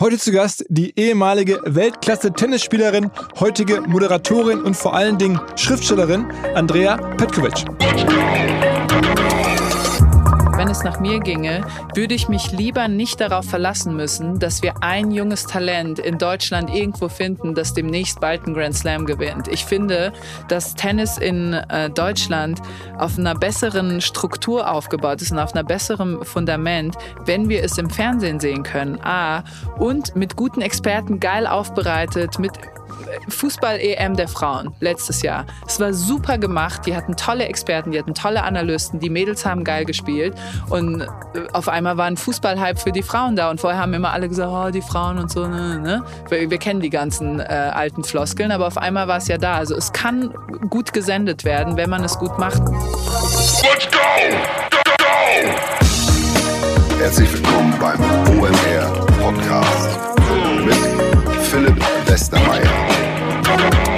Heute zu Gast die ehemalige Weltklasse-Tennisspielerin, heutige Moderatorin und vor allen Dingen Schriftstellerin Andrea Petkovic. Wenn es nach mir ginge, würde ich mich lieber nicht darauf verlassen müssen, dass wir ein junges Talent in Deutschland irgendwo finden, das demnächst bald einen Grand Slam gewinnt. Ich finde, dass Tennis in äh, Deutschland auf einer besseren Struktur aufgebaut ist und auf einer besseren Fundament, wenn wir es im Fernsehen sehen können. A. Und mit guten Experten geil aufbereitet, mit Fußball-EM der Frauen letztes Jahr. Es war super gemacht. Die hatten tolle Experten, die hatten tolle Analysten. Die Mädels haben geil gespielt. Und äh, auf einmal war ein Fußballhype für die Frauen da. Und vorher haben immer alle gesagt, oh, die Frauen und so. Ne, ne. Wir, wir kennen die ganzen äh, alten Floskeln, aber auf einmal war es ja da. Also es kann gut gesendet werden, wenn man es gut macht. Let's go! Go, go! Herzlich willkommen beim OMR Podcast mit Philipp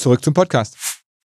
Zurück zum Podcast.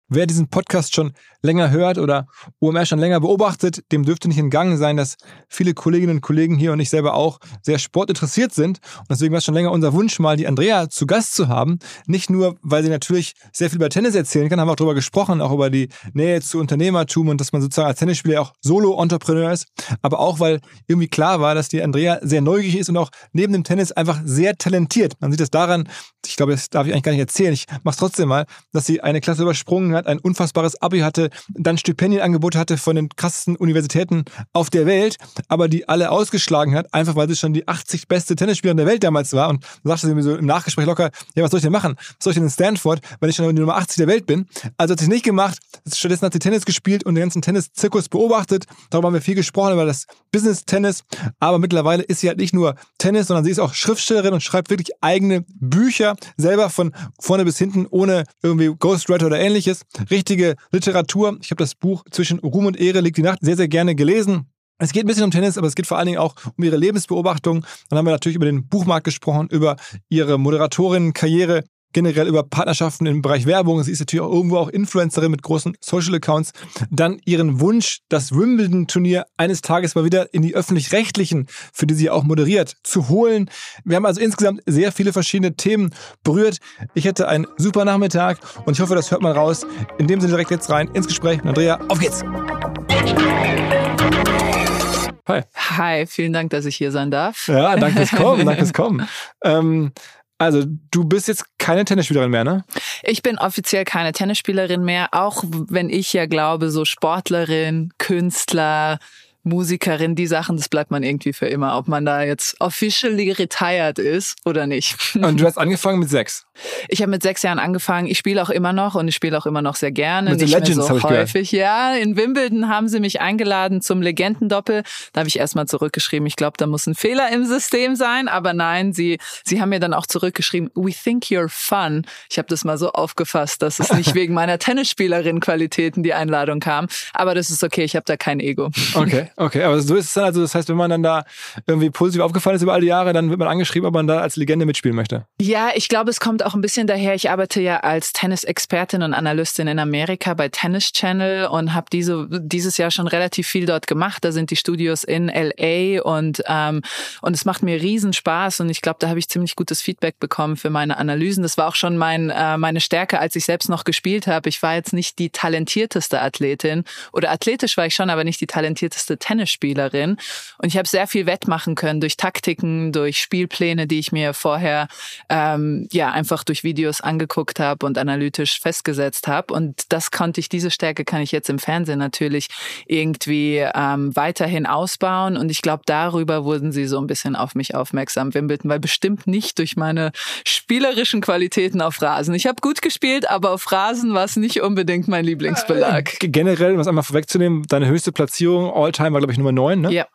Wer diesen Podcast schon länger hört oder OMR schon länger beobachtet, dem dürfte nicht entgangen sein, dass viele Kolleginnen und Kollegen hier und ich selber auch sehr sportinteressiert sind. Und deswegen war es schon länger unser Wunsch, mal die Andrea zu Gast zu haben. Nicht nur, weil sie natürlich sehr viel über Tennis erzählen kann, haben wir auch darüber gesprochen, auch über die Nähe zu Unternehmertum und dass man sozusagen als Tennisspieler auch Solo-Entrepreneur ist, aber auch, weil irgendwie klar war, dass die Andrea sehr neugierig ist und auch neben dem Tennis einfach sehr talentiert. Man sieht das daran, ich glaube, das darf ich eigentlich gar nicht erzählen, ich mache es trotzdem mal, dass sie eine Klasse übersprungen hat, ein unfassbares Abi hatte, dann Stipendienangebote hatte von den krassesten Universitäten auf der Welt, aber die alle ausgeschlagen hat, einfach weil sie schon die 80 beste Tennisspielerin der Welt damals war und sagte sie mir so im Nachgespräch locker, ja, was soll ich denn machen? Was soll ich denn in Stanford, wenn ich schon die Nummer 80 der Welt bin? Also hat sie es nicht gemacht. Stattdessen hat sie Tennis gespielt und den ganzen Tennis-Zirkus beobachtet. Darüber haben wir viel gesprochen, über das Business-Tennis. Aber mittlerweile ist sie halt nicht nur Tennis, sondern sie ist auch Schriftstellerin und schreibt wirklich eigene Bücher, selber von vorne bis hinten, ohne irgendwie Ghostwriter oder ähnliches. Richtige Literatur. Ich habe das Buch Zwischen Ruhm und Ehre liegt die Nacht sehr, sehr gerne gelesen. Es geht ein bisschen um Tennis, aber es geht vor allen Dingen auch um ihre Lebensbeobachtung. Dann haben wir natürlich über den Buchmarkt gesprochen, über ihre Moderatorin-Karriere, generell über Partnerschaften im Bereich Werbung. Sie ist natürlich auch irgendwo auch Influencerin mit großen Social Accounts. Dann ihren Wunsch, das Wimbledon-Turnier eines Tages mal wieder in die öffentlich-rechtlichen, für die sie auch moderiert, zu holen. Wir haben also insgesamt sehr viele verschiedene Themen berührt. Ich hätte einen super Nachmittag und ich hoffe, das hört man raus. In dem Sinne direkt jetzt rein ins Gespräch mit Andrea. Auf geht's! Hi. Hi, vielen Dank, dass ich hier sein darf. Ja, danke fürs Kommen, danke fürs Kommen. Ähm, also, du bist jetzt keine Tennisspielerin mehr, ne? Ich bin offiziell keine Tennisspielerin mehr, auch wenn ich ja glaube, so Sportlerin, Künstler, Musikerin, die Sachen, das bleibt man irgendwie für immer, ob man da jetzt officially retired ist oder nicht. Und du hast angefangen mit sechs? Ich habe mit sechs Jahren angefangen. Ich spiele auch immer noch und ich spiele auch immer noch sehr gerne. Mit nicht Legends mehr so häufig. Ja, in Wimbledon haben sie mich eingeladen zum Legendendoppel. Da habe ich erstmal zurückgeschrieben, ich glaube, da muss ein Fehler im System sein. Aber nein, sie, sie haben mir dann auch zurückgeschrieben, we think you're fun. Ich habe das mal so aufgefasst, dass es nicht wegen meiner Tennisspielerin-Qualitäten die Einladung kam. Aber das ist okay, ich habe da kein Ego. Okay, okay. Aber so ist es dann also, das heißt, wenn man dann da irgendwie positiv aufgefallen ist über all die Jahre, dann wird man angeschrieben, ob man da als Legende mitspielen möchte. Ja, ich glaube, es kommt auch ein bisschen daher. Ich arbeite ja als Tennisexpertin und Analystin in Amerika bei Tennis Channel und habe diese dieses Jahr schon relativ viel dort gemacht. Da sind die Studios in LA und ähm, und es macht mir riesen Spaß und ich glaube, da habe ich ziemlich gutes Feedback bekommen für meine Analysen. Das war auch schon mein äh, meine Stärke, als ich selbst noch gespielt habe. Ich war jetzt nicht die talentierteste Athletin oder athletisch war ich schon, aber nicht die talentierteste Tennisspielerin und ich habe sehr viel wettmachen können durch Taktiken, durch Spielpläne, die ich mir vorher ähm, ja einfach durch Videos angeguckt habe und analytisch festgesetzt habe. Und das konnte ich, diese Stärke kann ich jetzt im Fernsehen natürlich irgendwie ähm, weiterhin ausbauen. Und ich glaube, darüber wurden sie so ein bisschen auf mich aufmerksam, Wimbledon, weil bestimmt nicht durch meine spielerischen Qualitäten auf Rasen. Ich habe gut gespielt, aber auf Rasen war es nicht unbedingt mein Lieblingsbelag. G- Generell, um das einmal vorwegzunehmen, deine höchste Platzierung all-time war, glaube ich, Nummer 9, ne? Ja.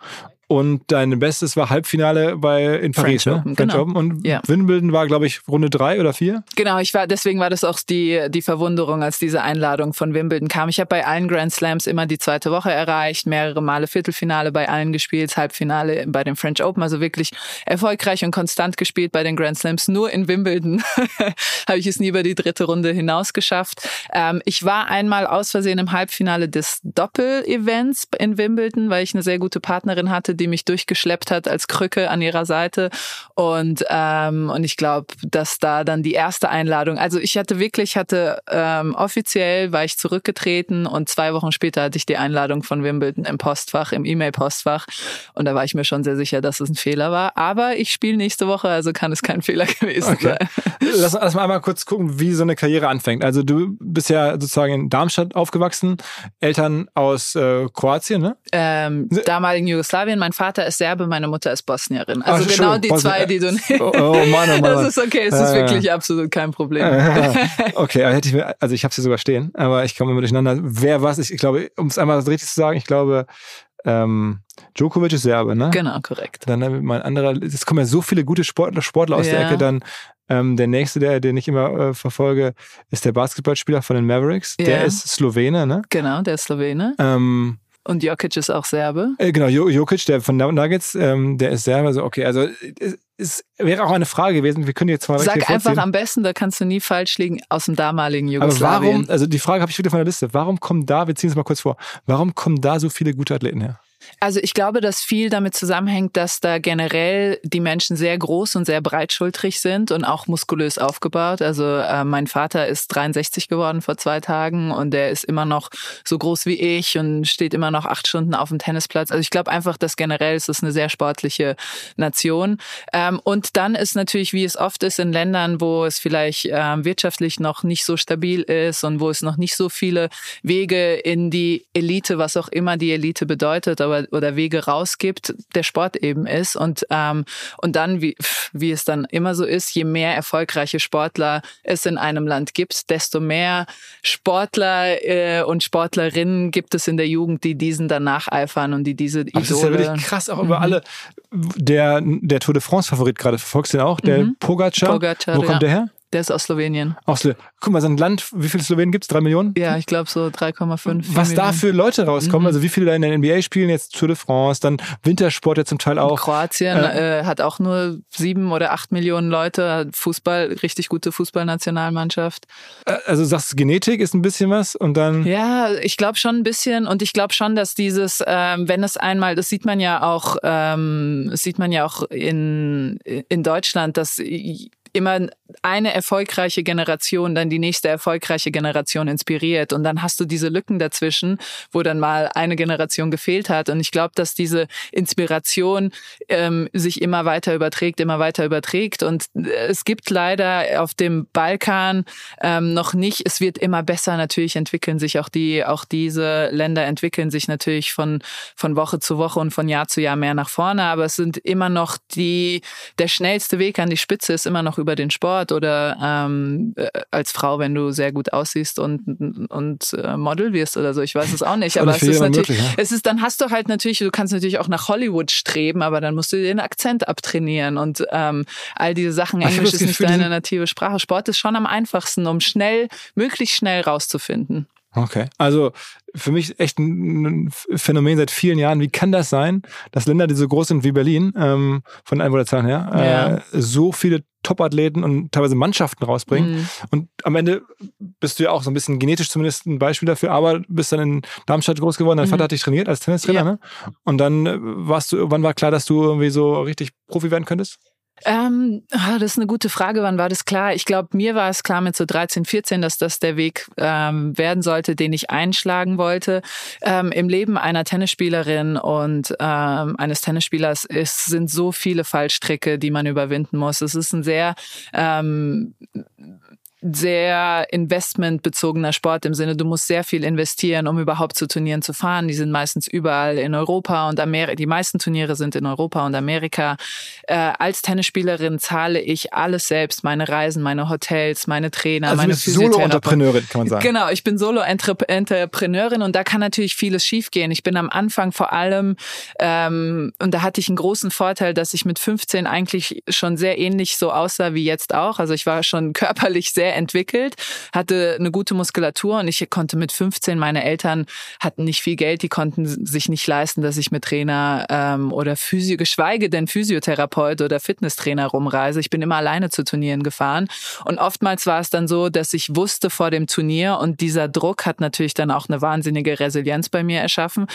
Und dein Bestes war Halbfinale bei, in Paris, French ne? Open, French genau. Open. Und Ja. Wimbledon war, glaube ich, Runde drei oder vier. Genau, ich war, deswegen war das auch die, die Verwunderung, als diese Einladung von Wimbledon kam. Ich habe bei allen Grand Slams immer die zweite Woche erreicht, mehrere Male Viertelfinale bei allen gespielt, Halbfinale bei den French Open, also wirklich erfolgreich und konstant gespielt bei den Grand Slams. Nur in Wimbledon habe ich es nie über die dritte Runde hinaus geschafft. Ähm, ich war einmal aus Versehen im Halbfinale des Doppel-Events in Wimbledon, weil ich eine sehr gute Partnerin hatte, die mich durchgeschleppt hat als Krücke an ihrer Seite. Und, ähm, und ich glaube, dass da dann die erste Einladung, also ich hatte wirklich, hatte ähm, offiziell war ich zurückgetreten und zwei Wochen später hatte ich die Einladung von Wimbledon im Postfach, im E-Mail-Postfach. Und da war ich mir schon sehr sicher, dass es ein Fehler war. Aber ich spiele nächste Woche, also kann es kein Fehler gewesen Okay. sein. Lass, lass mal einmal kurz gucken, wie so eine Karriere anfängt. Also du bist ja sozusagen in Darmstadt aufgewachsen, Eltern aus äh, Kroatien, ne? Ähm, damaligen Jugoslawien. Mein Vater ist Serbe, meine Mutter ist Bosnierin. Also Ach, genau die Bosnien- zwei, die du Oh, oh Mann, oh Mann. Das ist okay, es ist ja. wirklich absolut kein Problem. okay, aber hätte ich mir, also ich habe es hier sogar stehen, aber ich komme immer durcheinander. Wer was? Ich, ich glaube, um es einmal richtig zu sagen, ich glaube, ähm, Djokovic ist Serbe, ne? Genau, korrekt. Dann haben wir mal ein anderer, es kommen ja so viele gute Sportler, Sportler aus der Ja. Ecke. Dann ähm, der nächste, der, den ich immer äh, verfolge, ist der Basketballspieler von den Mavericks. Der Ja. ist Slowene, ne? Genau, der ist Slowene. Ähm, Und Jokic ist auch Serbe. äh, genau, Jo- Jokic, der von Nuggets, ähm, der ist Serbe. Also okay, also es, es wäre auch eine Frage gewesen. Wir können jetzt mal Sag einfach am besten, da kannst du nie falsch liegen, aus dem damaligen Aber Jugoslawien. warum, also die Frage habe ich wieder von der Liste. Warum kommen da, wir ziehen es mal kurz vor, warum kommen da so viele gute Athleten her? Also ich glaube, dass viel damit zusammenhängt, dass da generell die Menschen sehr groß und sehr breitschultrig sind und auch muskulös aufgebaut. Also äh, mein Vater ist 63 geworden vor zwei Tagen und der ist immer noch so groß wie ich und steht immer noch acht Stunden auf dem Tennisplatz. Also ich glaube einfach, dass generell ist es eine sehr sportliche Nation. Ähm, und dann ist natürlich, wie es oft ist in Ländern, wo es vielleicht ähm, wirtschaftlich noch nicht so stabil ist und wo es noch nicht so viele Wege in die Elite, was auch immer die Elite bedeutet, aber oder Wege rausgibt, der Sport eben ist. Und, ähm, und dann, wie, wie es dann immer so ist, je mehr erfolgreiche Sportler es in einem Land gibt, desto mehr Sportler äh, und Sportlerinnen gibt es in der Jugend, die diesen dann nacheifern und die diese Aber das ist ja Idole. wirklich krass, auch über alle. Der, der Tour de France-Favorit gerade, verfolgst du den auch? Der Pogacar. Pogacar, Wo kommt ja. der her? Der ist aus Slowenien. Aus Slo Guck mal, so ein Land, wie viele Slowenen gibt es? Drei Millionen? Ja, ich glaube so 3,5. Was da für Leute rauskommen, Mhm. also wie viele da in der NBA spielen, jetzt Tour de France, dann Wintersport ja zum Teil auch. Kroatien äh, hat auch nur sieben oder acht Millionen Leute, Fußball, richtig gute Fußballnationalmannschaft. Äh, Also sagst du, Genetik ist ein bisschen was und dann. Ja, ich glaube schon ein bisschen und ich glaube schon, dass dieses, ähm, wenn es einmal, das sieht man ja auch, ähm, das sieht man ja auch in, in Deutschland, dass immer eine erfolgreiche Generation dann die nächste erfolgreiche Generation inspiriert. Und dann hast du diese Lücken dazwischen, wo dann mal eine Generation gefehlt hat. Und ich glaube, dass diese Inspiration ähm, sich immer weiter überträgt, immer weiter überträgt. Und es gibt leider auf dem Balkan ähm, noch nicht, es wird immer besser, natürlich entwickeln sich auch die, auch diese Länder entwickeln sich natürlich von, von Woche zu Woche und von Jahr zu Jahr mehr nach vorne, aber es sind immer noch die, der schnellste Weg an die Spitze ist immer noch über über den Sport oder ähm, äh, als Frau, wenn du sehr gut aussiehst und, und äh, Model wirst oder so. Ich weiß es auch nicht. Aber es ist natürlich, möglich, ja? es ist, dann hast du halt natürlich, du kannst natürlich auch nach Hollywood streben, aber dann musst du dir den Akzent abtrainieren und ähm, all diese Sachen. Englisch ist nicht deine native Sprache. Sport ist schon am einfachsten, um schnell, möglichst schnell rauszufinden. Okay. Also für mich echt ein Phänomen seit vielen Jahren. Wie kann das sein, dass Länder, die so groß sind wie Berlin, ähm, von Einwohnerzahlen her, ja. äh, so viele Top-Athleten und teilweise Mannschaften rausbringen. Mhm. Und am Ende bist du ja auch so ein bisschen genetisch zumindest ein Beispiel dafür, aber bist dann in Darmstadt groß geworden. Dein mhm. Vater hat dich trainiert als Tennistrainer, ja. ne? Und dann äh, warst du, wann war klar, dass du irgendwie so richtig Profi werden könntest? Ähm, ah, das ist eine gute Frage. Wann war das klar? Ich glaube, mir war es klar mit so 13, 14, dass das der Weg ähm, werden sollte, den ich einschlagen wollte. Ähm, Im Leben einer Tennisspielerin und ähm, eines Tennisspielers ist, sind so viele Fallstricke, die man überwinden muss. Es ist ein sehr ähm, sehr investmentbezogener Sport im Sinne, du musst sehr viel investieren, um überhaupt zu Turnieren zu fahren. Die sind meistens überall in Europa und Amerika. Die meisten Turniere sind in Europa und Amerika. Äh, als Tennisspielerin zahle ich alles selbst, meine Reisen, meine Hotels, meine Trainer, also meine Solo-Entrepreneurin, kann man sagen. Genau, ich bin Solo-Entrepreneurin und da kann natürlich vieles schiefgehen. Ich bin am Anfang vor allem, ähm, und da hatte ich einen großen Vorteil, dass ich mit 15 eigentlich schon sehr ähnlich so aussah wie jetzt auch. Also ich war schon körperlich sehr entwickelt, hatte eine gute Muskulatur und ich konnte mit 15, meine Eltern hatten nicht viel Geld, die konnten sich nicht leisten, dass ich mit Trainer ähm, oder Physio, geschweige denn Physiotherapeut oder Fitnesstrainer rumreise. Ich bin immer alleine zu Turnieren gefahren und oftmals war es dann so, dass ich wusste vor dem Turnier und dieser Druck hat natürlich dann auch eine wahnsinnige Resilienz bei mir erschaffen.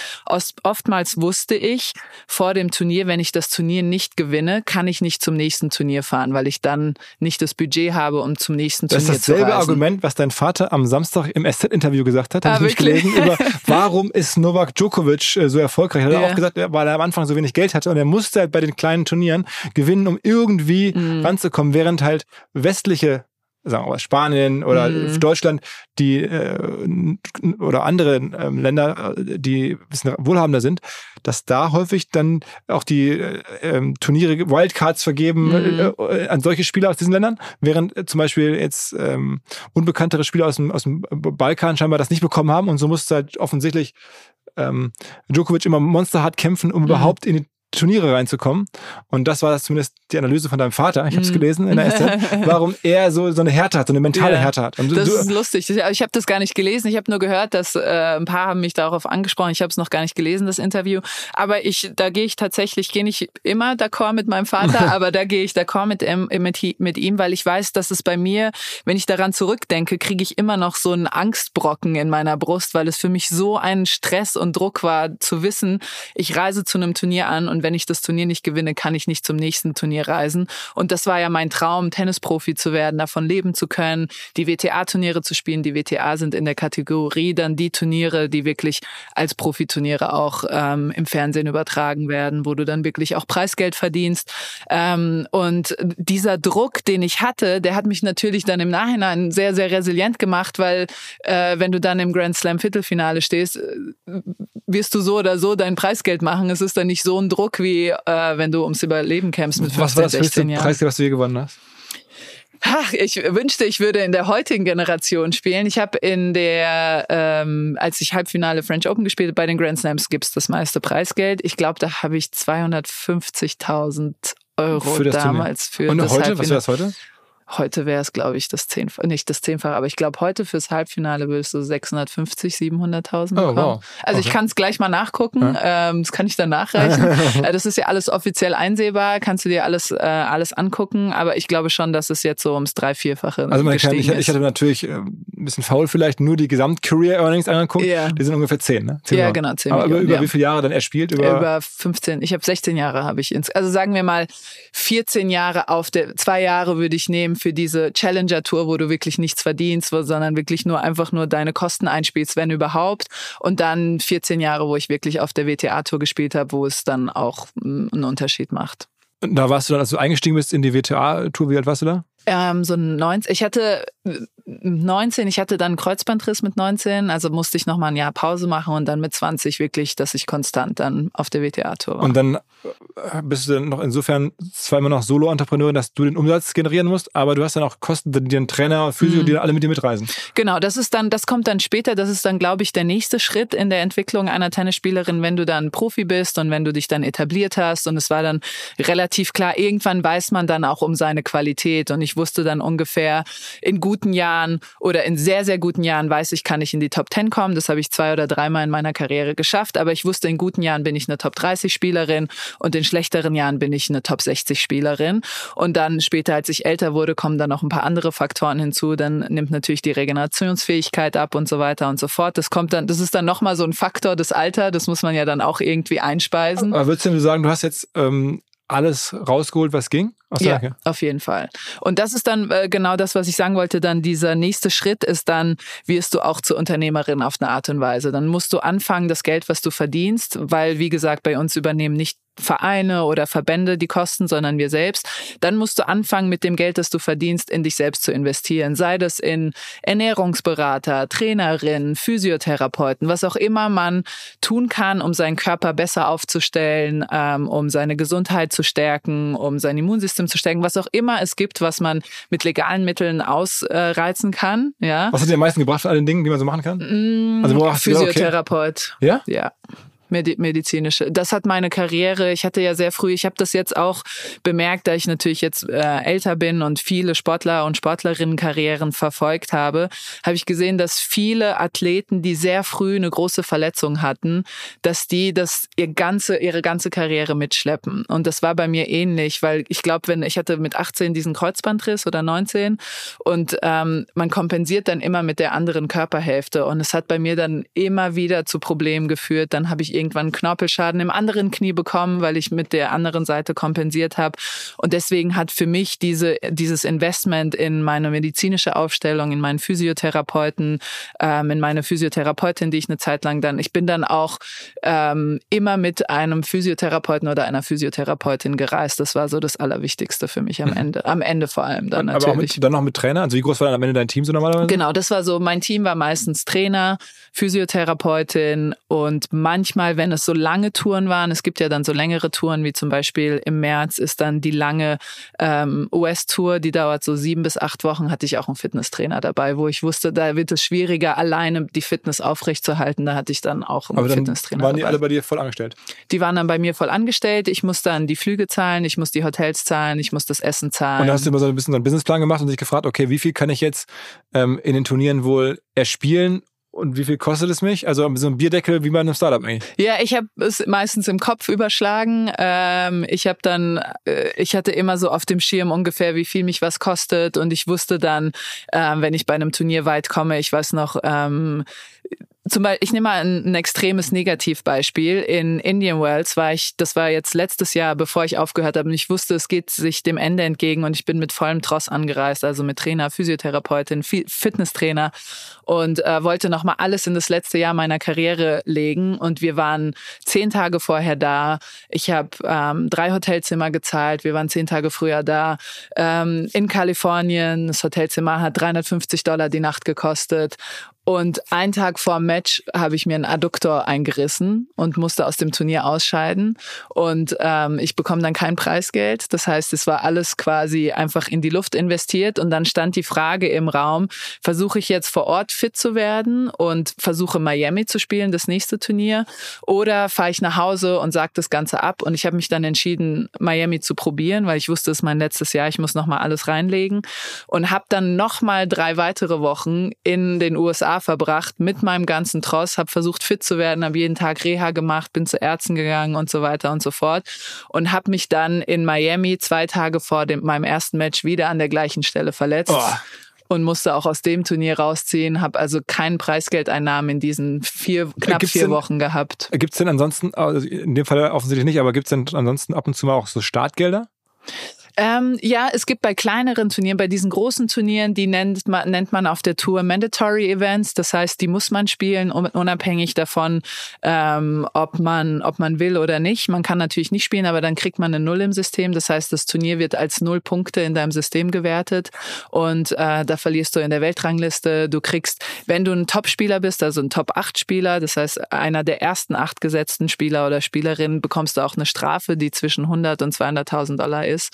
Oftmals wusste ich vor dem Turnier, wenn ich das Turnier nicht gewinne, kann ich nicht zum nächsten Turnier fahren, weil ich dann nicht das Budget habe, um zum nächsten Turnier ist dasselbe Argument, was dein Vater am Samstag im SZ-Interview gesagt hat, habe ah, ich nicht gelesen, über warum ist Novak Djokovic äh, so erfolgreich. Er hat ja. auch gesagt, weil er am Anfang so wenig Geld hatte und er musste halt bei den kleinen Turnieren gewinnen, um irgendwie mhm. ranzukommen, während halt westliche sagen wir Spanien oder mhm. Deutschland, die äh, oder andere äh, Länder, die ein bisschen wohlhabender sind, dass da häufig dann auch die äh, ähm, Turniere Wildcards vergeben mhm. äh, an solche Spieler aus diesen Ländern, während äh, zum Beispiel jetzt ähm, unbekanntere Spieler aus dem, aus dem Balkan scheinbar das nicht bekommen haben und so musste halt offensichtlich ähm, Djokovic immer monsterhart kämpfen, um mhm. überhaupt in die Turniere reinzukommen. Und das war zumindest die Analyse von deinem Vater, ich habe es mhm. gelesen in der SZ, warum er so, so eine Härte hat, so eine mentale ja, Härte hat. Und das du, ist lustig. Ich habe das gar nicht gelesen. Ich habe nur gehört, dass äh, ein paar haben mich darauf angesprochen. Ich habe es noch gar nicht gelesen, das Interview. Aber ich, da gehe ich tatsächlich, gehe nicht immer d'accord mit meinem Vater, aber da gehe ich d'accord mit, mit, mit ihm, weil ich weiß, dass es bei mir, wenn ich daran zurückdenke, kriege ich immer noch so einen Angstbrocken in meiner Brust, weil es für mich so ein Stress und Druck war, zu wissen, ich reise zu einem Turnier an und wenn ich das Turnier nicht gewinne, kann ich nicht zum nächsten Turnier reisen. Und das war ja mein Traum, Tennisprofi zu werden, davon leben zu können, die WTA-Turniere zu spielen. Die WTA sind in der Kategorie dann die Turniere, die wirklich als Profiturniere auch ähm, im Fernsehen übertragen werden, wo du dann wirklich auch Preisgeld verdienst. Ähm, und dieser Druck, den ich hatte, der hat mich natürlich dann im Nachhinein sehr, sehr resilient gemacht, weil äh, wenn du dann im Grand Slam Viertelfinale stehst, äh, wirst du so oder so dein Preisgeld machen. Es ist dann nicht so ein Druck, wie äh, wenn du ums Überleben kämpfst mit 15, Was war das 16 Jahren. Preisgeld, was du je gewonnen hast? Ach, ich wünschte, ich würde in der heutigen Generation spielen. Ich habe in der, ähm, als ich Halbfinale French Open gespielt habe, bei den Grand Slams gibt's das meiste Preisgeld. Ich glaube, da habe ich 250.000 Euro für damals Turnier. für Und das heute, was wäre das heute? Heute wäre es, glaube ich, das Zehnfache, nicht das Zehnfache, aber ich glaube, heute fürs Halbfinale würdest du 650, 700.000 bekommen. Oh, wow. Also okay. ich kann es gleich mal nachgucken, ja. ähm, das kann ich dann nachreichen. Äh, das ist ja alles offiziell einsehbar, kannst du dir alles, äh, alles angucken, aber ich glaube schon, dass es jetzt so ums drei, vierfache Also man kann, ich, ich hatte natürlich äh, ein bisschen faul vielleicht nur die Gesamt-Career-Earnings angeguckt, ja. die sind ungefähr 10, ne? 10 ja, Jahre. genau, 10 Aber Millionen, über, über wie viele Jahre dann er spielt? Über, über 15, ich habe 16 Jahre habe ich ins, also sagen wir mal 14 Jahre auf der, zwei Jahre würde ich nehmen für diese Challenger Tour, wo du wirklich nichts verdienst, sondern wirklich nur einfach nur deine Kosten einspielst, wenn überhaupt. Und dann 14 Jahre, wo ich wirklich auf der WTA Tour gespielt habe, wo es dann auch mm, einen Unterschied macht. Da warst du dann, als du eingestiegen bist in die WTA-Tour, wie alt warst du da? Ähm, so 90. Ich hatte 19, ich hatte dann einen Kreuzbandriss mit 19, also musste ich nochmal ein Jahr Pause machen und dann mit 20 wirklich, dass ich konstant dann auf der WTA-Tour war. Und dann äh, bist du dann noch insofern zwar immer noch Solo-Entrepreneurin, dass du den Umsatz generieren musst, aber du hast dann auch Kosten, die einen Trainer, Physio, mhm. die alle mit dir mitreisen. Genau, das ist dann, das kommt dann später, das ist dann, glaube ich, der nächste Schritt in der Entwicklung einer Tennisspielerin, wenn du dann Profi bist und wenn du dich dann etabliert hast und es war dann relativ klar, irgendwann weiß man dann auch um seine Qualität und ich wusste dann ungefähr in guten Jahren oder in sehr, sehr guten Jahren weiß ich, kann ich in die Top 10 kommen. Das habe ich zwei oder dreimal in meiner Karriere geschafft, aber ich wusste, in guten Jahren bin ich eine Top 30 Spielerin und in schlechteren Jahren bin ich eine Top 60 Spielerin. Und dann später, als ich älter wurde, kommen dann noch ein paar andere Faktoren hinzu. Dann nimmt natürlich die Regenerationsfähigkeit ab und so weiter und so fort. Das kommt dann, das ist dann nochmal so ein Faktor des Alter. Das muss man ja dann auch irgendwie einspeisen. Aber würdest du sagen, du hast jetzt ähm, alles rausgeholt, was ging? ja, auf jeden Fall. Und das ist dann äh, genau das, was ich sagen wollte. Dann dieser nächste Schritt ist dann, wirst du auch zur Unternehmerin auf eine Art und Weise. Dann musst du anfangen, das Geld, was du verdienst, weil, wie gesagt, bei uns übernehmen nicht Vereine oder Verbände die Kosten, sondern wir selbst, dann musst du anfangen, mit dem Geld, das du verdienst, in dich selbst zu investieren. Sei das in Ernährungsberater, Trainerin, Physiotherapeuten, was auch immer man tun kann, um seinen Körper besser aufzustellen, ähm, um seine Gesundheit zu stärken, um sein Immunsystem zu stärken, was auch immer es gibt, was man mit legalen Mitteln ausreizen kann. Ja. Was hat dir am meisten gebracht von all den Dingen, die man so machen kann? Mm, also, Physiotherapeut. Okay. Ja? Ja medizinische. Das hat meine Karriere, ich hatte ja sehr früh, ich habe das jetzt auch bemerkt, da ich natürlich jetzt äh, älter bin und viele Sportler und Sportlerinnen-Karrieren verfolgt habe, habe ich gesehen, dass viele Athleten, die sehr früh eine große Verletzung hatten, dass die das ihr ganze, ihre ganze Karriere mitschleppen. Und das war bei mir ähnlich, weil ich glaube, wenn ich hatte mit 18 diesen Kreuzbandriss oder 19 und ähm, man kompensiert dann immer mit der anderen Körperhälfte und es hat bei mir dann immer wieder zu Problemen geführt. Dann habe ich irgendwann Knorpelschaden im anderen Knie bekommen, weil ich mit der anderen Seite kompensiert habe. Und deswegen hat für mich diese, dieses Investment in meine medizinische Aufstellung, in meinen Physiotherapeuten, ähm, in meine Physiotherapeutin, die ich eine Zeit lang dann, ich bin dann auch ähm, immer mit einem Physiotherapeuten oder einer Physiotherapeutin gereist. Das war so das Allerwichtigste für mich am mhm. Ende. Am Ende vor allem dann natürlich. Aber auch mit, dann noch mit Trainer? Also wie groß war dann am Ende dein Team so normalerweise? Genau, das war so, mein Team war meistens Trainer, Physiotherapeutin und manchmal mal, wenn es so lange Touren waren, es gibt ja dann so längere Touren, wie zum Beispiel im März ist dann die lange ähm, US-Tour, die dauert so sieben bis acht Wochen, hatte ich auch einen Fitnesstrainer dabei, wo ich wusste, da wird es schwieriger, alleine die Fitness aufrechtzuerhalten. Da hatte ich dann auch einen Aber dann Fitnesstrainer. Waren die dabei. alle bei dir voll angestellt? Die waren dann bei mir voll angestellt. Ich muss dann die Flüge zahlen, ich muss die Hotels zahlen, ich muss das Essen zahlen. Und da hast du immer so ein bisschen so einen Businessplan gemacht und dich gefragt, okay, wie viel kann ich jetzt ähm, in den Turnieren wohl erspielen und wie viel kostet es mich? Also so ein Bierdeckel wie bei einem Startup eigentlich. Ja, ich habe es meistens im Kopf überschlagen. Ähm, ich habe dann, äh, ich hatte immer so auf dem Schirm ungefähr, wie viel mich was kostet. Und ich wusste dann, äh, wenn ich bei einem Turnier weit komme, ich weiß noch, ähm, zum Beispiel, ich nehme mal ein, ein, extremes Negativbeispiel. In Indian Wells war ich, das war jetzt letztes Jahr, bevor ich aufgehört habe, und ich wusste, es geht sich dem Ende entgegen und ich bin mit vollem Tross angereist, also mit Trainer, Physiotherapeutin, Fitnesstrainer und äh, wollte nochmal alles in das letzte Jahr meiner Karriere legen. Und wir waren zehn Tage vorher da. Ich habe ähm, drei Hotelzimmer gezahlt. Wir waren zehn Tage früher da. Ähm, in Kalifornien, das Hotelzimmer hat 350 Dollar die Nacht gekostet. Und einen Tag vor dem Match habe ich mir einen Adduktor eingerissen und musste aus dem Turnier ausscheiden. Und ähm, ich bekomme dann kein Preisgeld. Das heißt, es war alles quasi einfach in die Luft investiert. Und dann stand die Frage im Raum, versuche ich jetzt vor Ort fit zu werden und versuche Miami zu spielen, das nächste Turnier, oder fahre ich nach Hause und sage das Ganze ab. Und ich habe mich dann entschieden, Miami zu probieren, weil ich wusste, es ist mein letztes Jahr, ich muss nochmal alles reinlegen. Und habe dann nochmal drei weitere Wochen in den USA USA verbracht mit meinem ganzen Tross, habe versucht fit zu werden, habe jeden Tag Reha gemacht, bin zu Ärzten gegangen und so weiter und so fort und habe mich dann in Miami zwei Tage vor dem, meinem ersten Match wieder an der gleichen Stelle verletzt. Oh und musste auch aus dem Turnier rausziehen, habe also keinen Preisgeldeinnahmen in diesen vier, knapp gibt's vier denn, Wochen gehabt. Gibt es denn ansonsten, also in dem Fall offensichtlich nicht, aber gibt es denn ansonsten ab und zu mal auch so Startgelder? Ähm, ja, es gibt bei kleineren Turnieren, bei diesen großen Turnieren, die nennt man, nennt man auf der Tour Mandatory Events. Das heißt, die muss man spielen, unabhängig davon, ähm, ob man, ob man will oder nicht. Man kann natürlich nicht spielen, aber dann kriegt man eine Null im System. Das heißt, das Turnier wird als Null Punkte in deinem System gewertet und äh, da verlierst du in der Weltrangliste. Du kriegst, wenn du ein Top-Spieler bist, also ein Top-8-Spieler, das heißt einer der ersten acht gesetzten Spieler oder Spielerinnen, bekommst du auch eine Strafe, die zwischen 100 und 200.000 Dollar ist.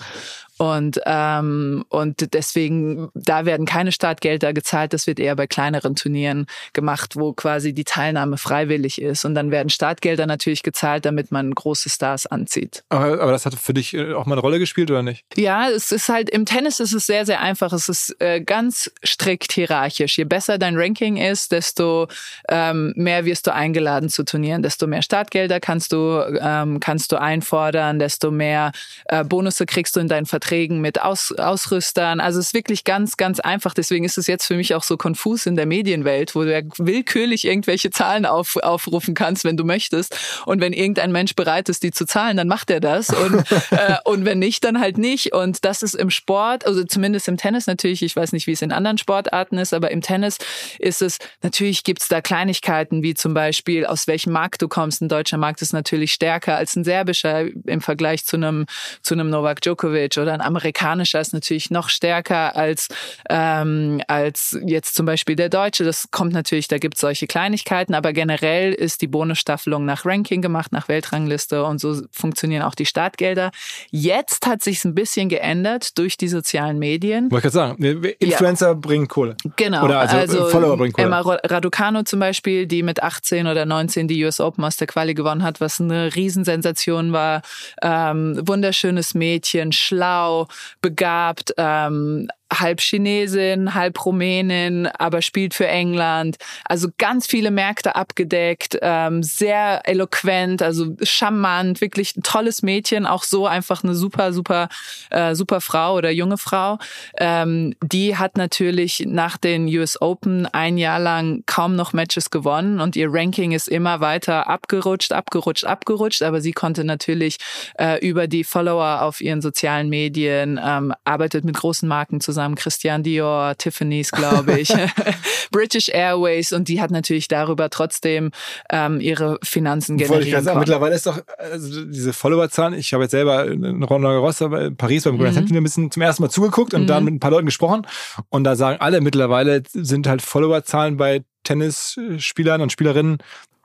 Und, ähm, und deswegen, da werden keine Startgelder gezahlt. Das wird eher bei kleineren Turnieren gemacht, wo quasi die Teilnahme freiwillig ist. Und dann werden Startgelder natürlich gezahlt, damit man große Stars anzieht. Aber, aber das hat für dich äh, auch mal eine Rolle gespielt oder nicht? Ja, es ist halt, im Tennis ist es sehr, sehr einfach. Es ist äh, ganz strikt hierarchisch. Je besser dein Ranking ist, desto ähm, mehr wirst du eingeladen zu Turnieren, desto mehr Startgelder kannst du, ähm, kannst du einfordern, desto mehr äh, Bonusse kriegst du in deinen Vertrag Verträgen mit Aus Ausrüstern. Also es ist wirklich ganz, ganz einfach. Deswegen ist es jetzt für mich auch so konfus in der Medienwelt, wo du ja willkürlich irgendwelche Zahlen auf, aufrufen kannst, wenn du möchtest. Und wenn irgendein Mensch bereit ist, die zu zahlen, dann macht er das. Und, äh, und wenn nicht, dann halt nicht. Und das ist im Sport, also zumindest im Tennis natürlich, ich weiß nicht, wie es in anderen Sportarten ist, aber im Tennis ist es, natürlich gibt es da Kleinigkeiten, wie zum Beispiel, aus welchem Markt du kommst. Ein deutscher Markt ist natürlich stärker als ein serbischer im Vergleich zu einem, zu einem Novak Djokovic oder ein amerikanischer ist natürlich noch stärker als, ähm, als jetzt zum Beispiel der deutsche. Das kommt natürlich, da gibt es solche Kleinigkeiten, aber generell ist die Bonusstaffelung nach Ranking gemacht, nach Weltrangliste und so funktionieren auch die Startgelder. Jetzt hat sich ein bisschen geändert durch die sozialen Medien. Wollte ich gerade sagen, Influencer ja. bringen Kohle. Genau. Oder also, also Follower bringen Kohle. Emma Raducano zum Beispiel, die mit 18 oder 19 die US Open aus der Quali gewonnen hat, was eine Riesensensation war. Ähm, wunderschönes Mädchen, schlau, begabt, ähm, halb Chinesin, halb Rumänin, aber spielt für England. Also ganz viele Märkte abgedeckt, ähm, sehr eloquent, also charmant, wirklich ein tolles Mädchen, auch so einfach eine super, super, äh, super Frau oder junge Frau. Ähm, die hat natürlich nach den US Open ein Jahr lang kaum noch Matches gewonnen und ihr Ranking ist immer weiter abgerutscht, abgerutscht, abgerutscht, aber sie konnte natürlich äh, über die Follower auf ihren sozialen Medien, ähm, arbeitet mit großen Marken zusammen zusammen, Christian Dior, Tiffany's, glaube ich, British Airways und die hat natürlich darüber trotzdem ähm, ihre Finanzen generiert. mittlerweile ist doch also diese Followerzahlen, ich habe jetzt selber in Roland Garros, in Paris beim Grand mhm. ein bisschen zum ersten Mal zugeguckt und mhm. dann mit ein paar Leuten gesprochen und da sagen alle mittlerweile sind halt Followerzahlen bei Tennisspielern und Spielerinnen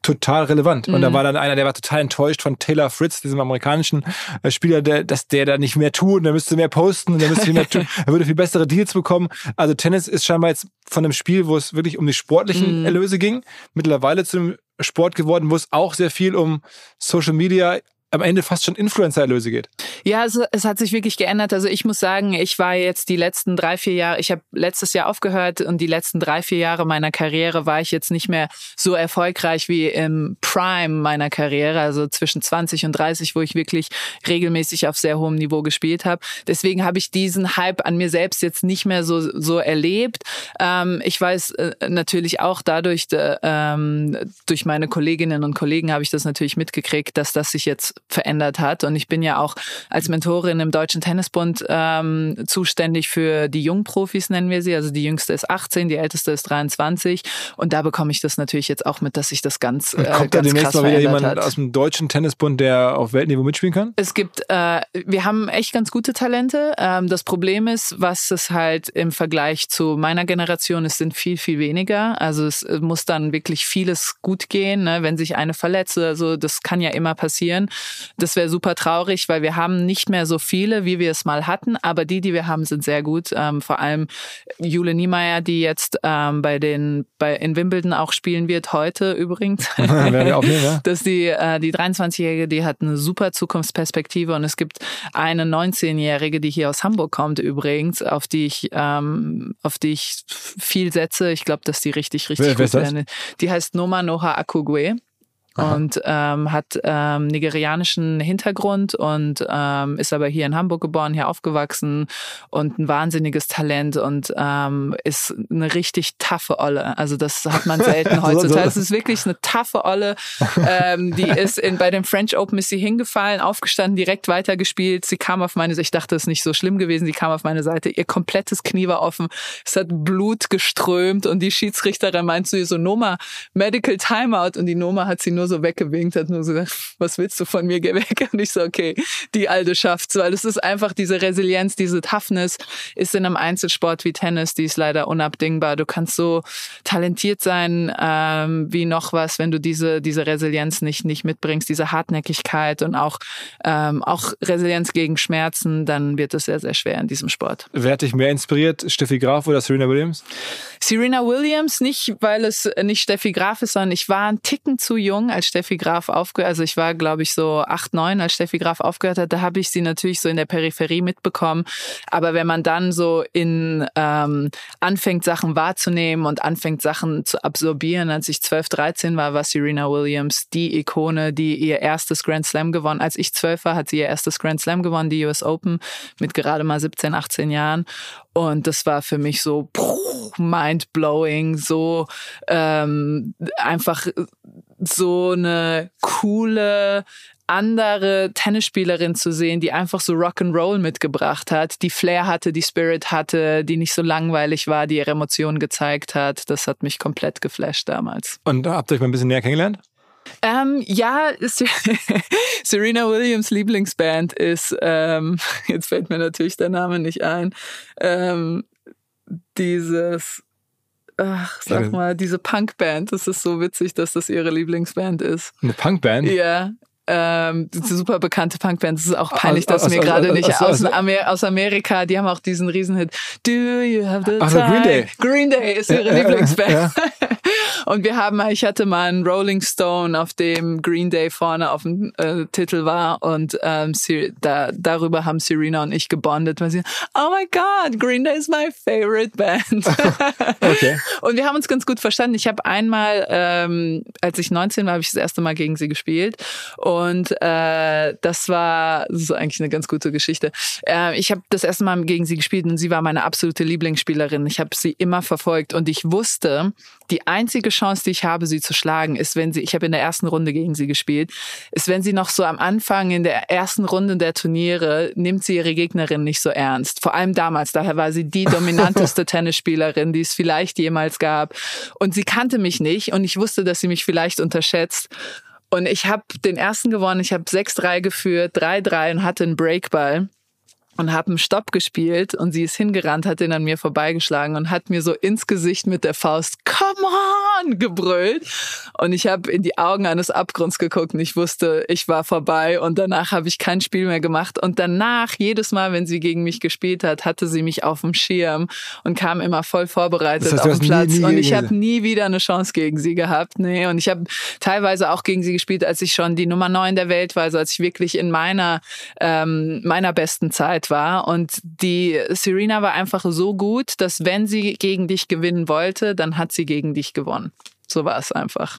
total relevant. Mhm. Und da mhm. war dann einer, der war total enttäuscht von Taylor Fritz, diesem amerikanischen äh, Spieler, der, dass der da nicht mehr tut und der müsste mehr posten und der müsste viel mehr tun. Er würde viel bessere Deals bekommen. Also Tennis ist scheinbar jetzt von einem Spiel, wo es wirklich um die sportlichen mhm. Erlöse ging, mittlerweile zu einem Sport geworden, wo es auch sehr viel um Social Media am Ende fast schon Influencer-Erlöse geht. Ja, also es hat sich wirklich geändert. Also ich muss sagen, ich war jetzt die letzten drei, vier Jahre, ich habe letztes Jahr aufgehört und die letzten drei, vier Jahre meiner Karriere war ich jetzt nicht mehr so erfolgreich wie im Prime meiner Karriere, also zwischen 20 und 30, wo ich wirklich regelmäßig auf sehr hohem Niveau gespielt habe. Deswegen habe ich diesen Hype an mir selbst jetzt nicht mehr so, so erlebt. Ähm, ich weiß äh, natürlich auch dadurch, äh, ähm, durch meine Kolleginnen und Kollegen habe ich das natürlich mitgekriegt, dass das sich jetzt verändert hat. Und ich bin ja auch als Mentorin im Deutschen Tennisbund ähm, zuständig für die Jungprofis, nennen wir sie. Also die jüngste ist 18, die älteste ist 23. Und da bekomme ich das natürlich jetzt auch mit, dass sich das ganz, äh, kommt ganz da demnächst mal wieder jemand hat. aus dem Deutschen Tennisbund, der auf Weltniveau mitspielen kann? Es gibt, äh, wir haben echt ganz gute Talente. Ähm, das Problem ist, was es halt im Vergleich zu meiner Generation ist, sind viel, viel weniger. Also es muss dann wirklich vieles gut gehen, ne? wenn sich eine verletzt. Also das kann ja immer passieren. Das wäre super traurig, weil wir haben nicht mehr so viele, wie wir es mal hatten, aber die, die wir haben, sind sehr gut. Ähm, vor allem Jule Niemeyer, die jetzt ähm, bei den bei in Wimbledon auch spielen wird heute übrigens. ja. Dass die äh, die 23-jährige, die hat eine super Zukunftsperspektive und es gibt eine 19-jährige, die hier aus Hamburg kommt übrigens, auf die ich ähm, auf die ich viel setze. Ich glaube, dass die richtig richtig wer, gut werden. Die heißt Noma Noha Akugwe. Aha. und ähm, hat ähm, nigerianischen Hintergrund und ähm, ist aber hier in Hamburg geboren, hier aufgewachsen und ein wahnsinniges Talent und ähm, ist eine richtig taffe Olle. Also das hat man selten heutzutage. Es ist wirklich eine taffe Olle. ähm, die ist in, bei dem French Open ist sie hingefallen, aufgestanden, direkt weitergespielt. Sie kam auf meine Seite. Ich dachte, es ist nicht so schlimm gewesen. Sie kam auf meine Seite. Ihr komplettes Knie war offen. Es hat Blut geströmt und die Schiedsrichterin meint zu ihr so, Noma, Medical Timeout. Und die Noma hat sie nur so weggewinkt, hat nur so gesagt, was willst du von mir? Geh weg. Und ich so, okay, die Alte schafft's. Weil es ist einfach diese Resilienz, diese Toughness ist in einem Einzelsport wie Tennis, die ist leider unabdingbar. Du kannst so talentiert sein ähm, wie noch was, wenn du diese, diese Resilienz nicht, nicht mitbringst, diese Hartnäckigkeit und auch, ähm, auch Resilienz gegen Schmerzen, dann wird es sehr, sehr schwer in diesem Sport. Wer hat dich mehr inspiriert, Steffi Graf oder Serena Williams? Serena Williams, nicht weil es nicht Steffi Graf ist, sondern ich war ein Ticken zu jung, als Steffi Graf aufgehört Also ich war, glaube ich, so acht, neun, als Steffi Graf aufgehört hat. Da habe ich sie natürlich so in der Peripherie mitbekommen. Aber wenn man dann so in ähm, anfängt, Sachen wahrzunehmen und anfängt, Sachen zu absorbieren, als ich 12, 13 war, war Serena Williams die Ikone, die ihr erstes Grand Slam gewonnen. Als ich 12 war, hat sie ihr erstes Grand Slam gewonnen, die US Open, mit gerade mal 17, 18 Jahren. Und das war für mich so mind-blowing, so ähm, einfach so eine coole andere Tennisspielerin zu sehen, die einfach so Rock'n'Roll mitgebracht hat, die Flair hatte, die Spirit hatte, die nicht so langweilig war, die ihre Emotionen gezeigt hat. Das hat mich komplett geflasht damals. Und habt ihr euch mal ein bisschen näher kennengelernt? Ähm, ja, Serena Williams Lieblingsband ist, ähm, jetzt fällt mir natürlich der Name nicht ein, ähm, dieses, ach, sag mal, diese Punkband. Das ist so witzig, dass das ihre Lieblingsband ist. Eine Punkband? Ja. Ähm, super bekannte Punkband. Es ist auch peinlich, dass mir gerade nicht aus, aus, Amerika, die haben auch diesen Riesenhit. Do you have the time? Green Day. Green Day ist ihre Lieblingsband. Und wir haben, ich hatte mal einen Rolling Stone, auf dem Green Day vorne auf dem äh, Titel war und ähm, da, darüber haben Serena und ich gebondet, weil sie, oh my God, Green Day is my favorite band. okay. Und wir haben uns ganz gut verstanden. Ich habe einmal, ähm, als ich 19 war, habe ich das erste Mal gegen sie gespielt und äh, das war, das ist eigentlich eine ganz gute Geschichte. Äh, ich habe das erste Mal gegen sie gespielt und sie war meine absolute Lieblingsspielerin. Ich habe sie immer verfolgt und ich wusste, die einzige Chance, die ich habe, sie zu schlagen, ist, wenn sie, ich habe in der ersten Runde gegen sie gespielt, ist, wenn sie noch so am Anfang in der ersten Runde der Turniere nimmt sie ihre Gegnerin nicht so ernst. Vor allem damals, daher war sie die dominanteste Tennisspielerin, die es vielleicht jemals gab. Und sie kannte mich nicht und ich wusste, dass sie mich vielleicht unterschätzt. Und ich habe den ersten gewonnen, ich habe 6-3 geführt, 3-3 und hatte einen Breakball und habe einen Stopp gespielt und sie ist hingerannt, hat den an mir vorbeigeschlagen und hat mir so ins Gesicht mit der Faust Come on! gebrüllt. Und ich habe in die Augen eines Abgrunds geguckt und ich wusste, ich war vorbei und danach habe ich kein Spiel mehr gemacht. Und danach jedes Mal, wenn sie gegen mich gespielt hat, hatte sie mich auf dem Schirm und kam immer voll vorbereitet das heißt, auf den Platz. nie, nie und ich habe nie wieder eine Chance gegen sie gehabt, nee. Und ich habe teilweise auch gegen sie gespielt, als ich schon die Nummer neun der Welt war, also als ich wirklich in meiner ähm, meiner besten Zeit Zeit war. Und die Serena war einfach so gut, dass wenn sie gegen dich gewinnen wollte, dann hat sie gegen dich gewonnen. So war es einfach.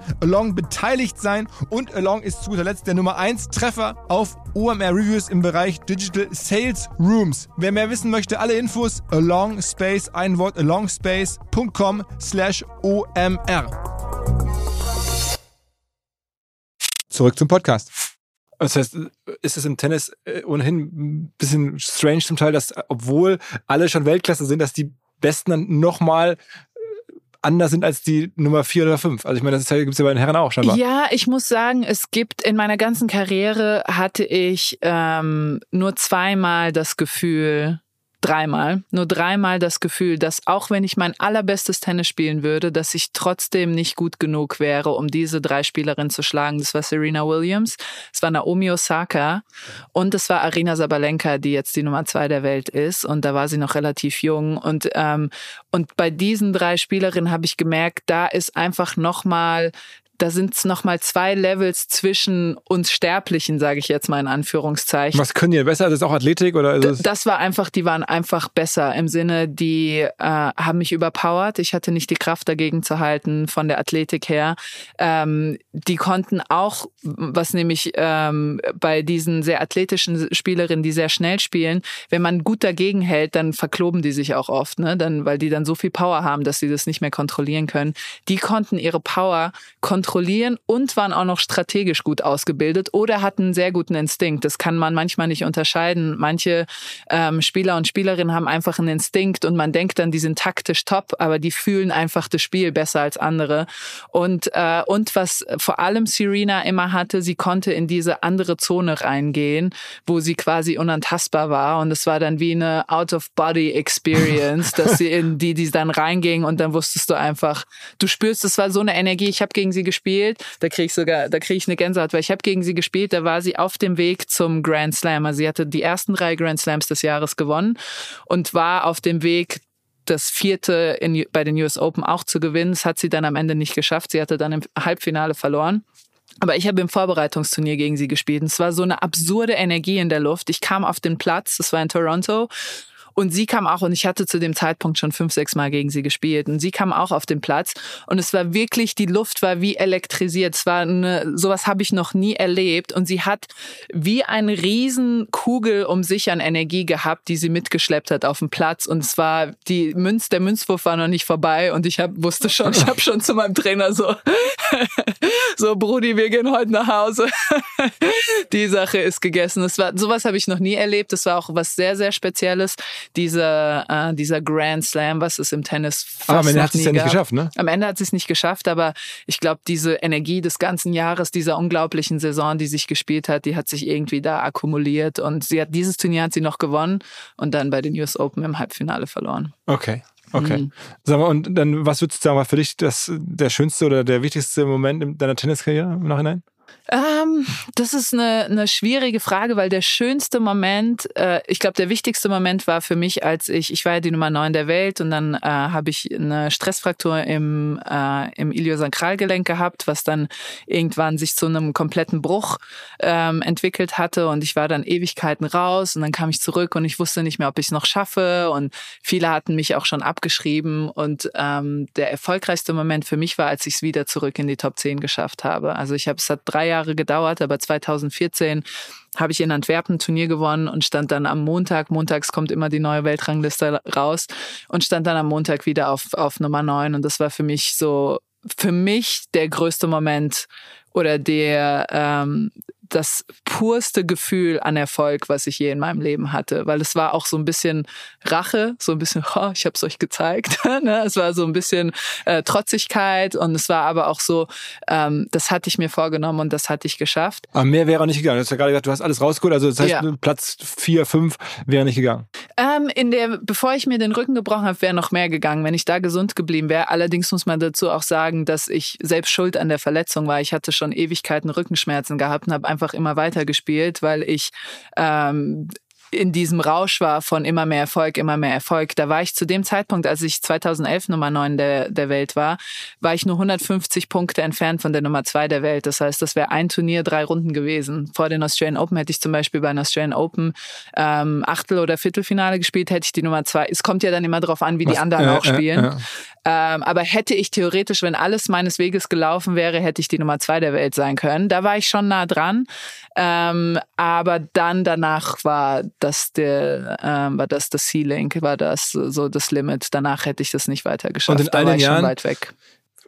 Along beteiligt sein und Along ist zu guter Letzt der Nummer 1 Treffer auf OMR Reviews im Bereich Digital Sales Rooms. Wer mehr wissen möchte, alle Infos Along Space, ein Wort alongspace.com slash OMR. Zurück zum Podcast. Das heißt, ist es im Tennis äh, ohnehin ein bisschen strange zum Teil, dass obwohl alle schon Weltklasse sind, dass die Besten dann nochmal anders sind als die Nummer vier oder fünf. Also ich meine, das gibt es ja bei den Herren auch scheinbar. Ja, ich muss sagen, es gibt in meiner ganzen Karriere hatte ich ähm, nur zweimal das Gefühl, dreimal, nur dreimal das Gefühl, dass auch wenn ich mein allerbestes Tennis spielen würde, dass ich trotzdem nicht gut genug wäre, um diese drei Spielerinnen zu schlagen. Das war Serena Williams, es war Naomi Osaka und es war Arina Sabalenka, die jetzt die Nummer zwei der Welt ist. Und da war sie noch relativ jung. Und, ähm, und bei diesen drei Spielerinnen habe ich gemerkt, da ist einfach nochmal da sind es nochmal zwei Levels zwischen uns Sterblichen, sage ich jetzt mal in Anführungszeichen. Was können die besser? Das ist auch Athletik oder ist es Das war einfach, die waren einfach besser im Sinne, die äh, haben mich überpowert. Ich hatte nicht die Kraft dagegen zu halten von der Athletik her. Ähm, die konnten auch, was nämlich ähm, bei diesen sehr athletischen Spielerinnen, die sehr schnell spielen, wenn man gut dagegen hält, dann verkloben die sich auch oft, ne? Dann, weil die dann so viel Power haben, dass sie das nicht mehr kontrollieren können. Die konnten ihre Power kontrollieren kontrollieren und waren auch noch strategisch gut ausgebildet oder hatten einen sehr guten Instinkt. Das kann man manchmal nicht unterscheiden. Manche ähm, Spieler und Spielerinnen haben einfach einen Instinkt und man denkt dann, die sind taktisch top, aber die fühlen einfach das Spiel besser als andere. Und, äh, und was vor allem Serena immer hatte, sie konnte in diese andere Zone reingehen, wo sie quasi unantastbar war. Und es war dann wie eine Out-of-Body-Experience, dass sie in die, die dann reinging und dann wusstest du einfach, du spürst, es war so eine Energie. Ich habe gegen sie gespielt gespielt. Da kriege ich sogar, da kriege ich eine Gänsehaut, weil ich habe gegen sie gespielt. Da war sie auf dem Weg zum Grand Slam. Also sie hatte die ersten drei Grand Slams des Jahres gewonnen und war auf dem Weg das vierte in, bei den US Open auch zu gewinnen. Das hat sie dann am Ende nicht geschafft. Sie hatte dann im Halbfinale verloren. Aber ich habe im Vorbereitungsturnier gegen sie gespielt. Und es war so eine absurde Energie in der Luft. Ich kam auf den Platz, das war in Toronto, und sie kam auch, und ich hatte zu dem Zeitpunkt schon fünf, sechs Mal gegen sie gespielt. Und sie kam auch auf den Platz. Und es war wirklich, die Luft war wie elektrisiert. Es war eine, sowas habe ich noch nie erlebt. Und sie hat wie eine Riesenkugel um sich an Energie gehabt, die sie mitgeschleppt hat auf dem Platz. Und es war, die Münz, der Münzwurf war noch nicht vorbei. Und ich hab, wusste schon, ich habe schon zu meinem Trainer so, so, Brudi, wir gehen heute nach Hause. die Sache ist gegessen. Es war, sowas habe ich noch nie erlebt. Das war auch was sehr, sehr Spezielles dieser, äh, dieser Grand Slam, was es im Tennis fast Aber am Ende hat es ja nicht geschafft, ne? Am Ende hat es nicht geschafft, aber ich glaube, diese Energie des ganzen Jahres, dieser unglaublichen Saison, die sich gespielt hat, die hat sich irgendwie da akkumuliert und sie hat dieses Turnier hat sie noch gewonnen und dann bei den US Open im Halbfinale verloren. Okay. Okay. Mhm. Sag mal, und dann, was würdest du sagen, war für dich das, der schönste oder der wichtigste Moment in deiner Tenniskarriere im Nachhinein? Ähm, das ist eine, eine schwierige Frage, weil der schönste Moment, äh, ich glaube, der wichtigste Moment war für mich, als ich, ich war ja die Nummer 9 der Welt und dann äh, habe ich eine Stressfraktur im, äh, im Iliosakralgelenk gehabt, was dann irgendwann sich zu einem kompletten Bruch ähm, entwickelt hatte und ich war dann Ewigkeiten raus und dann kam ich zurück und ich wusste nicht mehr, ob ich es noch schaffe und viele hatten mich auch schon abgeschrieben und ähm, der erfolgreichste Moment für mich war, als ich es wieder zurück in die Top 10 geschafft habe. Also ich habe es hat drei Jahre gedauert, aber 2014 habe ich in Antwerpen ein Turnier gewonnen und stand dann am Montag, montags kommt immer die neue Weltrangliste raus und stand dann am Montag wieder auf, auf Nummer 9 und das war für mich so, für mich der größte Moment oder der, ähm, das purste Gefühl an Erfolg, was ich je in meinem Leben hatte, weil es war auch so ein bisschen Rache, so ein bisschen, oh, ich habe es euch gezeigt. ne? Es war so ein bisschen äh, Trotzigkeit und es war aber auch so, ähm, das hatte ich mir vorgenommen und das hatte ich geschafft. Aber mehr wäre auch nicht gegangen. Du hast ja gerade gesagt, du hast alles rausgeholt, also das heißt, ja. Platz vier, fünf wäre nicht gegangen. Ähm, in der, bevor ich mir den Rücken gebrochen habe, wäre noch mehr gegangen, wenn ich da gesund geblieben wäre. Allerdings muss man dazu auch sagen, dass ich selbst schuld an der Verletzung war. Ich hatte schon Ewigkeiten Rückenschmerzen gehabt und habe einfach immer weiter gespielt, weil ich ähm, in diesem Rausch war von immer mehr Erfolg, immer mehr Erfolg. Da war ich zu dem Zeitpunkt, als ich 2011 Nummer 9 der, der Welt war, war ich nur 150 Punkte entfernt von der Nummer 2 der Welt. Das heißt, das wäre ein Turnier, drei Runden gewesen. Vor den Australian Open hätte ich zum Beispiel bei den Australian Open ähm, Achtel- oder Viertelfinale gespielt, hätte ich die Nummer 2. Es kommt ja dann immer darauf an, wie die anderen äh, auch spielen. Äh, äh. Ähm, aber hätte ich theoretisch, wenn alles meines Weges gelaufen wäre, hätte ich die Nummer 2 der Welt sein können. Da war ich schon nah dran. Ähm, aber dann danach war das der, ähm, war das das Ceiling, war das so das Limit. Danach hätte ich das nicht weiter geschafft. Und in all den Jahren, weit weg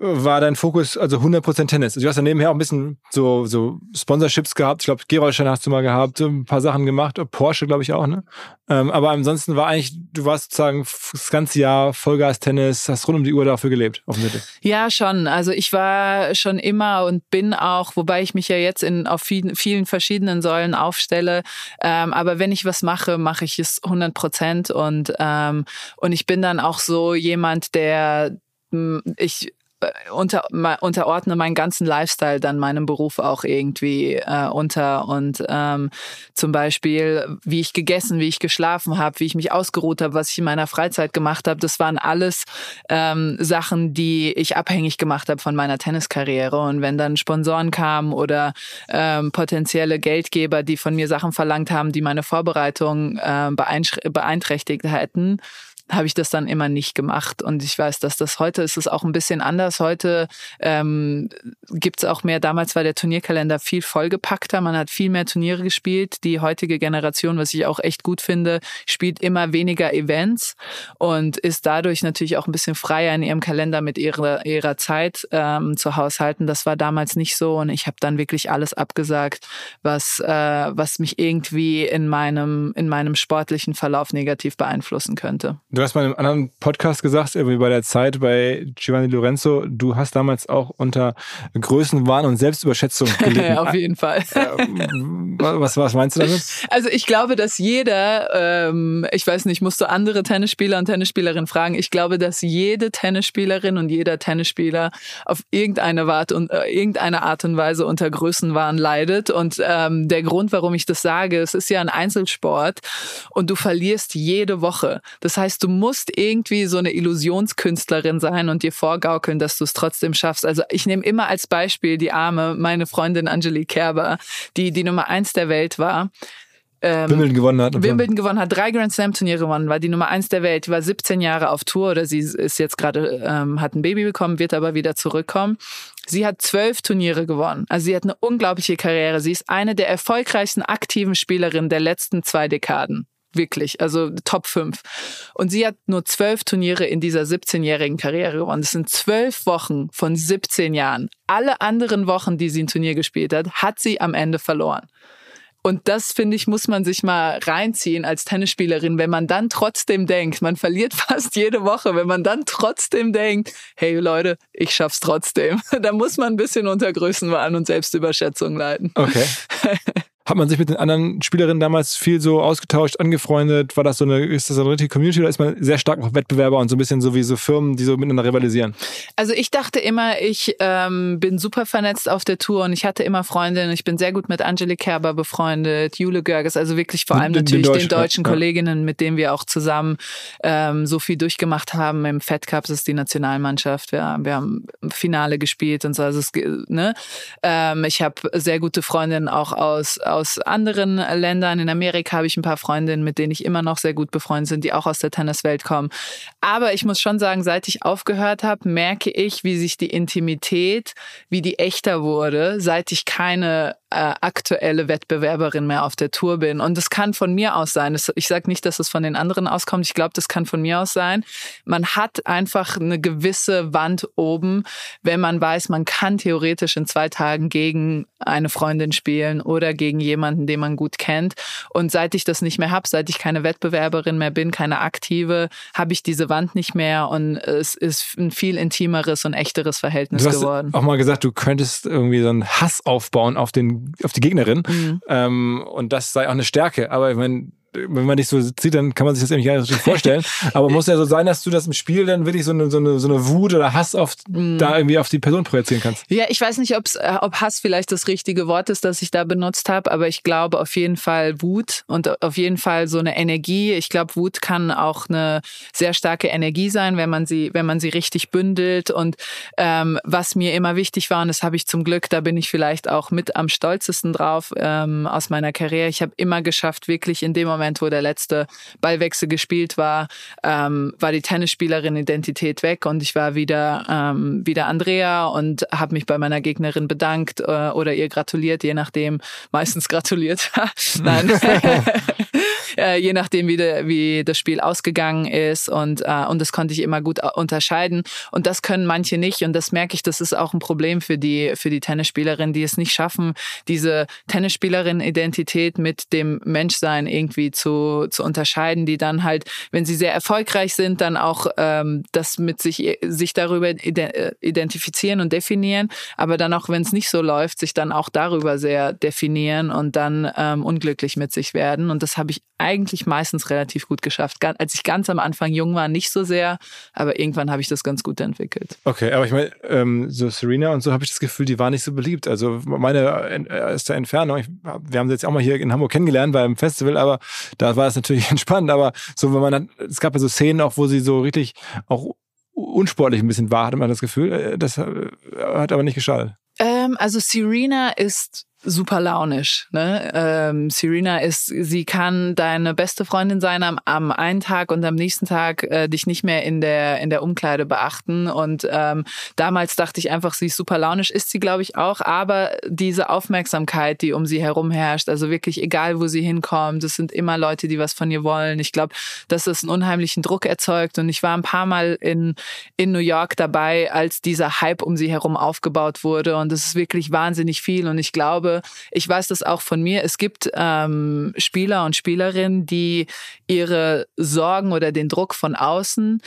war dein Fokus also 100% Tennis. Also du hast ja nebenher auch ein bisschen so, so Sponsorships gehabt. Ich glaube, Gerolstein hast du mal gehabt, ein paar Sachen gemacht, Porsche glaube ich auch, ne? Ähm, aber ansonsten war eigentlich, du warst sozusagen das ganze Jahr Vollgas-Tennis, hast rund um die Uhr dafür gelebt, offensichtlich. Ja, schon. Also ich war schon immer und bin auch, wobei ich mich ja jetzt in, auf vielen, vielen verschiedenen Säulen aufstelle. Ähm, aber wenn ich was mache, mache ich es 100 und, ähm, und ich bin dann auch so jemand, der ich äh, unter, unterordne meinen ganzen Lifestyle dann meinem Beruf auch irgendwie äh, unter. Und ähm, zum Beispiel wie ich gegessen, wie ich geschlafen habe, wie ich mich ausgeruht habe, was ich in meiner Freizeit gemacht habe, das waren alles ähm, Sachen, die ich abhängig gemacht habe von meiner Tenniskarriere. Und wenn dann Sponsoren kamen oder ähm, potenzielle Geldgeber, die von mir Sachen verlangt haben, die meine Vorbereitung äh, beeinträchtigt hätten, habe ich das dann immer nicht gemacht. Und ich weiß, dass das heute ist es auch ein bisschen anders. Heute ähm, gibt es auch mehr, damals war der Turnierkalender viel vollgepackter, man hat viel mehr Turniere gespielt. Die heutige Generation, was ich auch echt gut finde, spielt immer weniger Events und ist dadurch natürlich auch ein bisschen freier in ihrem Kalender mit ihrer, ihrer Zeit ähm, zu haushalten. Das war damals nicht so und ich habe dann wirklich alles abgesagt, was, äh, was mich irgendwie in meinem, in meinem sportlichen Verlauf negativ beeinflussen könnte. Du hast mal in einem anderen Podcast gesagt, irgendwie bei der Zeit bei Giovanni Lorenzo, du hast damals auch unter Größenwahn und Selbstüberschätzung gelitten. Auf jeden Fall. was, was meinst du damit? Also ich glaube, dass jeder, ähm, ich weiß nicht, musst du andere Tennisspieler und Tennisspielerinnen fragen. Ich glaube, dass jede Tennisspielerin und jeder Tennisspieler auf irgendeine Art und äh, irgendeine Art und Weise unter Größenwahn leidet. Und ähm, der Grund, warum ich das sage, es ist ja ein Einzelsport und du verlierst jede Woche. Das heißt, du musst irgendwie so eine Illusionskünstlerin sein und dir vorgaukeln, dass du es trotzdem schaffst. Also ich nehme immer als Beispiel die arme, meine Freundin Angelique Kerber, die die Nummer eins der Welt war. Ähm, Wimbledon gewonnen hat. Wimbledon gewonnen hat, drei Grand Slam Turniere gewonnen, war die Nummer eins der Welt, die war 17 Jahre auf Tour oder sie ist jetzt gerade, ähm, hat ein Baby bekommen, wird aber wieder zurückkommen. Sie hat zwölf Turniere gewonnen. Also sie hat eine unglaubliche Karriere. Sie ist eine der erfolgreichsten aktiven Spielerinnen der letzten zwei Dekaden. Wirklich, also Top 5. Und sie hat nur zwölf Turniere in dieser 17-jährigen Karriere gewonnen. Das sind zwölf Wochen von 17 Jahren. Alle anderen Wochen, die sie ein Turnier gespielt hat, hat sie am Ende verloren. Und das, finde ich, muss man sich mal reinziehen als Tennisspielerin, wenn man dann trotzdem denkt, man verliert fast jede Woche, wenn man dann trotzdem denkt, hey Leute, ich schaff's trotzdem. Da muss man ein bisschen unter Größenwahn und Selbstüberschätzung leiden. Okay. Hat man sich mit den anderen Spielerinnen damals viel so ausgetauscht, angefreundet? War das so eine, ist das eine richtige Community oder ist man sehr stark noch Wettbewerber und so ein bisschen so wie so Firmen, die so miteinander rivalisieren? Also ich dachte immer, ich ähm, bin super vernetzt auf der Tour und ich hatte immer Freundinnen. Ich bin sehr gut mit Angelique Kerber befreundet, Jule Görges, also wirklich vor allem den, natürlich den, Deutsch, den deutschen ja. Kolleginnen, mit denen wir auch zusammen ähm, so viel durchgemacht haben. Im Fed Cup das ist die Nationalmannschaft. Wir, wir haben Finale gespielt und so. Also es, ne? ähm, ich habe sehr gute Freundinnen auch aus aus anderen Ländern. In Amerika habe ich ein paar Freundinnen, mit denen ich immer noch sehr gut befreundet bin, die auch aus der Tenniswelt kommen. Aber ich muss schon sagen, seit ich aufgehört habe, merke ich, wie sich die Intimität, wie die echter wurde, seit ich keine äh, aktuelle Wettbewerberin mehr auf der Tour bin. Und das kann von mir aus sein. Ich sage nicht, dass es von den anderen auskommt. Ich glaube, das kann von mir aus sein. Man hat einfach eine gewisse Wand oben, wenn man weiß, man kann theoretisch in zwei Tagen gegen eine Freundin spielen oder gegen jemanden, den man gut kennt. Und seit ich das nicht mehr habe, seit ich keine Wettbewerberin mehr bin, keine aktive, habe ich diese Wand nicht mehr und es ist ein viel intimeres und echteres Verhältnis du hast geworden. Auch mal gesagt, du könntest irgendwie so einen Hass aufbauen auf den auf die Gegnerin mhm. ähm, und das sei auch eine Stärke. Aber ich meine wenn man dich so sieht, dann kann man sich das irgendwie gar nicht vorstellen. Aber muss ja so sein, dass du das im Spiel dann wirklich so eine, so eine, so eine Wut oder Hass auf, mm. da irgendwie auf die Person projizieren kannst. Ja, ich weiß nicht, ob's, äh, ob Hass vielleicht das richtige Wort ist, das ich da benutzt habe, aber ich glaube auf jeden Fall Wut und auf jeden Fall so eine Energie. Ich glaube, Wut kann auch eine sehr starke Energie sein, wenn man sie, wenn man sie richtig bündelt. Und ähm, was mir immer wichtig war, und das habe ich zum Glück, da bin ich vielleicht auch mit am stolzesten drauf ähm, aus meiner Karriere. Ich habe immer geschafft, wirklich in dem Moment, wo der letzte Ballwechsel gespielt war, ähm, war die Tennisspielerin-Identität weg und ich war wieder ähm, wieder Andrea und habe mich bei meiner Gegnerin bedankt äh, oder ihr gratuliert, je nachdem. Meistens gratuliert. Nein. äh, je nachdem, wie, de, wie das Spiel ausgegangen ist und, äh, und das konnte ich immer gut unterscheiden. Und das können manche nicht und das merke ich, das ist auch ein Problem für die, für die Tennisspielerinnen, die es nicht schaffen, diese Tennisspielerin-Identität mit dem Menschsein irgendwie zu, zu unterscheiden, die dann halt, wenn sie sehr erfolgreich sind, dann auch ähm, das mit sich, sich darüber identifizieren und definieren, aber dann auch, wenn es nicht so läuft, sich dann auch darüber sehr definieren und dann ähm, unglücklich mit sich werden. Und das habe ich eigentlich meistens relativ gut geschafft. Als ich ganz am Anfang jung war, nicht so sehr, aber irgendwann habe ich das ganz gut entwickelt. Okay, aber ich meine, ähm, so Serena und so habe ich das Gefühl, die war nicht so beliebt. Also meine erste Entfernung, ich, wir haben sie jetzt auch mal hier in Hamburg kennengelernt beim Festival, aber da war es natürlich entspannt. Aber so, wenn man dann, es gab ja so Szenen auch, wo sie so richtig auch unsportlich ein bisschen war, hatte man das Gefühl. Äh, das äh, hat aber nicht geschadet. Ähm, also Serena ist super launisch. Ne? Ähm, Serena ist, sie kann deine beste Freundin sein am, am einen Tag und am nächsten Tag äh, dich nicht mehr in der in der Umkleide beachten. Und ähm, damals dachte ich einfach, sie ist super launisch, ist sie glaube ich auch. Aber diese Aufmerksamkeit, die um sie herum herrscht, also wirklich egal, wo sie hinkommt, es sind immer Leute, die was von ihr wollen. Ich glaube, dass es einen unheimlichen Druck erzeugt. Und ich war ein paar Mal in in New York dabei, als dieser Hype um sie herum aufgebaut wurde. Und es ist wirklich wahnsinnig viel. Und ich glaube ich weiß das auch von mir, es gibt ähm, Spieler und Spielerinnen, die ihre Sorgen oder den Druck von außen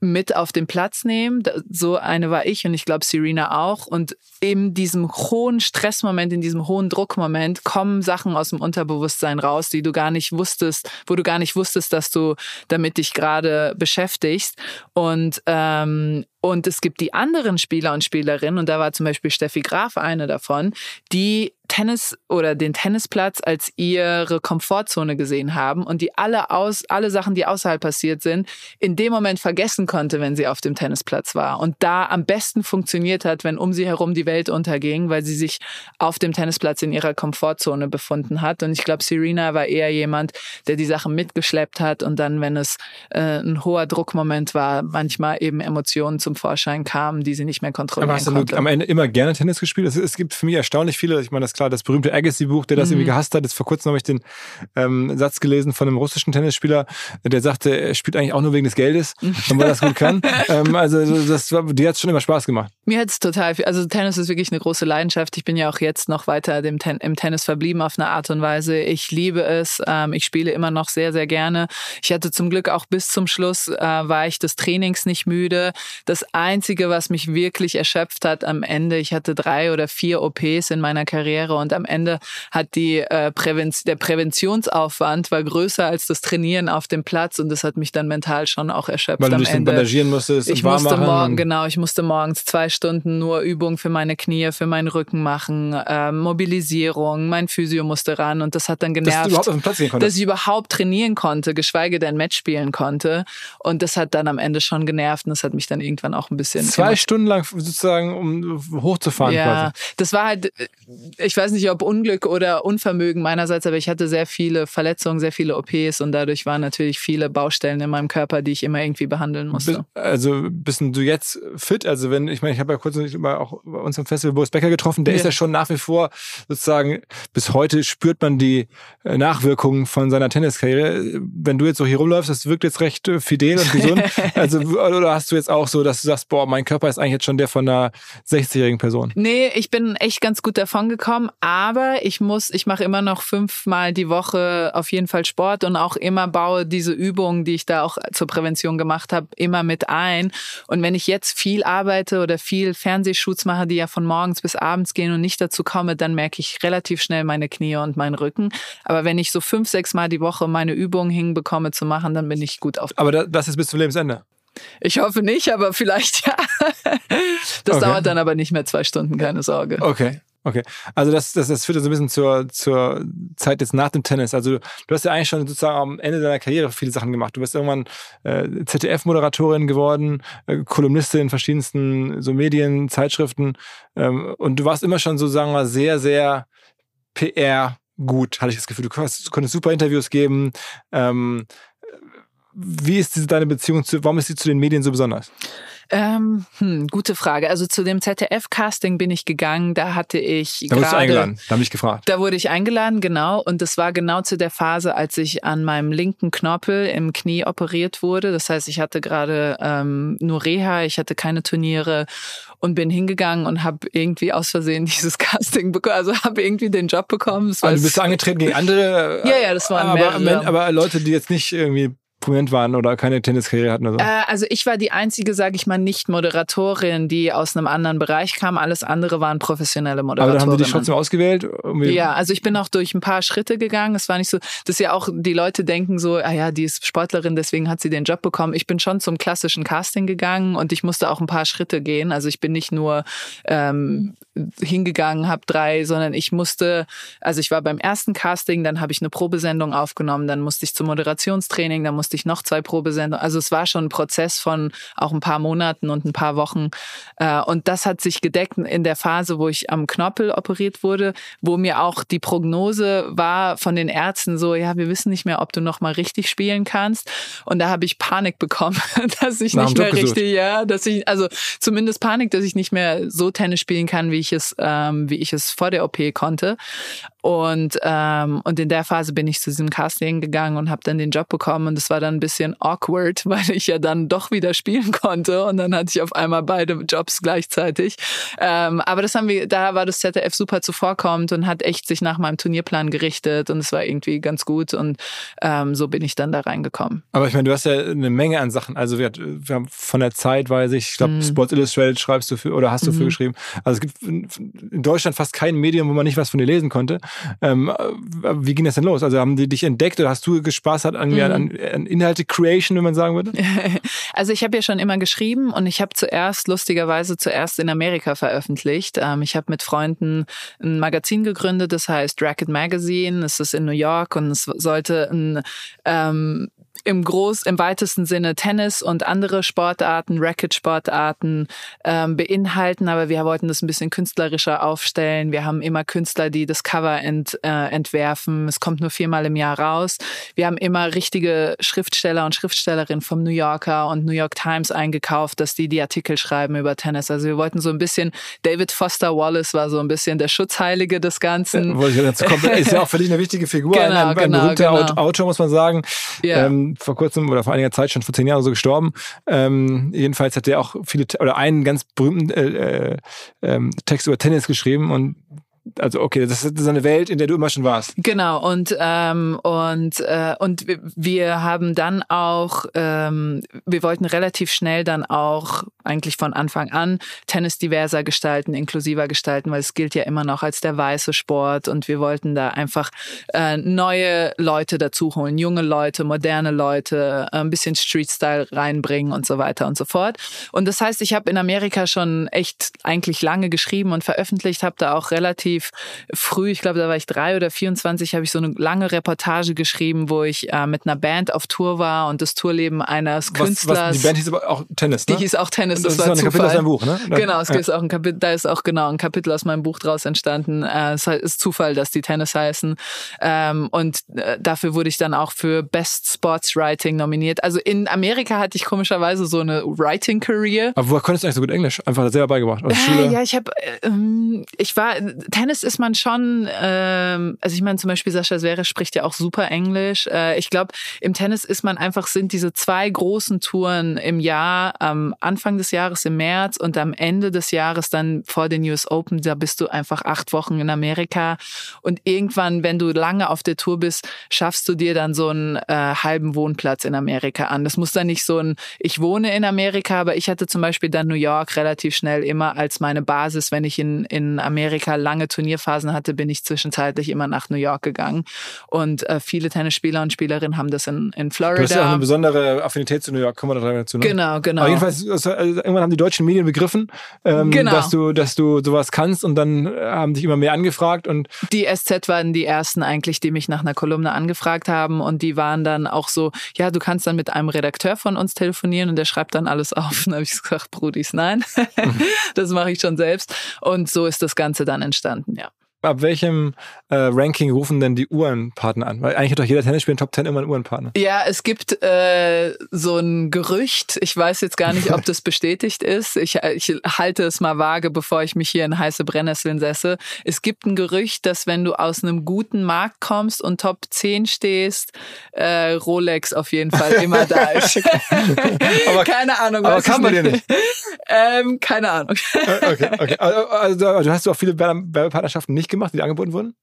mit auf den Platz nehmen. So eine war ich und ich glaube Serena auch. Und in diesem hohen Stressmoment, in diesem hohen Druckmoment kommen Sachen aus dem Unterbewusstsein raus, die du gar nicht wusstest, wo du gar nicht wusstest, dass du damit dich gerade beschäftigst. Und ähm, und es gibt die anderen Spieler und Spielerinnen, und da war zum Beispiel Steffi Graf eine davon, die Tennis oder den Tennisplatz als ihre Komfortzone gesehen haben und die alle aus, alle Sachen, die außerhalb passiert sind, in dem Moment vergessen konnte, wenn sie auf dem Tennisplatz war. Und da am besten funktioniert hat, wenn um sie herum die Welt unterging, weil sie sich auf dem Tennisplatz in ihrer Komfortzone befunden hat. Und ich glaube, Serena war eher jemand, der die Sachen mitgeschleppt hat und dann, wenn es äh, ein hoher Druckmoment war, manchmal eben Emotionen zum Vorschein kamen, die sie nicht mehr kontrollieren Aber hast konnte. du am Ende immer gerne Tennis gespielt? Es, es gibt für mich erstaunlich viele, ich meine, das klar, das berühmte Agassi-Buch, der das mhm. irgendwie gehasst hat. Jetzt vor kurzem habe ich den ähm, Satz gelesen von einem russischen Tennisspieler, der sagte, er spielt eigentlich auch nur wegen des Geldes und weil er das gut kann. ähm, also das war, dir hat es schon immer Spaß gemacht. Mir hat es total viel, also Tennis ist wirklich eine große Leidenschaft. Ich bin ja auch jetzt noch weiter dem Ten im Tennis verblieben auf eine Art und Weise. Ich liebe es. Ähm, ich spiele immer noch sehr, sehr gerne. Ich hatte zum Glück auch bis zum Schluss, äh, war ich des Trainings nicht müde. Das Einzige, was mich wirklich erschöpft hat am Ende, ich hatte drei oder vier OPs in meiner Karriere und am Ende hat die äh, Prävenz der Präventionsaufwand war größer als das Trainieren auf dem Platz und das hat mich dann mental schon auch erschöpft Weil du am dich Ende. bandagieren musstest ich musste morgen, genau, ich musste morgens zwei Stunden nur Übungen für meine Knie, für meinen Rücken machen, äh, Mobilisierung, mein Physio musste ran und das hat dann genervt, dass, dass ich überhaupt trainieren konnte, geschweige denn Match spielen konnte. Und das hat dann am Ende schon genervt und das hat mich dann irgendwann auch ein bisschen. Zwei Stunden lang sozusagen, um hochzufahren ja, quasi. Das war halt, ich weiß nicht, ob Unglück oder Unvermögen meinerseits, aber ich hatte sehr viele Verletzungen, sehr viele OPs und dadurch waren natürlich viele Baustellen in meinem Körper, die ich immer irgendwie behandeln musste. Also bist du jetzt fit? Also wenn, ich meine, ich habe ja kurz mal auch bei uns im Festival Boris Becker getroffen, der ja. ist ja schon nach wie vor sozusagen, bis heute spürt man die äh, Nachwirkungen von seiner Tenniskarriere. Wenn du jetzt so hier rumläufst, das wirkt jetzt recht äh, fidel und gesund. also, oder hast du jetzt auch so, dass du sagst, boah, mein Körper ist eigentlich jetzt schon der von einer 60-jährigen Person? Nee, ich bin echt ganz gut davon gekommen bekommen, aber ich muss, ich mache immer noch fünfmal die Woche auf jeden Fall Sport und auch immer baue diese Übungen, die ich da auch zur Prävention gemacht habe, immer mit ein. Und wenn ich jetzt viel arbeite oder viel Fernsehshoots mache, die ja von morgens bis abends gehen und nicht dazu komme, dann merke ich relativ schnell meine Knie und meinen Rücken. Aber wenn ich so fünf, sechs Mal die Woche meine Übungen hinbekomme zu machen, dann bin ich gut auf. Aber das ist bis zum Lebensende. Ich hoffe nicht, aber vielleicht ja. Das okay. dauert dann aber nicht mehr zwei Stunden, keine Sorge. Okay. Okay, also das, das, das führt so ein bisschen zur, zur Zeit jetzt nach dem Tennis. Also du hast ja eigentlich schon sozusagen am Ende deiner Karriere viele Sachen gemacht. Du bist irgendwann äh, ZDF-Moderatorin geworden, äh, Kolumnistin in verschiedensten so Medien, Zeitschriften ähm, und du warst immer schon so, sagen wir sehr, sehr PR gut, hatte ich das Gefühl. Du konntest, du konntest super Interviews geben. Ähm, wie ist diese, deine Beziehung zu, warum ist sie zu den Medien so besonders? Ähm, hm, gute Frage. Also zu dem ZDF-Casting bin ich gegangen. Da hatte ich. Da wurdest du eingeladen. Da habe ich gefragt. Da wurde ich eingeladen, genau. Und das war genau zu der Phase, als ich an meinem linken Knorpel im Knie operiert wurde. Das heißt, ich hatte gerade ähm, nur Reha, ich hatte keine Turniere und bin hingegangen und habe irgendwie aus Versehen dieses Casting bekommen. Also habe irgendwie den Job bekommen. Also du bist angetreten gegen andere. ja, ja, das waren aber, mehrere. Aber Leute, die jetzt nicht irgendwie prominent waren oder keine Tenniskarriere hatten oder so? Äh, also ich war die einzige, sage ich mal, nicht Moderatorin, die aus einem anderen Bereich kam. Alles andere waren professionelle Moderatorinnen. Aber dann haben sie dich trotzdem ausgewählt? Ja, also ich bin auch durch ein paar Schritte gegangen. Es war nicht so, dass ja auch die Leute denken so, ah ja, die ist Sportlerin, deswegen hat sie den Job bekommen. Ich bin schon zum klassischen Casting gegangen und ich musste auch ein paar Schritte gehen. Also ich bin nicht nur ähm, hingegangen, habe drei, sondern ich musste, also ich war beim ersten Casting, dann habe ich eine Probesendung aufgenommen, dann musste ich zum Moderationstraining, dann musste ich noch zwei Probesendungen. Also es war schon ein Prozess von auch ein paar Monaten und ein paar Wochen. Äh, und das hat sich gedeckt in der Phase, wo ich am Knorpel operiert wurde, wo mir auch die Prognose war von den Ärzten so, ja, wir wissen nicht mehr, ob du noch mal richtig spielen kannst. Und da habe ich Panik bekommen, dass ich nicht mehr richtig, ja, dass ich, also zumindest Panik, dass ich nicht mehr so Tennis spielen kann, wie ich es, ähm, wie ich es vor der OP konnte. Und, ähm, und in der Phase bin ich zu diesem Casting gegangen und habe dann den Job bekommen. Und es war dann ein bisschen awkward, weil ich ja dann doch wieder spielen konnte. Und dann hatte ich auf einmal beide Jobs gleichzeitig. Ähm, aber das haben wir, da war das ZDF super zuvorkommend und hat echt sich nach meinem Turnierplan gerichtet. Und es war irgendwie ganz gut. Und ähm, so bin ich dann da reingekommen. Aber ich meine, du hast ja eine Menge an Sachen. Also wir, wir haben von der Zeit, weiß ich, ich glaube, mm. Sports Illustrated schreibst du für oder hast du mm. für mhm. geschrieben. Also es gibt in Deutschland fast kein Medium, wo man nicht was von dir lesen konnte. Ähm, wie ging das denn los? Also haben die dich entdeckt oder hast du Spaß hat an, mhm. an, an Inhalte-Creation, wenn man sagen würde? Also ich habe ja schon immer geschrieben und ich habe zuerst, lustigerweise zuerst in Amerika veröffentlicht. Ähm, ich habe mit Freunden ein Magazin gegründet, das heißt Racket Magazine. Es ist in New York und es sollte ein ähm, im groß, im weitesten Sinne Tennis und andere Sportarten, Racket-Sportarten ähm, beinhalten, aber wir wollten das ein bisschen künstlerischer aufstellen. Wir haben immer Künstler, die das Cover ent, äh, entwerfen. Es kommt nur viermal im Jahr raus. Wir haben immer richtige Schriftsteller und Schriftstellerinnen vom New Yorker und New York Times eingekauft, dass die die Artikel schreiben über Tennis. Also wir wollten so ein bisschen, David Foster Wallace war so ein bisschen der Schutzheilige des Ganzen. Ja, ist ja auch für dich eine wichtige Figur, genau, ein, ein, ein genau, berühmter genau. Autor, muss man sagen. Ja. Ähm, vor kurzem oder vor einiger Zeit schon vor zehn Jahren so gestorben. Ähm, jedenfalls hat er auch viele oder einen ganz berühmten äh, äh, ähm, Text über Tennis geschrieben und also okay, das ist eine Welt, in der du immer schon warst. Genau und ähm, und äh, und wir haben dann auch, ähm, wir wollten relativ schnell dann auch eigentlich von Anfang an Tennis diverser gestalten, inklusiver gestalten, weil es gilt ja immer noch als der weiße Sport und wir wollten da einfach äh, neue Leute dazu holen, junge Leute, moderne Leute, äh, ein bisschen Street-Style reinbringen und so weiter und so fort. Und das heißt, ich habe in Amerika schon echt eigentlich lange geschrieben und veröffentlicht, habe da auch relativ relativ früh, ich glaube, da war ich drei oder 24, habe ich so eine lange Reportage geschrieben, wo ich äh, mit einer Band auf Tour war und das Tourleben eines Künstlers. Was, die Band hieß aber auch Tennis, ne? Die hieß auch Tennis. Das, das war ist ein Kapitel aus deinem Buch, ne? Genau, es ja. ist auch ein Kapitel, da ist auch genau ein Kapitel aus meinem Buch draus entstanden. Äh, es ist Zufall, dass die Tennis heißen. Ähm, und äh, dafür wurde ich dann auch für Best Sports Writing nominiert. Also in Amerika hatte ich komischerweise so eine Writing Career. Aber woher konntest du eigentlich so gut Englisch? Einfach selber beigebracht? Aus äh, Schule? Ja, ich habe, äh, ähm, ich war, Tennis Tennis ist man schon, ähm, also ich meine zum Beispiel Sascha Zverev spricht ja auch super Englisch. Äh, ich glaube, im Tennis ist man einfach, sind diese zwei großen Touren im Jahr, am Anfang des Jahres im März und am Ende des Jahres dann vor den US Open, da bist du einfach acht Wochen in Amerika und irgendwann, wenn du lange auf der Tour bist, schaffst du dir dann so einen äh, halben Wohnplatz in Amerika an. Das muss dann nicht so ein, ich wohne in Amerika, aber ich hatte zum Beispiel dann New York relativ schnell immer als meine Basis, wenn ich in, in Amerika lange Turnierphasen hatte, bin ich zwischenzeitlich immer nach New York gegangen. Und äh, viele Tennisspieler und Spielerinnen haben das in, in Florida. Du hast ja auch eine besondere Affinität zu New York, kommen wir da dazu. Ne? Genau, genau. Aber jedenfalls, also, irgendwann haben die deutschen Medien begriffen, ähm, genau. dass, du, dass du sowas kannst und dann äh, haben dich immer mehr angefragt. und Die SZ waren die ersten eigentlich, die mich nach einer Kolumne angefragt haben und die waren dann auch so, ja, du kannst dann mit einem Redakteur von uns telefonieren und der schreibt dann alles auf. Und dann habe ich gesagt, Brudis, nein, mhm. das mache ich schon selbst. Und so ist das Ganze dann entstanden, ja ab welchem äh, Ranking rufen denn die Uhrenpartner an? Weil eigentlich hat doch jeder Tennisspieler in Top 10 immer einen Uhrenpartner. Ja, es gibt äh, so ein Gerücht. Ich weiß jetzt gar nicht, ob das bestätigt ist. Ich, ich halte es mal vage, bevor ich mich hier in heiße Brennnesseln setze. Es gibt ein Gerücht, dass wenn du aus einem guten Markt kommst und Top 10 stehst, äh, Rolex auf jeden Fall immer da ist. aber, keine Ahnung. Aber kann man dir nicht? Ähm, keine Ahnung. okay, okay. Also, also, du hast auch viele Werbepartnerschaften nicht gemacht, die angeboten wurden?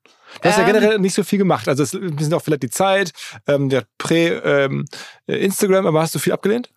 Du hast ähm, ja generell nicht so viel gemacht. Also es ist auch vielleicht die Zeit, ähm, der Prä-Instagram, ähm, aber hast du viel abgelehnt?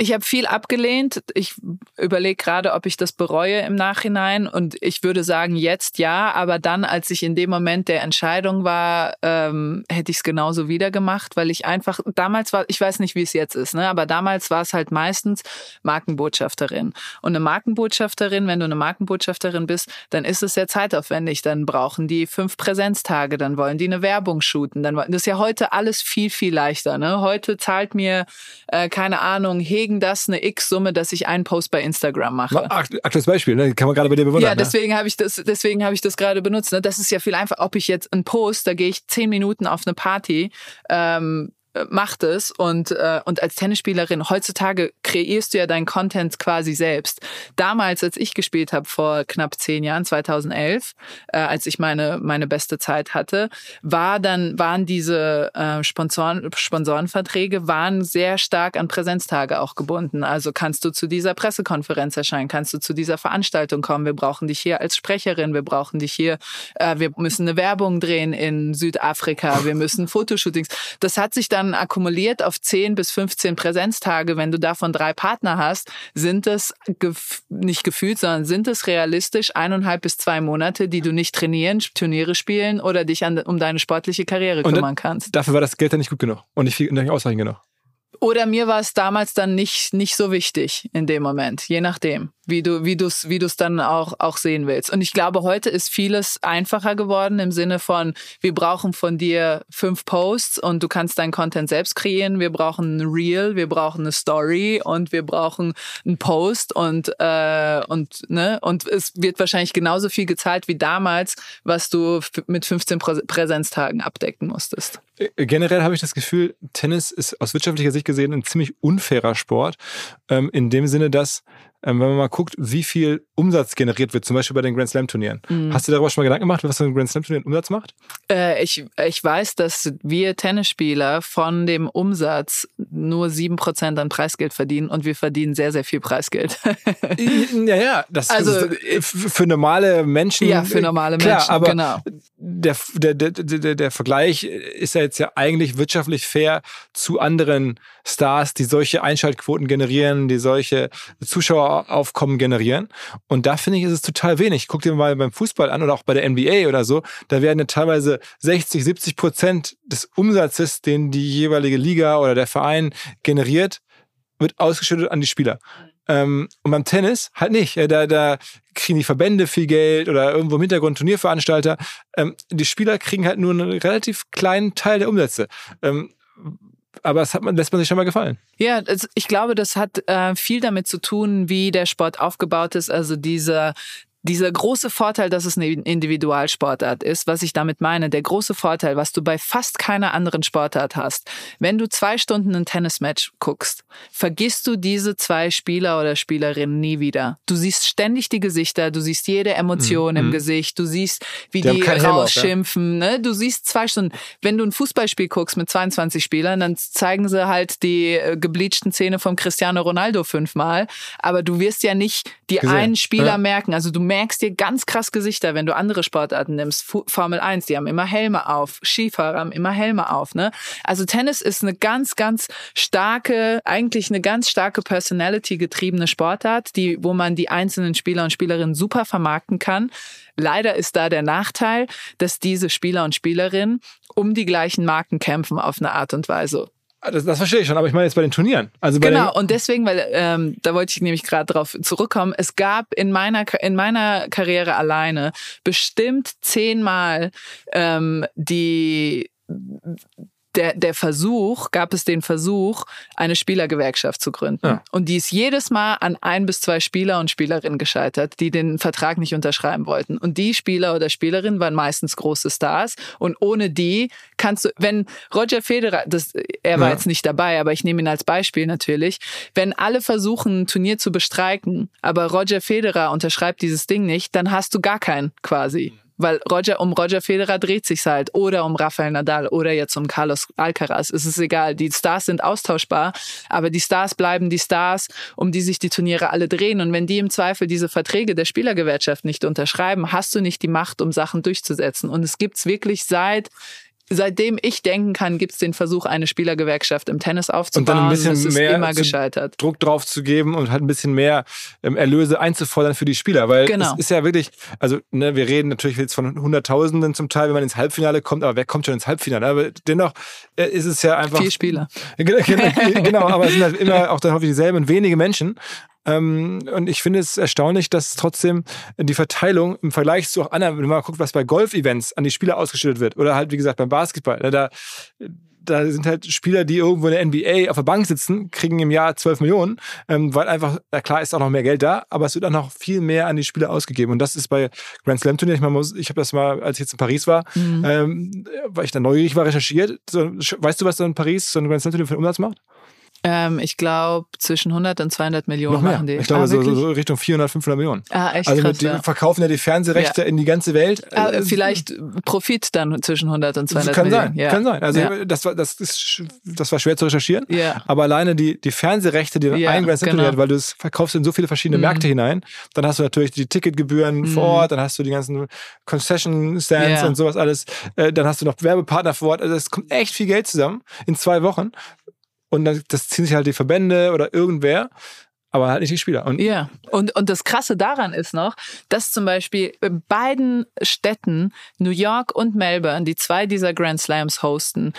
Ich habe viel abgelehnt. Ich überlege gerade, ob ich das bereue im Nachhinein. Und ich würde sagen, jetzt ja. Aber dann, als ich in dem Moment der Entscheidung war, ähm, hätte ich es genauso wieder gemacht, weil ich einfach, damals war, ich weiß nicht, wie es jetzt ist, ne? aber damals war es halt meistens Markenbotschafterin. Und eine Markenbotschafterin, wenn du eine Markenbotschafterin bist, dann ist es sehr zeitaufwendig. Dann brauchen die fünf Präsenztage, dann wollen die eine Werbung shooten. Dann, das ist ja heute alles viel, viel leichter. Ne? Heute zahlt mir, äh, keine Ahnung, Hege gegen das eine X-Summe, dass ich einen Post bei Instagram mache. Aktuelles Beispiel, ne? kann man gerade bei dir bewundern. Ja, ne? deswegen ne? habe ich das, deswegen habe ich das gerade benutzt. Ne? Das ist ja viel einfacher, ob ich jetzt einen Post, da gehe ich zehn Minuten auf eine Party, ähm, macht es und, äh, und als Tennisspielerin, heutzutage kreierst du ja deinen Content quasi selbst. Damals, als ich gespielt habe, vor knapp zehn Jahren, 2011, äh, als ich meine, meine beste Zeit hatte, war dann, waren diese äh, Sponsoren, Sponsorenverträge waren sehr stark an Präsenztage auch gebunden. Also kannst du zu dieser Pressekonferenz erscheinen, kannst du zu dieser Veranstaltung kommen, wir brauchen dich hier als Sprecherin, wir brauchen dich hier, äh, wir müssen eine Werbung drehen in Südafrika, wir müssen Fotoshootings. Das hat sich dann dann akkumuliert auf 10 bis 15 Präsenztage, wenn du davon drei Partner hast, sind es gef nicht gefühlt, sondern sind es realistisch eineinhalb bis zwei Monate, die du nicht trainieren, Turniere spielen oder dich an, um deine sportliche Karriere kümmern kannst. Dafür war das Geld dann nicht gut genug und nicht, nicht ausreichend genug. Oder mir war es damals dann nicht, nicht so wichtig in dem Moment, je nachdem wie du wie du es wie du es dann auch auch sehen willst. Und ich glaube, heute ist vieles einfacher geworden im Sinne von wir brauchen von dir fünf Posts und du kannst deinen Content selbst kreieren. Wir brauchen ein Reel, wir brauchen eine Story und wir brauchen einen Post und äh, und ne und es wird wahrscheinlich genauso viel gezahlt wie damals, was du mit 15 Präsenztagen abdecken musstest. Äh, generell habe ich das Gefühl, Tennis ist aus wirtschaftlicher Sicht gesehen ein ziemlich unfairer Sport. Ähm, in dem Sinne, dass ähm, wenn man mal guckt, wie viel Umsatz generiert wird, zum Beispiel bei den Grand Slam Turnieren. Mhm. Hast du darüber schon mal Gedanken gemacht, was so ein Grand Slam Turnier Umsatz macht? Äh, ich, ich weiß, dass wir Tennisspieler von dem Umsatz nur sieben Prozent an Preisgeld verdienen und wir verdienen sehr, sehr viel Preisgeld. ja, ja, das also, ist für normale Menschen. Ja, für normale Menschen, klar, aber genau. Der, der, der, der, der Vergleich ist ja jetzt ja eigentlich wirtschaftlich fair zu anderen Stars, die solche Einschaltquoten generieren, die solche Zuschaueraufkommen generieren. Und da finde ich, ist es total wenig. Guck dir mal beim Fußball an oder auch bei der NBA oder so. Da werden ja teilweise 60, 70 Prozent des Umsatzes, den die jeweilige Liga oder der Verein generiert, wird ausgeschüttet an die Spieler. Ähm, und beim Tennis halt nicht. Da, da kriegen die Verbände viel Geld oder irgendwo im Hintergrund Turnierveranstalter. Ähm, die Spieler kriegen halt nur einen relativ kleinen Teil der Umsätze. Ähm, aber das hat man, lässt man sich schon mal gefallen. Ja, ich glaube, das hat äh, viel damit zu tun, wie der Sport aufgebaut ist. Also dieser dieser große Vorteil, dass es eine Individualsportart ist, was ich damit meine, der große Vorteil, was du bei fast keiner anderen Sportart hast, wenn du zwei Stunden ein Tennismatch guckst, vergisst du diese zwei Spieler oder Spielerinnen nie wieder. Du siehst ständig die Gesichter, du siehst jede Emotion mhm. im Gesicht, du siehst, wie die, die rausschimpfen, ne? Du siehst zwei Stunden. Wenn du ein Fußballspiel guckst mit 22 Spielern, dann zeigen sie halt die äh, gebleachten Zähne vom Cristiano Ronaldo fünfmal, aber du wirst ja nicht die Gesehen. einen Spieler ja. merken. Also du merkst dir ganz krass Gesichter, wenn du andere Sportarten nimmst. Formel 1, die haben immer Helme auf, Skifahrer haben immer Helme auf, ne? Also Tennis ist eine ganz, ganz starke, eigentlich eine ganz starke Personality getriebene Sportart, die, wo man die einzelnen Spieler und Spielerinnen super vermarkten kann. Leider ist da der Nachteil, dass diese Spieler und Spielerinnen um die gleichen Marken kämpfen auf eine Art und Weise. Ah, das, das verstehe ich schon, aber ich meine jetzt bei den Turnieren. Also genau, und deswegen, weil ähm, da wollte ich nämlich gerade drauf zurückkommen, es gab in meiner, in meiner Karriere alleine bestimmt zehnmal ähm, die der, der Versuch, gab es den Versuch, eine Spielergewerkschaft zu gründen. Ja. Und die ist jedes Mal an ein bis zwei Spieler und Spielerinnen gescheitert, die den Vertrag nicht unterschreiben wollten. Und die Spieler oder Spielerinnen waren meistens große Stars. Und ohne die kannst du, wenn Roger Federer, das, er war ja. jetzt nicht dabei, aber ich nehme ihn als Beispiel natürlich, wenn alle versuchen, ein Turnier zu bestreiken, aber Roger Federer unterschreibt dieses Ding nicht, dann hast du gar keinen quasi. Weil Roger, um Roger Federer dreht sich's halt. Oder um Rafael Nadal oder jetzt um Carlos Alcaraz. Es ist egal. Die Stars sind austauschbar. Aber die Stars bleiben die Stars, um die sich die Turniere alle drehen. Und wenn die im Zweifel diese Verträge der Spielergewerkschaft nicht unterschreiben, hast du nicht die Macht, um Sachen durchzusetzen. Und es gibt's wirklich seit seitdem ich denken kann, gibt es den Versuch, eine Spielergewerkschaft im Tennis aufzubauen. Und dann ein bisschen das mehr immer gescheitert. Druck drauf zu geben und halt ein bisschen mehr ähm, Erlöse einzufordern für die Spieler. Weil genau. es ist ja wirklich, also ne, wir reden natürlich jetzt von Hunderttausenden zum Teil, wenn man ins Halbfinale kommt, aber wer kommt schon ins Halbfinale? Aber dennoch äh, ist es ja einfach. Vier Spieler. genau, aber es sind halt immer auch dann häufig dieselben wenige Menschen. Ähm, und ich finde es erstaunlich, dass trotzdem die Verteilung im Vergleich zu auch anderen, wenn man mal guckt, was bei Golf-Events an die Spieler ausgeschüttet wird oder halt, wie gesagt, beim Basketball, ne, da, da sind halt Spieler, die irgendwo in der NBA auf der Bank sitzen, kriegen im Jahr 12 Millionen, ähm, weil einfach, ja klar ist auch noch mehr Geld da, aber es wird auch noch viel mehr an die Spieler ausgegeben. Und das ist bei Grand Slam Turnier, ich, ich habe das mal, als ich jetzt in Paris war, mhm. ähm, weil ich da neugierig war, recherchiert. So, weißt du, was da in Paris so ein Grand Slam Turnier für einen Umsatz macht? Ähm, ich glaube, zwischen 100 und 200 Millionen Noch mehr. machen die. Ich glaube, ah, so, so, Richtung 400, 500 Millionen. Ah, echt also krass, die ja. verkaufen ja die Fernsehrechte ja. in die ganze Welt. Ah, äh, vielleicht Profit dann zwischen 100 und 200 kann Millionen. Sein, ja. Kann sein. Also das, war, das, ist, das war schwer zu recherchieren. Aber alleine die, die Fernsehrechte, die ja, ein Grand genau. weil du es verkaufst in so viele verschiedene mhm. Märkte hinein, dann hast du natürlich die Ticketgebühren mhm. vor Ort, dann hast du die ganzen Concession Stands und sowas alles. Äh, dann hast du noch Werbepartner vor Ort. Also es kommt echt viel Geld zusammen in zwei Wochen. Und dann, das ziehen sich halt die Verbände oder irgendwer aber halt nicht die Spieler. Und ja, und, und das Krasse daran ist noch, dass zum Beispiel in beiden Städten, New York und Melbourne, die zwei dieser Grand Slams hosten,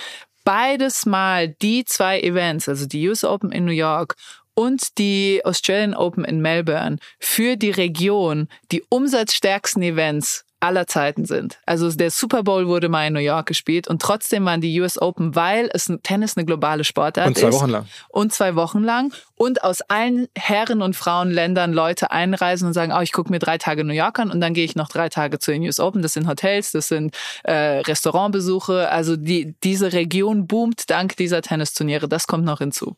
beides Mal die zwei Events, also die US Open in New York und die Australian Open in Melbourne, für die Region die umsatzstärksten Events aller Zeiten sind. Also der Super Bowl wurde mal in New York gespielt und trotzdem waren die US Open, weil es Tennis eine globale Sportart ist. Und zwei Wochen lang. Und zwei Wochen lang. Und aus allen Herren- und Frauenländern Leute einreisen und sagen, oh, ich gucke mir drei Tage New York an und dann gehe ich noch drei Tage zu den US Open. Das sind Hotels, das sind äh, Restaurantbesuche. Also die, diese Region boomt dank dieser Tennisturniere. Das kommt noch hinzu.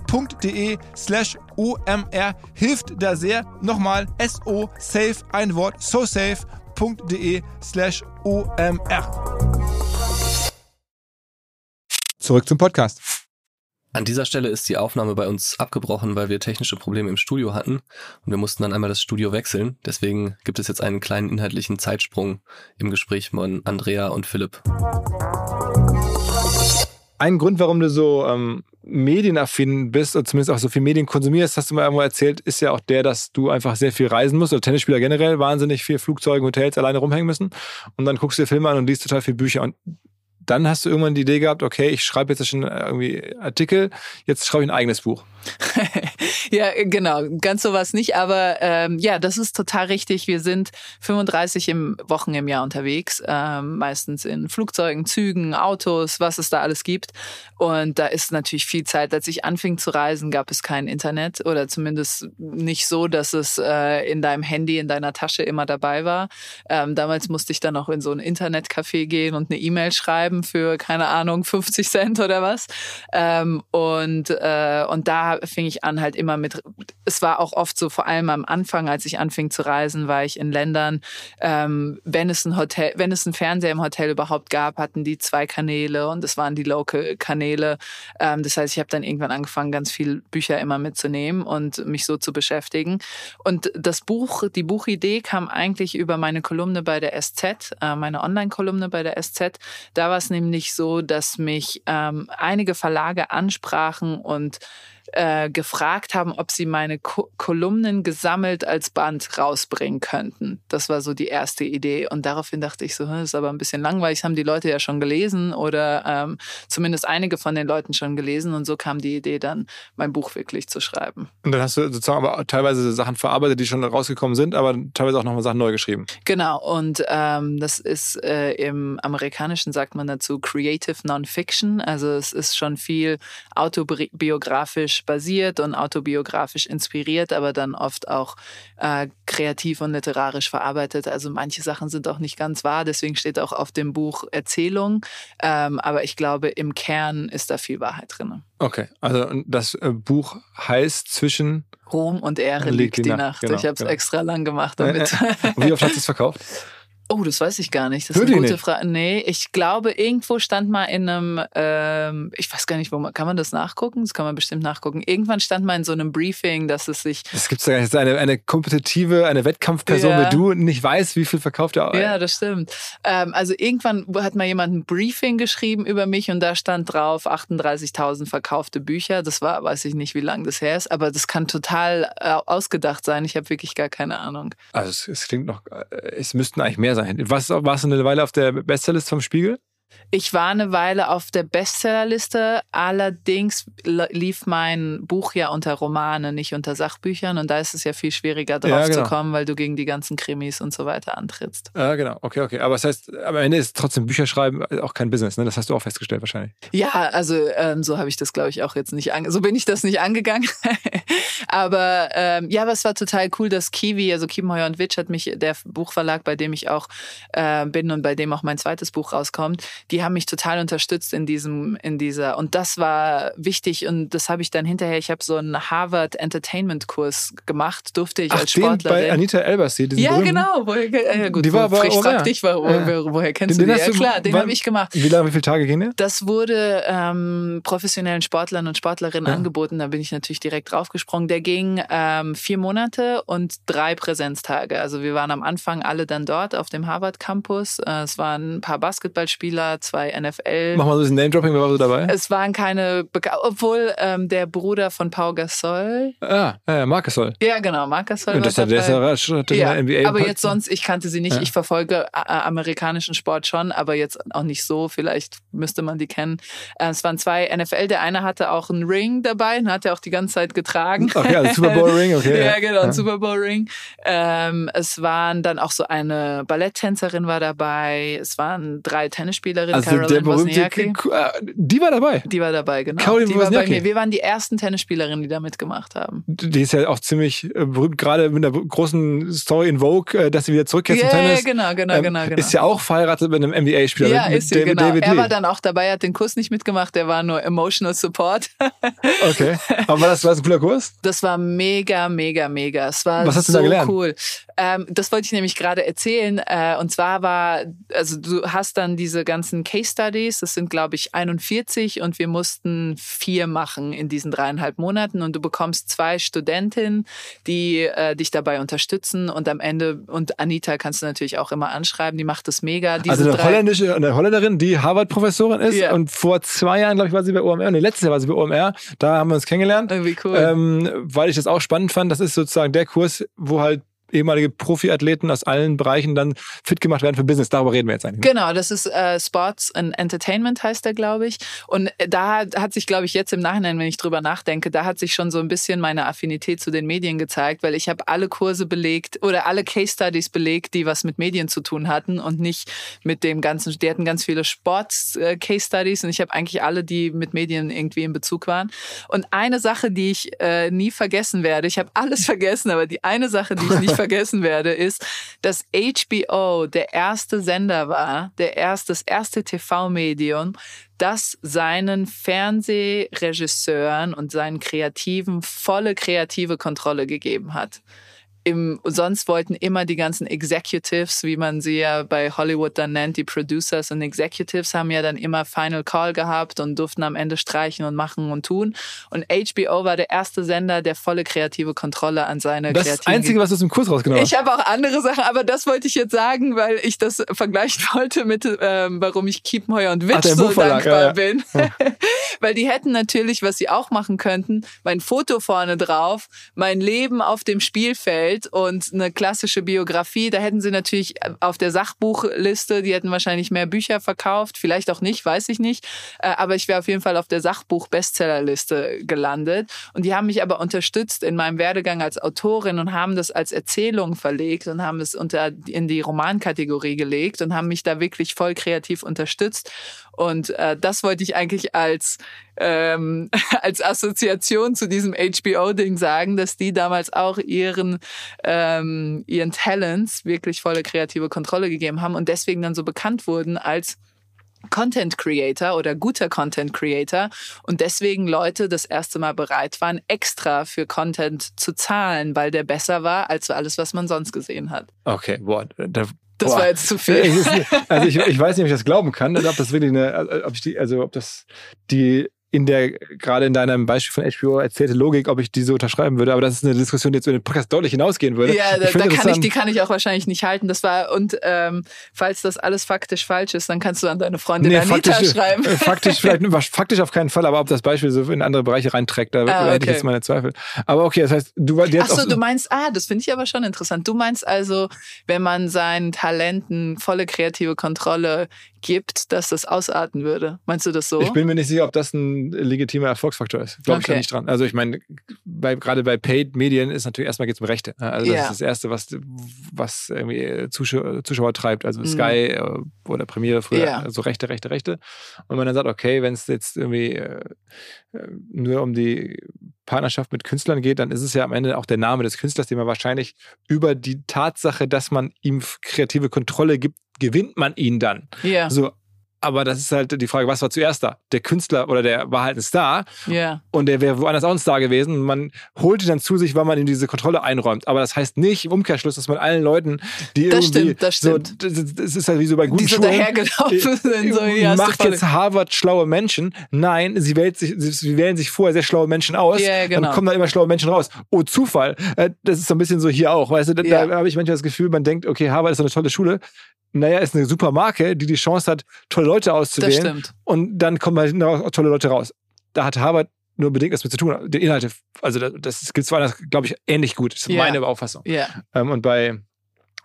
SoSafe.de slash OMR hilft da sehr. Nochmal SO-Safe, ein Wort, sosafe.de slash OMR. Zurück zum Podcast. An dieser Stelle ist die Aufnahme bei uns abgebrochen, weil wir technische Probleme im Studio hatten und wir mussten dann einmal das Studio wechseln. Deswegen gibt es jetzt einen kleinen inhaltlichen Zeitsprung im Gespräch von Andrea und Philipp. Ein Grund, warum du so ähm, medienaffin bist oder zumindest auch so viel Medien konsumierst, hast du mal irgendwo erzählt, ist ja auch der, dass du einfach sehr viel reisen musst oder Tennisspieler generell wahnsinnig viel Flugzeuge, Hotels alleine rumhängen müssen. Und dann guckst du dir Filme an und liest total viel Bücher. Und dann hast du irgendwann die Idee gehabt, okay, ich schreibe jetzt schon irgendwie Artikel, jetzt schreibe ich ein eigenes Buch. ja, genau, ganz sowas nicht, aber ähm, ja, das ist total richtig. Wir sind 35 im Wochen im Jahr unterwegs, ähm, meistens in Flugzeugen, Zügen, Autos, was es da alles gibt. Und da ist natürlich viel Zeit. Als ich anfing zu reisen, gab es kein Internet oder zumindest nicht so, dass es äh, in deinem Handy, in deiner Tasche immer dabei war. Ähm, damals musste ich dann auch in so ein Internetcafé gehen und eine E-Mail schreiben für, keine Ahnung, 50 Cent oder was. Ähm, und, äh, und da fing ich an halt immer mit, es war auch oft so, vor allem am Anfang, als ich anfing zu reisen, war ich in Ländern, ähm, wenn es ein Hotel, wenn es ein Fernseher im Hotel überhaupt gab, hatten die zwei Kanäle und es waren die Local-Kanäle. Ähm, das heißt, ich habe dann irgendwann angefangen, ganz viel Bücher immer mitzunehmen und mich so zu beschäftigen. Und das Buch, die Buchidee kam eigentlich über meine Kolumne bei der SZ, äh, meine Online-Kolumne bei der SZ. Da war es nämlich so, dass mich ähm, einige Verlage ansprachen und äh, gefragt haben, ob sie meine Ko Kolumnen gesammelt als Band rausbringen könnten. Das war so die erste Idee. Und daraufhin dachte ich so, das ist aber ein bisschen langweilig, das haben die Leute ja schon gelesen oder ähm, zumindest einige von den Leuten schon gelesen. Und so kam die Idee dann, mein Buch wirklich zu schreiben. Und dann hast du sozusagen aber teilweise Sachen verarbeitet, die schon rausgekommen sind, aber teilweise auch nochmal Sachen neu geschrieben. Genau. Und ähm, das ist äh, im Amerikanischen sagt man dazu Creative Nonfiction. Also es ist schon viel autobiografisch basiert und autobiografisch inspiriert, aber dann oft auch äh, kreativ und literarisch verarbeitet. Also manche Sachen sind auch nicht ganz wahr, deswegen steht auch auf dem Buch Erzählung. Ähm, aber ich glaube, im Kern ist da viel Wahrheit drin. Okay, also das äh, Buch heißt zwischen Ruhm und Ehre liegt, liegt die Nacht. Nacht. Genau, ich habe es genau. extra lang gemacht damit. Äh, äh. Wie oft hat es verkauft? Oh, das weiß ich gar nicht. Das ist eine gute Frage. Nee, ich glaube, irgendwo stand mal in einem, ähm, ich weiß gar nicht, wo man, kann man das nachgucken? Das kann man bestimmt nachgucken. Irgendwann stand mal in so einem Briefing, dass es sich. Es gibt ja nicht. Eine, eine kompetitive, eine Wettkampfperson ja. wie du nicht weiß, wie viel verkauft er. Ja, das stimmt. Ähm, also irgendwann hat mal jemand ein Briefing geschrieben über mich und da stand drauf 38.000 verkaufte Bücher. Das war, weiß ich nicht, wie lange das her ist, aber das kann total äh, ausgedacht sein. Ich habe wirklich gar keine Ahnung. Also es, es klingt noch, äh, es müssten eigentlich mehr sein sein. Was, warst du eine Weile auf der Bestsellerliste vom Spiegel? Ich war eine Weile auf der Bestsellerliste, allerdings lief mein Buch ja unter Romane, nicht unter Sachbüchern und da ist es ja viel schwieriger drauf ja, genau. zu kommen, weil du gegen die ganzen Krimis und so weiter antrittst. Ja, genau, okay, okay. Aber das heißt, am Ende ist trotzdem Bücherschreiben auch kein Business, ne? Das hast du auch festgestellt wahrscheinlich. Ja, also ähm, so habe ich das, glaube ich, auch jetzt nicht an so bin ich das nicht angegangen. aber ähm, ja, aber es war total cool, dass Kiwi, also Kiepenheuer und Witsch hat mich, der Buchverlag, bei dem ich auch äh, bin und bei dem auch mein zweites Buch rauskommt, die haben mich total unterstützt in diesem, in dieser, und das war wichtig und das habe ich dann hinterher, ich habe so einen Harvard Entertainment Kurs gemacht, durfte ich Ach, als Sportlerin. bei Anita Elbersee, diesen Ja, genau. Woher, äh, gut, die war aber ich frag dich, wo, wo, woher kennst den, du die? Ja, klar, den habe ich gemacht. Wie lange, wie viele Tage ging der? Das wurde ähm, professionellen Sportlern und Sportlerinnen ja. angeboten, da bin ich natürlich direkt draufgesprungen. Der ging ähm, vier Monate und drei Präsenztage. Also wir waren am Anfang alle dann dort auf dem Harvard Campus. Äh, es waren ein paar Basketballspieler, Zwei NFL. Mach mal so ein bisschen Name-Dropping, wer war so dabei? Es waren keine, Beka obwohl ähm, der Bruder von Pau Gasol. Ah, äh, Marcus Soll. Ja, genau, Marc Gasol. Und das war hat der ist dabei. ja der NBA. aber jetzt sonst, ich kannte sie nicht. Ja. Ich verfolge äh, amerikanischen Sport schon, aber jetzt auch nicht so. Vielleicht müsste man die kennen. Äh, es waren zwei NFL. Der eine hatte auch einen Ring dabei, den hat er auch die ganze Zeit getragen. Okay, also Super Bowl Ring, okay. ja, genau, ein Ja. Super Bowl Ring. Ähm, es waren dann auch so eine Balletttänzerin war dabei. Es waren drei Tennisspielerinnen. Also der Caroline berühmte, Wozniacki. äh, die war dabei. Die war dabei, genau. Caroline die war bei mir. Wir waren die ersten Tennisspielerinnen, die da mitgemacht haben. Die ist ja auch ziemlich äh, berühmt, gerade mit einer großen Story in Vogue, äh, dass sie wieder zurückkehrt Ja, zum ja, Tennis. genau, genau, Ähm, genau, genau. Ist ja auch verheiratet mit einem NBA-Spieler. Ja, mit, ist sie, mit genau. David er war dann auch dabei, hat den Kurs nicht mitgemacht, der war nur Emotional Support. Okay. Aber war das, war das ein cooler Kurs? Das war mega, mega, mega. Es war Was hast du so da gelernt? cool. Ähm, das wollte ich nämlich gerade erzählen. Äh, und zwar war, also du hast dann diese ganzen Case Studies, das sind glaube ich 41 und wir mussten vier machen in diesen dreieinhalb Monaten und du bekommst zwei Studentinnen, die äh, dich dabei unterstützen und am Ende, und Anita kannst du natürlich auch immer anschreiben, die macht das mega. Diese also eine holländische, eine Holländerin, die Harvard-Professorin ist Ja. und vor zwei Jahren, glaube ich, war sie bei OMR, nee, letztes Jahr war sie bei OMR, da haben wir uns kennengelernt, Irgendwie cool. ähm, weil ich das auch spannend fand. Das ist sozusagen der Kurs, wo halt ehemalige Profiathleten aus allen Bereichen dann fit gemacht werden für Business. Darüber reden wir jetzt eigentlich. Genau, das ist äh, Sports and Entertainment heißt der, glaube ich. Und äh, da hat, sich, glaube ich, jetzt im Nachhinein, wenn ich drüber nachdenke, da hat sich schon so ein bisschen meine Affinität zu den Medien gezeigt, weil ich habe alle Kurse belegt oder alle Case Studies belegt, die was mit Medien zu tun hatten und nicht mit dem ganzen. Die hatten ganz viele Sports äh, Studies und ich habe eigentlich alle, die mit Medien irgendwie in Bezug waren. Und eine Sache, die ich äh, nie vergessen werde, ich habe alles vergessen, aber die eine Sache, die ich nicht vergessen werde, ist, dass HBO der erste Sender war, der erste, das erste TV-Medium, das seinen Fernsehregisseuren und seinen Kreativen volle kreative Kontrolle gegeben hat. Im, sonst wollten immer die ganzen Executives, wie man sie ja bei Hollywood dann nennt, die Producers und Executives haben ja dann immer Final Call gehabt und durften am Ende streichen und machen und tun. Und HBO war der erste Sender, der volle kreative Kontrolle an seine Das ist das kreativen Einzige, was du aus dem Kurs rausgenommen hast. ich habe auch andere Sachen, aber das wollte ich jetzt sagen, weil ich das vergleichen wollte mit, ähm, warum ich Kiepenheuer und Witsch Ach, so dankbar ja, ja. bin. weil die hätten natürlich, was sie auch machen könnten, mein Foto vorne drauf, mein Leben auf dem Spielfeld und eine klassische Biografie. Da hätten sie natürlich auf der Sachbuchliste, die hätten wahrscheinlich mehr Bücher verkauft, vielleicht auch nicht, weiß ich nicht. Äh, aber ich wäre auf jeden Fall auf der Sachbuch-Bestsellerliste gelandet. Und die haben mich aber unterstützt in meinem Werdegang als Autorin und haben das als Erzählung verlegt und haben es unter in die Romankategorie gelegt und haben mich da wirklich voll kreativ unterstützt. Und äh, das wollte ich eigentlich als ähm, als Assoziation zu diesem HBO-Ding sagen, dass die damals auch ihren ähm, ihren Talents wirklich volle kreative Kontrolle gegeben haben und deswegen dann so bekannt wurden als Content Creator oder guter Content Creator und deswegen Leute das erste Mal bereit waren, extra für Content zu zahlen, weil der besser war als alles, was man sonst gesehen hat. Okay, boah. Da, Das boah. war jetzt zu viel. Also ich, ich weiß nicht, ob ich das glauben kann, oder ob das wirklich eine, ob ich die, also ob das die in der, gerade in deinem Beispiel von HBO erzählte Logik, ob ich die so unterschreiben würde, aber das ist eine Diskussion, die jetzt über den Podcast deutlich hinausgehen würde. Ja, da, da kann ich, die kann ich auch wahrscheinlich nicht halten. Das war, und ähm, falls das alles faktisch falsch ist, dann kannst du an deine Freundin Nee, Anita faktisch, schreiben. äh, faktisch vielleicht, faktisch auf keinen Fall, aber ob das Beispiel so in andere Bereiche reinträgt, da Ah, hätte ich okay. jetzt meine Zweifel. Aber okay, das heißt, du warst jetzt so, auch du meinst, ah, das finde ich aber schon interessant. Du meinst also, wenn man seinen Talenten volle kreative Kontrolle gibt, dass das ausarten würde. Meinst du das so? Ich bin mir nicht sicher, ob das ein legitimer Erfolgsfaktor ist. Glaube ich da Okay. nicht dran. Also ich meine, bei, gerade bei Paid-Medien ist natürlich erstmal geht es um Rechte. Also das Ja. ist das Erste, was, was irgendwie Zuschauer, Zuschauer treibt. Also Mhm. Sky äh, oder Premiere früher, Ja. so Rechte, Rechte, Rechte. Und man dann sagt, okay, wenn es jetzt irgendwie äh, äh, nur um die Partnerschaft mit Künstlern geht, dann ist es ja am Ende auch der Name des Künstlers, den man wahrscheinlich über die Tatsache, dass man ihm kreative Kontrolle gibt, gewinnt man ihn dann. ja, So, aber das ist halt die Frage, was war zuerst da? Der Künstler oder der war halt ein Star ja. und der wäre woanders auch ein Star gewesen. Und man holt ihn dann zu sich, weil man ihm diese Kontrolle einräumt. Aber das heißt nicht im Umkehrschluss, dass man allen Leuten, die Das irgendwie stimmt, das stimmt. so, das, ist halt wie so bei guten Die so Schulen. dahergelaufen sind. So, ja, du macht jetzt Harvard schlaue Menschen. Nein, sie, wählt sich, sie, wählen sich vorher sehr schlaue Menschen aus. Ja, genau. Dann kommen dann immer schlaue Menschen raus. Oh, Zufall. Äh, Das ist so ein bisschen so hier auch. Weißt du, da, Ja. da habe ich manchmal das Gefühl, man denkt, okay, Harvard ist so eine tolle Schule. Naja, ist eine super Marke, die die Chance hat, tolle Leute Das auszuwählen. stimmt. Und dann kommen halt noch tolle Leute raus. Da hat Harvard nur bedingt was mit zu tun. Die Inhalte, also das, das gibt es woanders, glaube ich, ähnlich gut. Das ist Ja. meine Auffassung. Ja. Ähm, und bei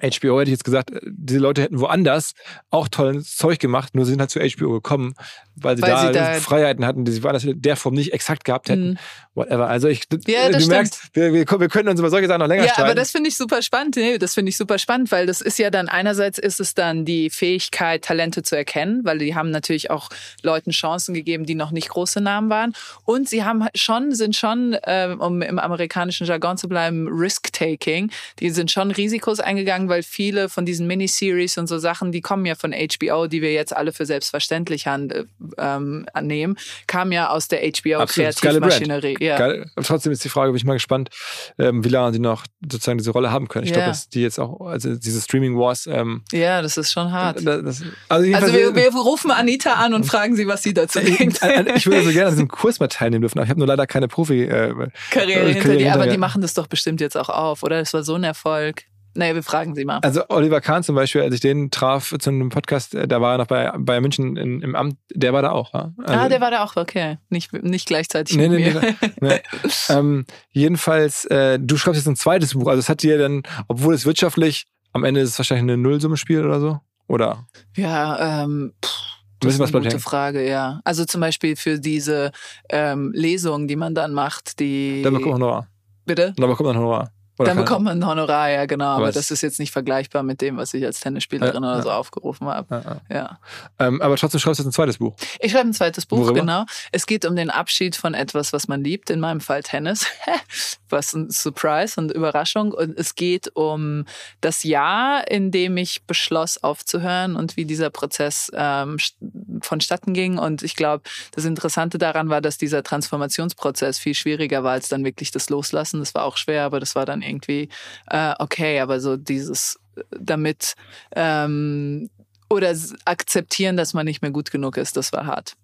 HBO hätte ich jetzt gesagt, äh, diese Leute hätten woanders auch tolles Zeug gemacht, nur sie sind halt zu HBO gekommen, weil sie, Weil da, sie da- Freiheiten hatten, die sie woanders in der Form nicht exakt gehabt hätten. Mhm. Whatever. Also ich, Ja, du merkst, wir, wir, wir können uns über solche Sachen noch länger Ja, streiten. aber das finde ich super spannend. Nee, das finde ich super spannend, weil das ist ja dann einerseits ist es dann die Fähigkeit, Talente zu erkennen, weil die haben natürlich auch Leuten Chancen gegeben, die noch nicht große Namen waren. Und sie haben schon, sind schon, ähm, um im amerikanischen Jargon zu bleiben, Risk-Taking. Die sind schon Risikos eingegangen, weil viele von diesen Miniseries und so Sachen, die kommen ja von HBO, die wir jetzt alle für selbstverständlich äh, ähm, annehmen, kamen ja aus der. HBO-Kreativmaschinerie. Ja. Trotzdem ist die Frage, bin ich mal gespannt, ähm, wie lange sie noch sozusagen diese Rolle haben können. Ich Ja. glaube, dass die jetzt auch, also diese Streaming Wars, ähm, ja, das ist schon hart. das, das, also, Also wir, wir rufen Anita an und fragen sie, was sie dazu denkt. ich würde so gerne an diesem Kurs mal teilnehmen dürfen, aber ich habe nur leider keine Profi. Äh, äh, hinter dir, aber die machen das doch bestimmt jetzt auch auf, oder? Das war so ein Erfolg. Naja, wir fragen sie mal. Also Oliver Kahn zum Beispiel, als ich den traf zu einem Podcast, äh, da war er noch bei Bayern München in, im Amt, der war da auch. Ja? Also, ah, der war da auch, okay. Nicht, nicht gleichzeitig Nee, mit nee, mir. nee, nee. ähm, jedenfalls, äh, du schreibst jetzt ein zweites Buch. Also es hat dir dann, obwohl es wirtschaftlich, am Ende ist es wahrscheinlich eine Nullsumme-Spiel oder so? Oder? Ja, ähm, pff, Ein das ist eine gute hängen. Frage, ja. Also zum Beispiel für diese ähm, Lesungen, die man dann macht, die... Da bekommt man Honorar. Bitte? Da bekommt man Honorar. Oder Dann bekommt man ein Honorar, ja genau. Aber das ist jetzt nicht vergleichbar mit dem, was ich als Tennisspielerin Ja, oder so aufgerufen habe. Ja, ja. Ja. Ähm, aber trotzdem schreibst du jetzt ein zweites Buch. Ich schreibe ein zweites Buch, Worüber? genau. Es geht um den Abschied von etwas, was man liebt, in meinem Fall Tennis. was ein Surprise und Überraschung. Und es geht um das Jahr, in dem ich beschloss, aufzuhören und wie dieser Prozess ähm, st- vonstatten ging. Und ich glaube, das Interessante daran war, dass dieser Transformationsprozess viel schwieriger war als dann wirklich das Loslassen. Das war auch schwer, aber das war dann irgendwie äh, okay. Aber so dieses äh, damit ähm, oder akzeptieren, dass man nicht mehr gut genug ist, das war hart.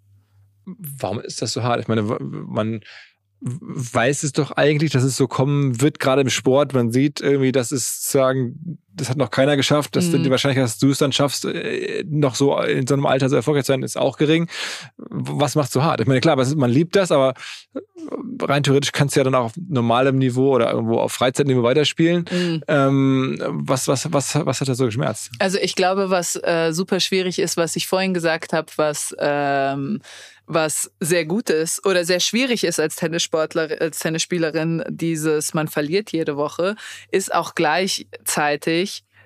Warum ist das so hart? Ich meine, man weiß es doch eigentlich, dass es so kommen wird, gerade im Sport. Man sieht irgendwie, dass es sagen, das hat noch keiner geschafft, dass Mhm. die Wahrscheinlichkeit, dass du es dann schaffst, äh, noch so in so einem Alter so erfolgreich zu sein, ist auch gering. Was macht so hart? Ich meine, klar, man liebt das, aber rein theoretisch kannst du ja dann auch auf normalem Niveau oder irgendwo auf Freizeitniveau weiterspielen. Mhm. Ähm, was, was, was, was hat da so geschmerzt? Also ich glaube, was äh, super schwierig ist, was ich vorhin gesagt habe, was ähm, was sehr gut ist oder sehr schwierig ist als Tennissportler, als Tennisspielerin, dieses man verliert jede Woche, ist auch gleichzeitig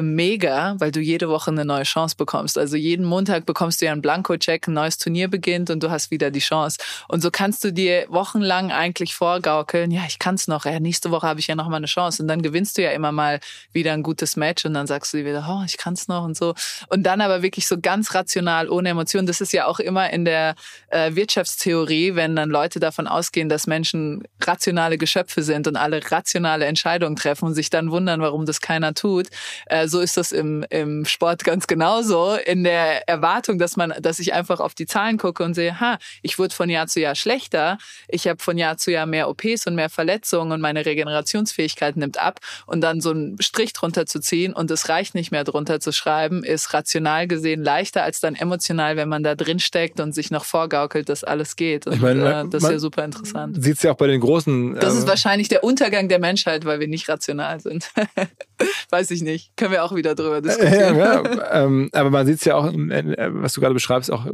mega, weil du jede Woche eine neue Chance bekommst. Also jeden Montag bekommst du ja einen Blanko-Check, ein neues Turnier beginnt und du hast wieder die Chance. Und so kannst du dir wochenlang eigentlich vorgaukeln, ja, ich kann's noch, ja, nächste Woche habe ich ja noch mal eine Chance. Und dann gewinnst du ja immer mal wieder ein gutes Match und dann sagst du dir wieder, oh, ich kann's noch und so. Und dann aber wirklich so ganz rational, ohne Emotionen. Das ist ja auch immer in der äh, Wirtschaftstheorie, wenn dann Leute davon ausgehen, dass Menschen rationale Geschöpfe sind und alle rationale Entscheidungen treffen und sich dann wundern, warum das keiner tut. Äh, so ist das im, im Sport ganz genauso. In der Erwartung, dass man, dass ich einfach auf die Zahlen gucke und sehe, ha, ich wurde von Jahr zu Jahr schlechter, ich habe von Jahr zu Jahr mehr OPs und mehr Verletzungen und meine Regenerationsfähigkeit nimmt ab und dann so einen Strich drunter zu ziehen und es reicht nicht mehr drunter zu schreiben, ist rational gesehen leichter als dann emotional, wenn man da drin steckt und sich noch vorgaukelt, dass alles geht. Und, Ich meine, äh, das ist ja super interessant. Sieht es ja auch bei den großen. Das äh, ist wahrscheinlich der Untergang der Menschheit, weil wir nicht rational sind. Weiß ich nicht. Können wir auch wieder drüber Ja, diskutieren. ja, ähm, aber man sieht es ja auch, äh, was du gerade beschreibst, auch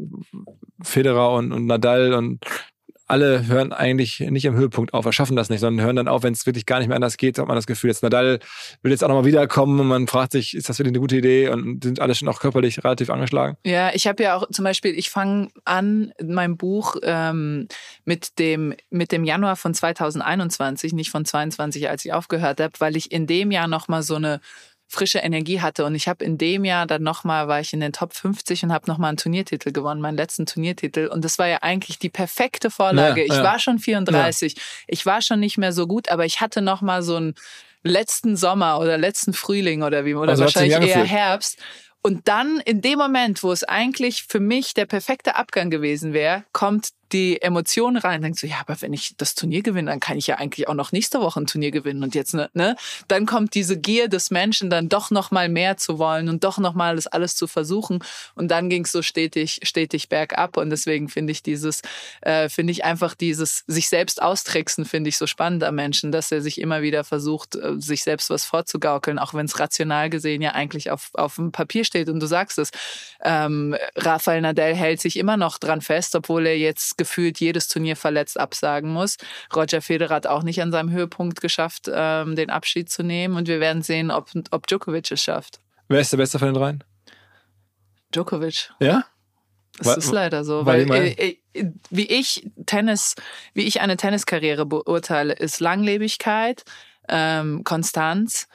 Federer und, und Nadal und alle hören eigentlich nicht im Höhepunkt auf, oder schaffen das nicht, sondern hören dann auf, wenn es wirklich gar nicht mehr anders geht, hat man das Gefühl, jetzt Nadal will jetzt auch nochmal wiederkommen und man fragt sich, ist das wirklich eine gute Idee und sind alle schon auch körperlich relativ angeschlagen? Ja, ich habe ja auch zum Beispiel, ich fange an mein Buch ähm, mit dem mit dem Januar von 2021, nicht von 22, als ich aufgehört habe, weil ich in dem Jahr noch mal so eine frische Energie hatte und ich habe in dem Jahr dann noch mal war ich in den Top 50 und habe noch mal einen Turniertitel gewonnen, meinen letzten Turniertitel und das war ja eigentlich die perfekte Vorlage. Ja, ich ja. war schon 34, ich war schon nicht mehr so gut, aber ich hatte noch mal so einen letzten Sommer oder letzten Frühling oder wie oder Also wahrscheinlich eher angefühlt. Herbst und dann in dem Moment, wo es eigentlich für mich der perfekte Abgang gewesen wäre, kommt die Emotionen rein, denkt so, ja, aber wenn ich das Turnier gewinne, dann kann ich ja eigentlich auch noch nächste Woche ein Turnier gewinnen und jetzt, ne, ne? Dann kommt diese Gier des Menschen, dann doch noch mal mehr zu wollen und doch noch mal das alles zu versuchen. Und dann ging es so stetig, stetig bergab. Und deswegen finde ich dieses, äh, finde ich einfach dieses sich selbst austricksen, finde ich so spannend am Menschen, dass er sich immer wieder versucht, äh, sich selbst was vorzugaukeln, auch wenn es rational gesehen ja eigentlich auf, auf dem Papier steht. Und du sagst es, ähm, Rafael Nadal hält sich immer noch dran fest, obwohl er jetzt gefühlt jedes Turnier verletzt absagen muss. Roger Federer hat auch nicht an seinem Höhepunkt geschafft, ähm, den Abschied zu nehmen. Und wir werden sehen, ob, ob Djokovic es schafft. Wer ist der Beste von den dreien? Djokovic. Ja? Das weil, ist leider so, weil, weil äh, äh, wie ich Tennis, wie ich eine Tenniskarriere beurteile, ist Langlebigkeit, ähm, Konstanz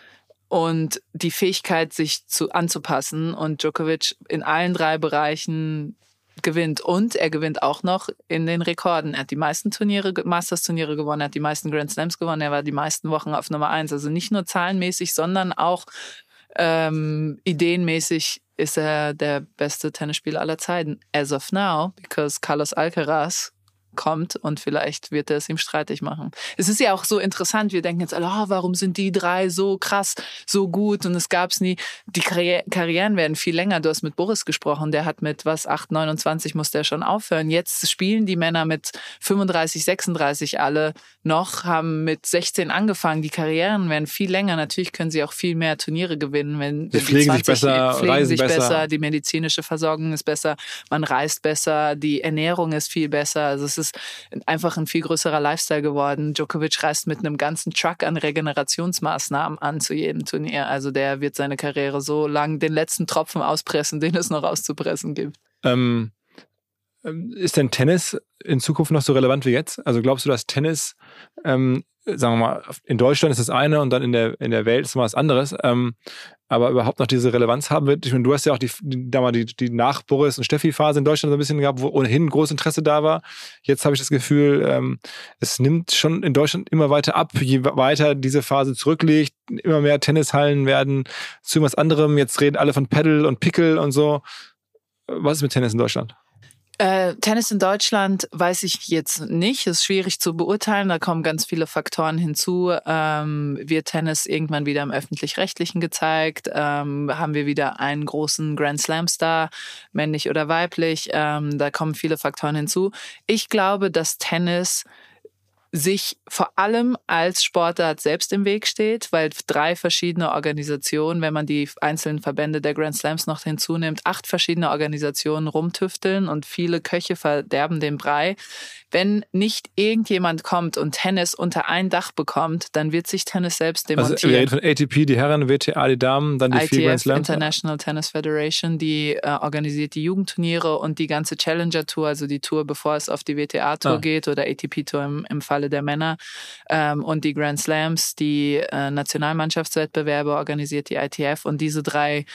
und die Fähigkeit, sich zu anzupassen. Und Djokovic in allen drei Bereichen gewinnt. Und er gewinnt auch noch in den Rekorden. Er hat die meisten Turniere, Masters-Turniere gewonnen, er hat die meisten Grand Slams gewonnen, er war die meisten Wochen auf Nummer eins. Also nicht nur zahlenmäßig, sondern auch ähm, ideenmäßig ist er der beste Tennisspieler aller Zeiten. As of now, because Carlos Alcaraz kommt und vielleicht wird er es ihm streitig machen. Es ist ja auch so interessant, wir denken jetzt alle, oh, warum sind die drei so krass, so gut und es gab es nie. Die Karri Karrieren werden viel länger. Du hast mit Boris gesprochen, der hat mit was, 8, 29 musste er schon aufhören. Jetzt spielen die Männer mit 35, 36 alle noch, haben mit 16 angefangen. Die Karrieren werden viel länger. Natürlich können sie auch viel mehr Turniere gewinnen, wenn, sie pflegen 20, sich besser, pflegen reisen sich besser. besser, die medizinische Versorgung ist besser, man reist besser, die Ernährung ist viel besser. Also es ist ist einfach ein viel größerer Lifestyle geworden. Djokovic reist mit einem ganzen Truck an Regenerationsmaßnahmen an zu jedem Turnier. Also der wird seine Karriere so lang den letzten Tropfen auspressen, den es noch auszupressen gibt. Ähm, ist denn Tennis in Zukunft noch so relevant wie jetzt? Also glaubst du, dass Tennis ähm, sagen wir mal, in Deutschland ist das eine und dann in der, in der Welt ist mal was anderes, ähm, aber überhaupt noch diese Relevanz haben wird. Ich meine, du hast ja auch die, da mal die, die Nach-Boris- und Steffi-Phase in Deutschland so ein bisschen gehabt, wo ohnehin großes Interesse da war. Jetzt habe ich das Gefühl, ähm, es nimmt schon in Deutschland immer weiter ab, je weiter diese Phase zurückliegt. Immer mehr Tennishallen werden zu was anderem. Jetzt reden alle von Pedal und Pickel und so. Was ist mit Tennis in Deutschland? Äh, Tennis in Deutschland weiß ich jetzt nicht. Ist schwierig zu beurteilen. Da kommen ganz viele Faktoren hinzu. Ähm, wird Tennis irgendwann wieder im öffentlich-rechtlichen gezeigt? Ähm, haben wir wieder einen großen Grand Slam Star, männlich oder weiblich? Ähm, da kommen viele Faktoren hinzu. Ich glaube, dass Tennis sich vor allem als Sportart selbst im Weg steht, weil drei verschiedene Organisationen, wenn man die einzelnen Verbände der Grand Slams noch hinzunimmt, acht verschiedene Organisationen rumtüfteln und viele Köche verderben den Brei. Wenn nicht irgendjemand kommt und Tennis unter ein Dach bekommt, dann wird sich Tennis selbst demontieren. Also wir reden von ATP, die Herren, WTA, die Damen, dann die ITF, Grand Slams. International Tennis Federation, die äh, organisiert die Jugendturniere und die ganze Challenger Tour, also die Tour, bevor es auf die WTA Tour ah. geht oder ATP Tour im, im Falle der Männer ähm, und die Grand Slams, die äh, Nationalmannschaftswettbewerbe organisiert die ITF und diese drei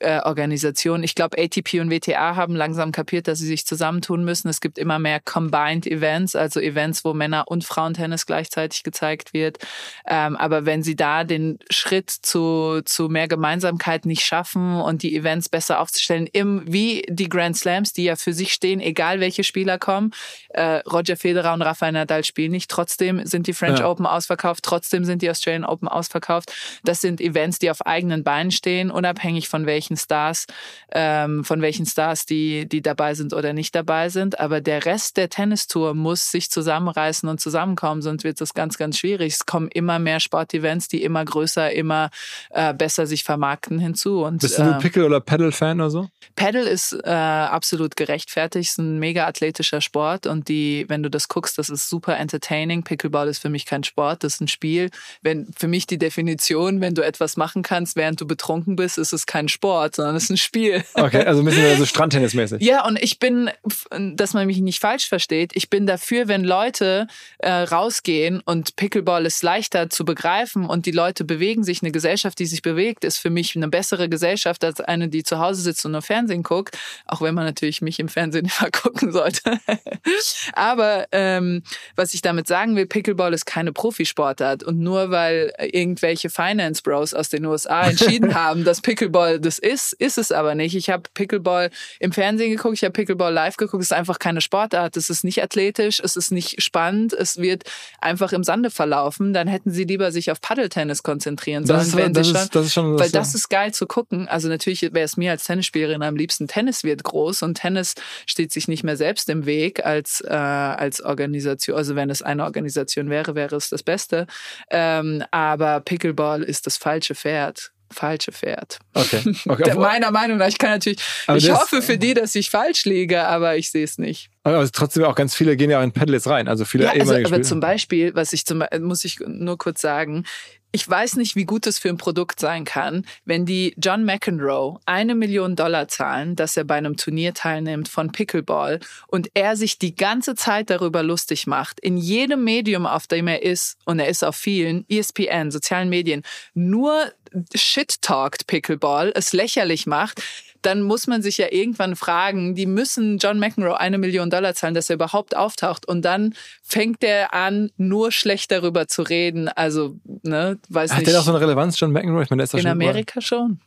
äh, Organisationen. Ich glaube, ATP und WTA haben langsam kapiert, dass sie sich zusammentun müssen. Es gibt immer mehr Combined Events, also Events, wo Männer- und Frauentennis gleichzeitig gezeigt wird. Ähm, aber wenn sie da den Schritt zu, zu mehr Gemeinsamkeit nicht schaffen und die Events besser aufzustellen, im, wie die Grand Slams, die ja für sich stehen, egal welche Spieler kommen, äh, Roger Federer und Rafael Nadal spielen nicht. Trotzdem sind die French ja. Open ausverkauft, trotzdem sind die Australian Open ausverkauft. Das sind Events, die auf eigenen Beinen stehen, unabhängig von welchen Stars, ähm, von welchen Stars die, die dabei sind oder nicht dabei sind. Aber der Rest der Tennistour muss sich zusammenreißen und zusammenkommen, sonst wird es ganz, ganz schwierig. Es kommen immer mehr Sportevents, die immer größer, immer äh, besser sich vermarkten hinzu. Und, Bist du äh, Pickle- oder Paddle-Fan oder so? Paddle ist äh, absolut gerechtfertigt, ist ein mega athletischer Sport und die, wenn du das guckst, das ist super entertaining. Pickleball ist für mich kein Sport, das ist ein Spiel. Wenn für mich die Definition, wenn du etwas machen kannst, während du betrunken bist, ist es kein Sport, sondern es ist ein Spiel. Okay, also ein bisschen so Strandtennismäßig. Ja, und ich bin, dass man mich nicht falsch versteht, ich bin dafür, wenn Leute äh, rausgehen und Pickleball ist leichter zu begreifen und die Leute bewegen sich, eine Gesellschaft, die sich bewegt, ist für mich eine bessere Gesellschaft als eine, die zu Hause sitzt und nur Fernsehen guckt, auch wenn man natürlich mich im Fernsehen immer gucken sollte. Aber ähm, was ich damit sagen will, Pickleball ist keine Profisportart und nur weil irgendwelche Finance Bros aus den USA entschieden haben, dass Pickleball das ist, ist es aber nicht. Ich habe Pickleball im Fernsehen geguckt, ich habe Pickleball live geguckt, es ist einfach keine Sportart, es ist nicht athletisch, es ist nicht spannend, es wird einfach im Sande verlaufen. Dann hätten sie lieber sich auf Paddeltennis konzentrieren sollen. Das ist, wenn das sie ist, schon, das ist schon weil das ist geil zu gucken. Also natürlich wäre es mir als Tennisspielerin am liebsten, Tennis wird groß und Tennis steht sich nicht mehr selbst im Weg als, äh, als Organisation. Also wenn es eine Organisation wäre, wäre es das Beste. Ähm, aber Pickleball ist das falsche Pferd. Falsche Pferd. Okay. okay. Der, meiner Meinung nach, ich kann natürlich, Aber ich hoffe für die, dass ich falsch liege, aber ich sehe es nicht. Aber trotzdem auch ganz viele gehen ja auch in Paddle jetzt rein. Also viele Ja, also, aber Spieler. zum Beispiel, was ich zum, muss ich nur kurz sagen, ich weiß nicht, wie gut es für ein Produkt sein kann, wenn die John McEnroe eine Million Dollar zahlen, dass er bei einem Turnier teilnimmt von Pickleball und er sich die ganze Zeit darüber lustig macht, in jedem Medium, auf dem er ist, und er ist auf vielen, ESPN, sozialen Medien, nur shit-talkt Pickleball, es lächerlich macht, dann muss man sich ja irgendwann fragen, die müssen John McEnroe eine Million Dollar zahlen, dass er überhaupt auftaucht. Und dann fängt er an, nur schlecht darüber zu reden. Also, ne, weiß Hat nicht. der noch so eine Relevanz, John McEnroe? Ich meine, der ist in schon Amerika schon.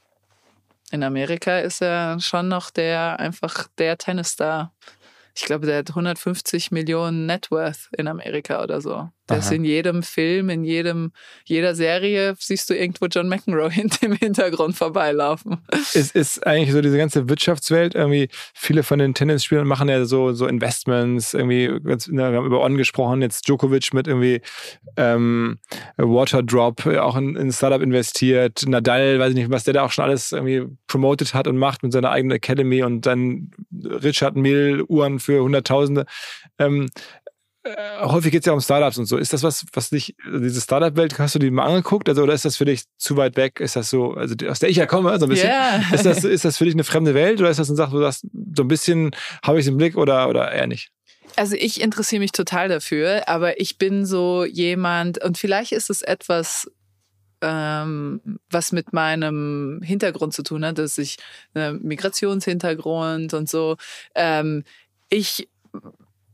In Amerika ist er schon noch der, einfach der Tennisstar. Ich glaube, der hat 150 Millionen Net Worth in Amerika oder so. Der ist in jedem Film, in jedem, jeder Serie siehst du irgendwo John McEnroe hinter im Hintergrund vorbeilaufen. es ist eigentlich so diese ganze Wirtschaftswelt. Irgendwie viele von den Tennisspielern machen ja so, so Investments. Irgendwie, wir haben über On gesprochen, jetzt Djokovic mit irgendwie ähm, Waterdrop auch in, in Startup investiert. Nadal, weiß ich nicht, was der da auch schon alles irgendwie promoted hat und macht mit seiner eigenen Academy und dann Richard Mill Uhren für Hunderttausende. Ähm, äh, häufig geht es ja um Startups und so. Ist das was, was dich, also diese Startup-Welt, hast du die mal angeguckt? Also, oder ist das für dich zu weit weg? Ist das so, also aus der ich ja komme, so ein bisschen? Ja. Ist das, ist das für dich eine fremde Welt oder ist das eine Sache, wo du sagst, so ein bisschen habe ich es im Blick oder, oder eher nicht? Also ich interessiere mich total dafür, aber ich bin so jemand, und vielleicht ist es etwas, ähm, was mit meinem Hintergrund zu tun hat, dass ich einen Migrationshintergrund und so. Ähm, ich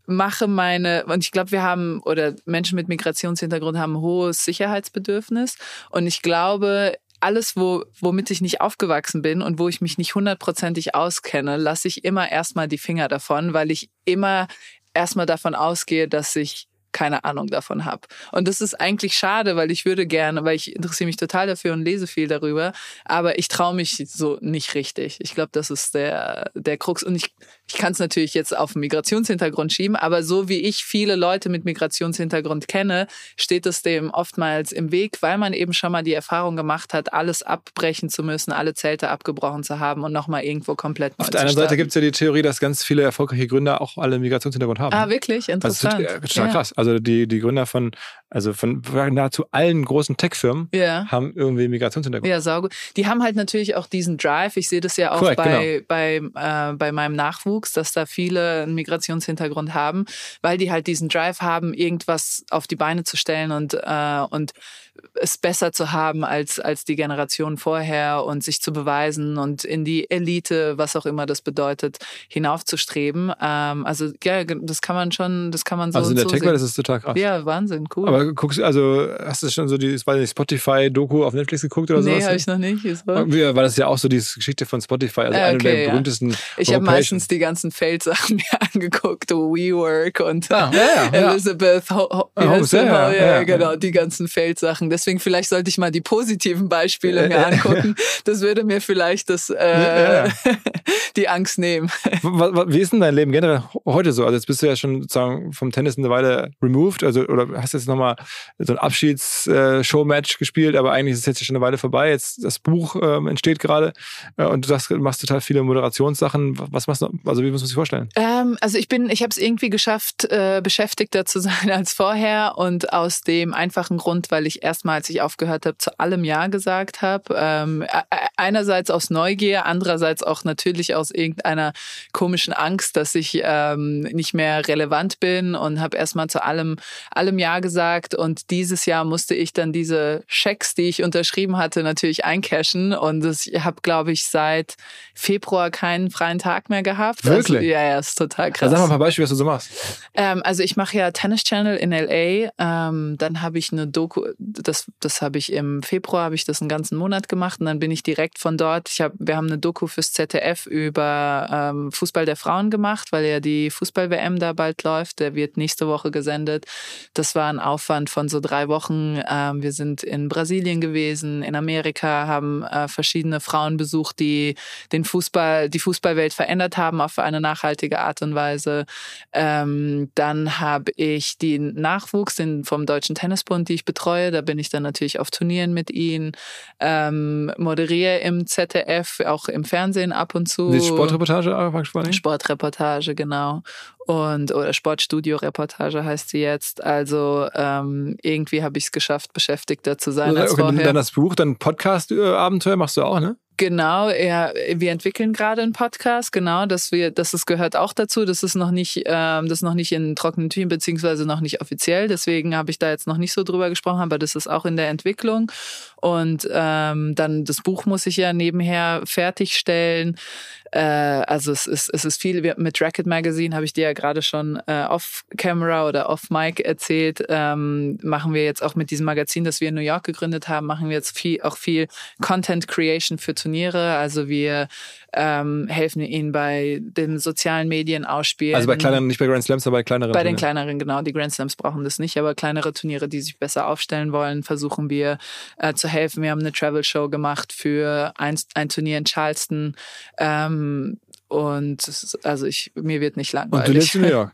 mache meine, und ich glaube, wir haben, oder Menschen mit Migrationshintergrund haben ein hohes Sicherheitsbedürfnis. Und ich glaube, alles, wo, womit ich nicht aufgewachsen bin und wo ich mich nicht hundertprozentig auskenne, lasse ich immer erstmal die Finger davon, weil ich immer erstmal davon ausgehe, dass ich keine Ahnung davon habe. Und das ist eigentlich schade, weil ich würde gerne, weil ich interessiere mich total dafür und lese viel darüber, aber ich traue mich so nicht richtig. Ich glaube, das ist der, der Krux. Und ich, ich kann es natürlich jetzt auf den Migrationshintergrund schieben, aber so wie ich viele Leute mit Migrationshintergrund kenne, steht es dem oftmals im Weg, weil man eben schon mal die Erfahrung gemacht hat, alles abbrechen zu müssen, alle Zelte abgebrochen zu haben und nochmal irgendwo komplett neu Auf der anderen Seite gibt es ja die Theorie, dass ganz viele erfolgreiche Gründer auch alle einen Migrationshintergrund haben. Ah, wirklich? also es ist Interessant. total ja. krass. Also die, die Gründer von, also von nahezu allen großen Tech-Firmen Ja. haben irgendwie einen Migrationshintergrund. Ja, saugut. Die haben halt natürlich auch diesen Drive. Ich sehe das ja auch Korrekt, bei, bei, äh, bei meinem Nachwuchs, dass da viele einen Migrationshintergrund haben, weil die halt diesen Drive haben, irgendwas auf die Beine zu stellen und, äh, und es besser zu haben als, als die Generation vorher und sich zu beweisen und in die Elite, was auch immer das bedeutet, hinaufzustreben. Ähm, also ja, das kann man schon, das kann man so also in der so Tech-Welt ist es total krass. Ja, Wahnsinn, cool. Aber guckst du, also hast du schon so die, weiß nicht, Spotify-Doku auf Netflix geguckt oder nee, sowas? habe ich noch nicht. Ja, Weil das ja auch so die Geschichte von Spotify, also eine okay, der ja. berühmtesten Ich habe meistens die ganzen Feldsachen mir angeguckt, WeWork und Ah, ja, ja. Elizabeth Ho Ho Ah, ja, ja, Ho- ja, ja. genau, die ganzen Feldsachen. Deswegen vielleicht sollte ich mal die positiven Beispiele mir angucken. Das würde mir vielleicht das, äh, die Angst nehmen. Wie ist denn dein Leben generell heute so? Also jetzt bist du ja schon sozusagen vom Tennis eine Weile removed, also oder hast jetzt nochmal so ein Abschieds-Show-Match gespielt, aber eigentlich ist es jetzt schon eine Weile vorbei. Jetzt das Buch ähm, entsteht gerade äh, und du sagst, machst total viele Moderationssachen. Was machst du? Also wie muss man sich vorstellen? Ähm, also ich bin, ich habe es irgendwie geschafft, äh, beschäftigter zu sein als vorher und aus dem einfachen Grund, weil ich erstmal, als ich aufgehört habe, zu allem Ja gesagt habe. Ähm, e- e- einerseits aus Neugier, andererseits auch natürlich aus irgendeiner komischen Angst, dass ich ähm, nicht mehr relevant bin und habe erstmal zu allem, allem Ja gesagt und dieses Jahr musste ich dann diese Schecks, die ich unterschrieben hatte, natürlich eincashen und ich habe, glaube ich, seit Februar keinen freien Tag mehr gehabt. Wirklich? Also, ja, ja, ist total krass. Dann sag mal ein paar Beispiele, was du so machst. Ähm, also ich mache ja Tennis Channel in LA. Ähm, dann habe ich eine Doku, das, das habe ich im Februar, habe ich das einen ganzen Monat gemacht und dann bin ich direkt von dort. Ich hab, wir haben eine Doku fürs ZDF über ähm, Fußball der Frauen gemacht, weil ja die Fußball-WM da bald läuft. Der wird nächste Woche gesendet. Das war ein Aufwand von so drei Wochen. Ähm, wir sind in Brasilien gewesen, in Amerika, haben äh, verschiedene Frauen besucht, die den Fußball, die Fußballwelt verändert haben auf eine nachhaltige Art und Weise. Ähm, dann habe ich den Nachwuchs den vom Deutschen Tennisbund, die ich betreue. Da bin ich dann natürlich auf Turnieren mit ihnen. Ähm, moderiere im ZDF, auch im Fernsehen ab und zu. Die Sportreportage? Sportreportage, genau. Und oder Sportstudio-Reportage heißt sie jetzt. Also ähm, irgendwie habe ich es geschafft, beschäftigter zu sein als okay, vorher. Dann das Buch, dann Podcast-Abenteuer machst du auch, ne? Genau, ja, wir entwickeln gerade einen Podcast, genau, dass wir, das ist, gehört auch dazu. Das ist noch nicht, ähm, das ist noch nicht in trockenen Tüchern, beziehungsweise noch nicht offiziell. Deswegen habe ich da jetzt noch nicht so drüber gesprochen, aber das ist auch in der Entwicklung. Und ähm, dann das Buch muss ich ja nebenher fertigstellen. Äh, also es ist, es ist viel. Mit Racket Magazine habe ich dir ja gerade schon äh, off-Camera oder off-Mic erzählt. Ähm, machen wir jetzt auch mit diesem Magazin, das wir in New York gegründet haben, machen wir jetzt viel, auch viel Content Creation für Turniere. Also wir ähm, helfen ihnen bei den sozialen Medien ausspielen. Also bei kleineren, nicht bei Grand Slams, aber bei kleineren. Bei den kleineren, genau. Die Grand Slams brauchen das nicht, aber kleinere Turniere, die sich besser aufstellen wollen, versuchen wir äh, zu helfen. Wir haben eine Travel Show gemacht für ein, ein Turnier in Charleston. Ähm, und also ich, mir wird nicht langweilig. Und du lebst in New York?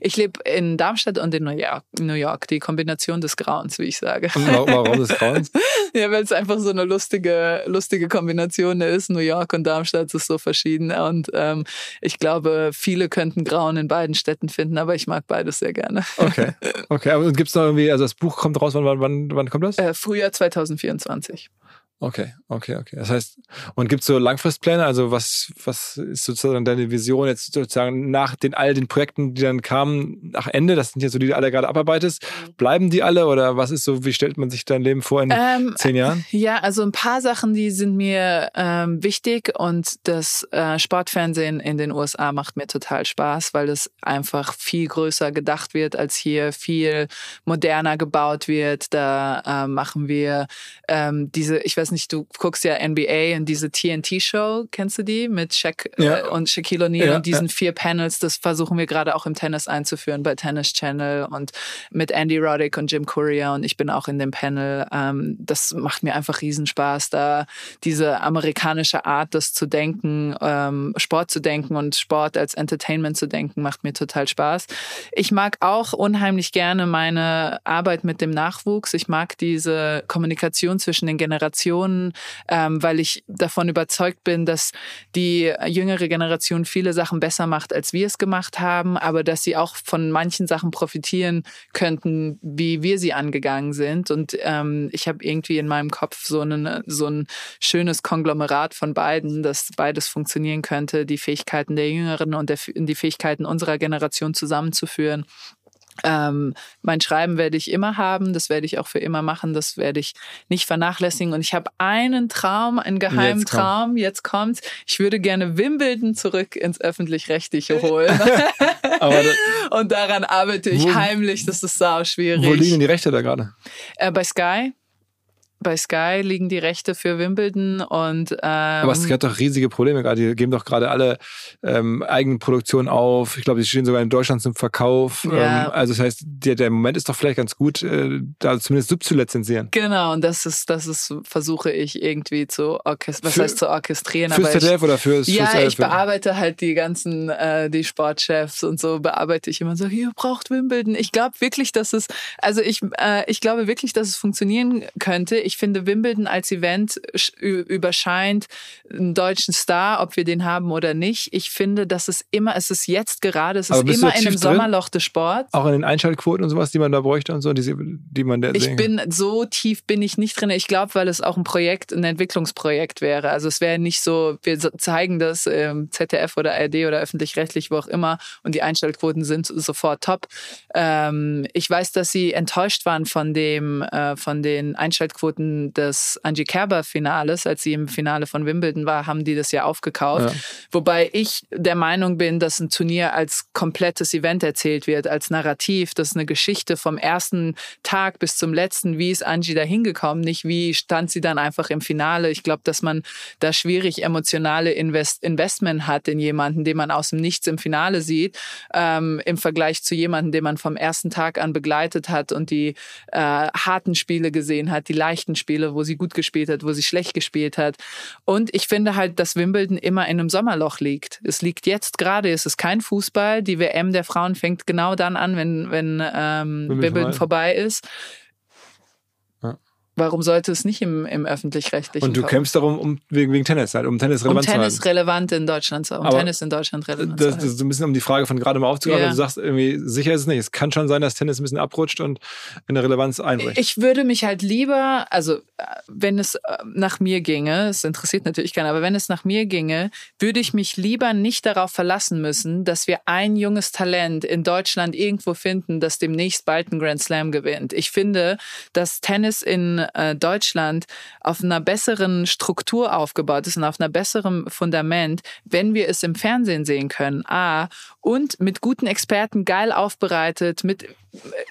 Ich lebe in Darmstadt und in New York. New York, die Kombination des Grauens, wie ich sage. Und warum des Grauens? ja, weil es einfach so eine lustige, lustige Kombination ist. New York und Darmstadt ist so verschieden. Und ähm, ich glaube, viele könnten Grauen in beiden Städten finden, aber ich mag beides sehr gerne. Okay. Okay, aber gibt es noch irgendwie, also das Buch kommt raus, wann, wann, wann kommt das? Äh, Frühjahr 2024. Okay, okay, okay. Das heißt, und gibt es so Langfristpläne? Also was, was ist sozusagen deine Vision jetzt sozusagen nach den all den Projekten, die dann kamen, nach Ende? Das sind jetzt so die, die du alle gerade abarbeitest. Bleiben die alle oder was ist so, wie stellt man sich dein Leben vor in ähm, zehn Jahren? Ja, also ein paar Sachen, die sind mir ähm, wichtig und das äh, Sportfernsehen in den USA macht mir total Spaß, weil es einfach viel größer gedacht wird als hier, viel moderner gebaut wird. Da äh, machen wir ähm, diese, ich weiß weiß nicht, du guckst ja NBA und diese TNT-Show, kennst du die? Mit Shaq ja. äh, und Shaquille O'Neal ja, und diesen ja. vier Panels, das versuchen wir gerade auch im Tennis einzuführen bei Tennis Channel und mit Andy Roddick und Jim Courier und ich bin auch in dem Panel. Ähm, das macht mir einfach Riesenspaß, da diese amerikanische Art, das zu denken, ähm, Sport zu denken und Sport als Entertainment zu denken, macht mir total Spaß. Ich mag auch unheimlich gerne meine Arbeit mit dem Nachwuchs. Ich mag diese Kommunikation zwischen den Generationen Generationen, ähm, weil ich davon überzeugt bin, dass die jüngere Generation viele Sachen besser macht, als wir es gemacht haben, aber dass sie auch von manchen Sachen profitieren könnten, wie wir sie angegangen sind. Und ähm, ich habe irgendwie in meinem Kopf so, einen, so ein schönes Konglomerat von beiden, dass beides funktionieren könnte, die Fähigkeiten der Jüngeren und der, die Fähigkeiten unserer Generation zusammenzuführen. Ähm, mein Schreiben werde ich immer haben, das werde ich auch für immer machen, das werde ich nicht vernachlässigen. Und ich habe einen Traum, einen geheimen jetzt Traum, jetzt kommt's. Ich würde gerne Wimbledon zurück ins Öffentlich-Rechtliche holen. Und daran arbeite ich wo, heimlich, das ist sau schwierig. Wo liegen die Rechte da gerade? Äh, bei Sky bei Sky liegen die Rechte für Wimbledon und ähm, aber es hat doch riesige Probleme gerade. Die geben doch gerade alle ähm, eigenen Produktionen auf. Ich glaube, die stehen sogar in Deutschland zum Verkauf. Ja. Ähm, also das heißt, der, der Moment ist doch vielleicht ganz gut, äh, da zumindest subzulizenzieren. Genau, und das ist, das ist, versuche ich irgendwie zu orchestrieren. Was für, heißt zu orchestrieren? Fürs ZDF oder fürs Ja, fürs ich bearbeite halt die ganzen, äh, die Sportchefs und so bearbeite ich immer so, hier braucht Wimbledon. Ich glaube wirklich, dass es, also ich, äh, ich glaube wirklich, dass es funktionieren könnte. Ich finde, Wimbledon als Event überscheint einen deutschen Star, ob wir den haben oder nicht. Ich finde, dass es immer, es ist jetzt gerade, es ist immer in einem Sommerloch des Sports. Auch in den Einschaltquoten und sowas, die man da bräuchte und so, die, die man da Ich bin, so tief bin ich nicht drin. Ich glaube, weil es auch ein Projekt, ein Entwicklungsprojekt wäre. Also es wäre nicht so, wir zeigen das ähm, ZDF oder ARD oder öffentlich-rechtlich, wo auch immer, und die Einschaltquoten sind sofort top. Ähm, ich weiß, dass sie enttäuscht waren von dem, äh, von den Einschaltquoten Angeboten des Angie Kerber Finales, als sie im Finale von Wimbledon war, haben die das ja aufgekauft. Ja. Wobei ich der Meinung bin, dass ein Turnier als komplettes Event erzählt wird, als Narrativ. Das ist eine Geschichte vom ersten Tag bis zum letzten. Wie ist Angie da hingekommen? Nicht wie stand sie dann einfach im Finale. Ich glaube, dass man da schwierig emotionale Invest Investment hat in jemanden, den man aus dem Nichts im Finale sieht, ähm, im Vergleich zu jemandem, den man vom ersten Tag an begleitet hat und die äh, harten Spiele gesehen hat, die leichten Spiele, wo sie gut gespielt hat, wo sie schlecht gespielt hat. Und ich finde halt, dass Wimbledon immer in einem Sommerloch liegt. Es liegt jetzt gerade, es ist kein Fußball. Die WM der Frauen fängt genau dann an, wenn, wenn ähm, Wimbledon vorbei ist. Warum sollte es nicht im, im öffentlich-rechtlichen? Und du kämpfst darum um, wegen, wegen Tennis, halt, um Tennis relevant um Tennis relevant in Deutschland, um Aber Tennis in Deutschland relevant das, das ist ein bisschen um die Frage von gerade mal aufzugreifen. Ja. Du sagst irgendwie, sicher ist es nicht. Es kann schon sein, dass Tennis ein bisschen abrutscht und in der Relevanz einbricht. Ich würde mich halt lieber, also äh, wenn es äh, nach mir ginge, es interessiert natürlich keiner, aber wenn es nach mir ginge, würde ich mich lieber nicht darauf verlassen müssen, dass wir ein junges Talent in Deutschland irgendwo finden, das demnächst bald einen Grand Slam gewinnt. Ich finde, dass Tennis in äh, Deutschland auf einer besseren Struktur aufgebaut ist und auf einer besseren Fundament, wenn wir es im Fernsehen sehen können. A. Und mit guten Experten geil aufbereitet, mit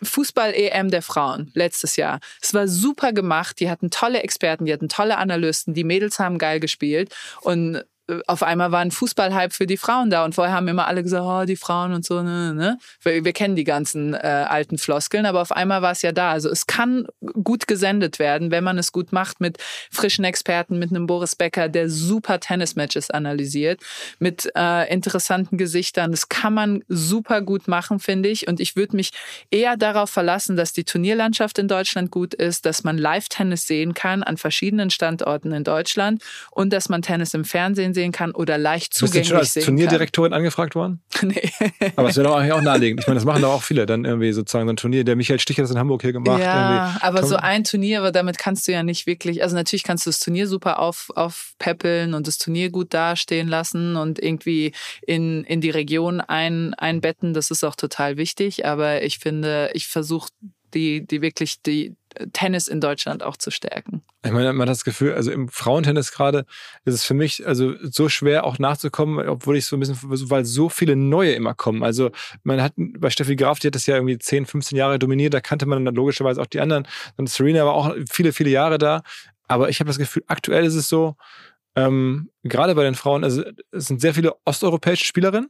Fußball-EM der Frauen letztes Jahr. Es war super gemacht. Die hatten tolle Experten, die hatten tolle Analysten. Die Mädels haben geil gespielt. Und auf einmal war ein Fußballhype für die Frauen da und vorher haben immer alle gesagt, oh, die Frauen und so, ne, ne. Wir, wir kennen die ganzen äh, alten Floskeln, aber auf einmal war es ja da. Also es kann gut gesendet werden, wenn man es gut macht mit frischen Experten, mit einem Boris Becker, der super Tennismatches analysiert, mit äh, interessanten Gesichtern. Das kann man super gut machen, finde ich. Und ich würde mich eher darauf verlassen, dass die Turnierlandschaft in Deutschland gut ist, dass man Live-Tennis sehen kann an verschiedenen Standorten in Deutschland und dass man Tennis im Fernsehen sehen kann oder leicht zugänglich Bist du schon als Turnierdirektorin kann. angefragt worden? nee. Aber es wäre doch eigentlich auch naheliegend. Ich meine, das machen doch auch viele dann irgendwie sozusagen so ein Turnier. Der Michael Stich hat das in Hamburg hier gemacht. Ja, aber Tom so ein Turnier, aber damit kannst du ja nicht wirklich, also natürlich kannst du das Turnier super auf, aufpäppeln und das Turnier gut dastehen lassen und irgendwie in, in die Region ein, einbetten. Das ist auch total wichtig. Aber ich finde, ich versuche die, die wirklich die Tennis in Deutschland auch zu stärken. Ich meine, man hat das Gefühl, also im Frauentennis gerade ist es für mich also so schwer auch nachzukommen, obwohl ich so ein bisschen, weil so viele neue immer kommen. Also man hat bei Steffi Graf, die hat das ja irgendwie 10, 15 Jahre dominiert, da kannte man dann logischerweise auch die anderen. Und Serena war auch viele, viele Jahre da. Aber ich habe das Gefühl, aktuell ist es so, ähm, gerade bei den Frauen, also es sind sehr viele osteuropäische Spielerinnen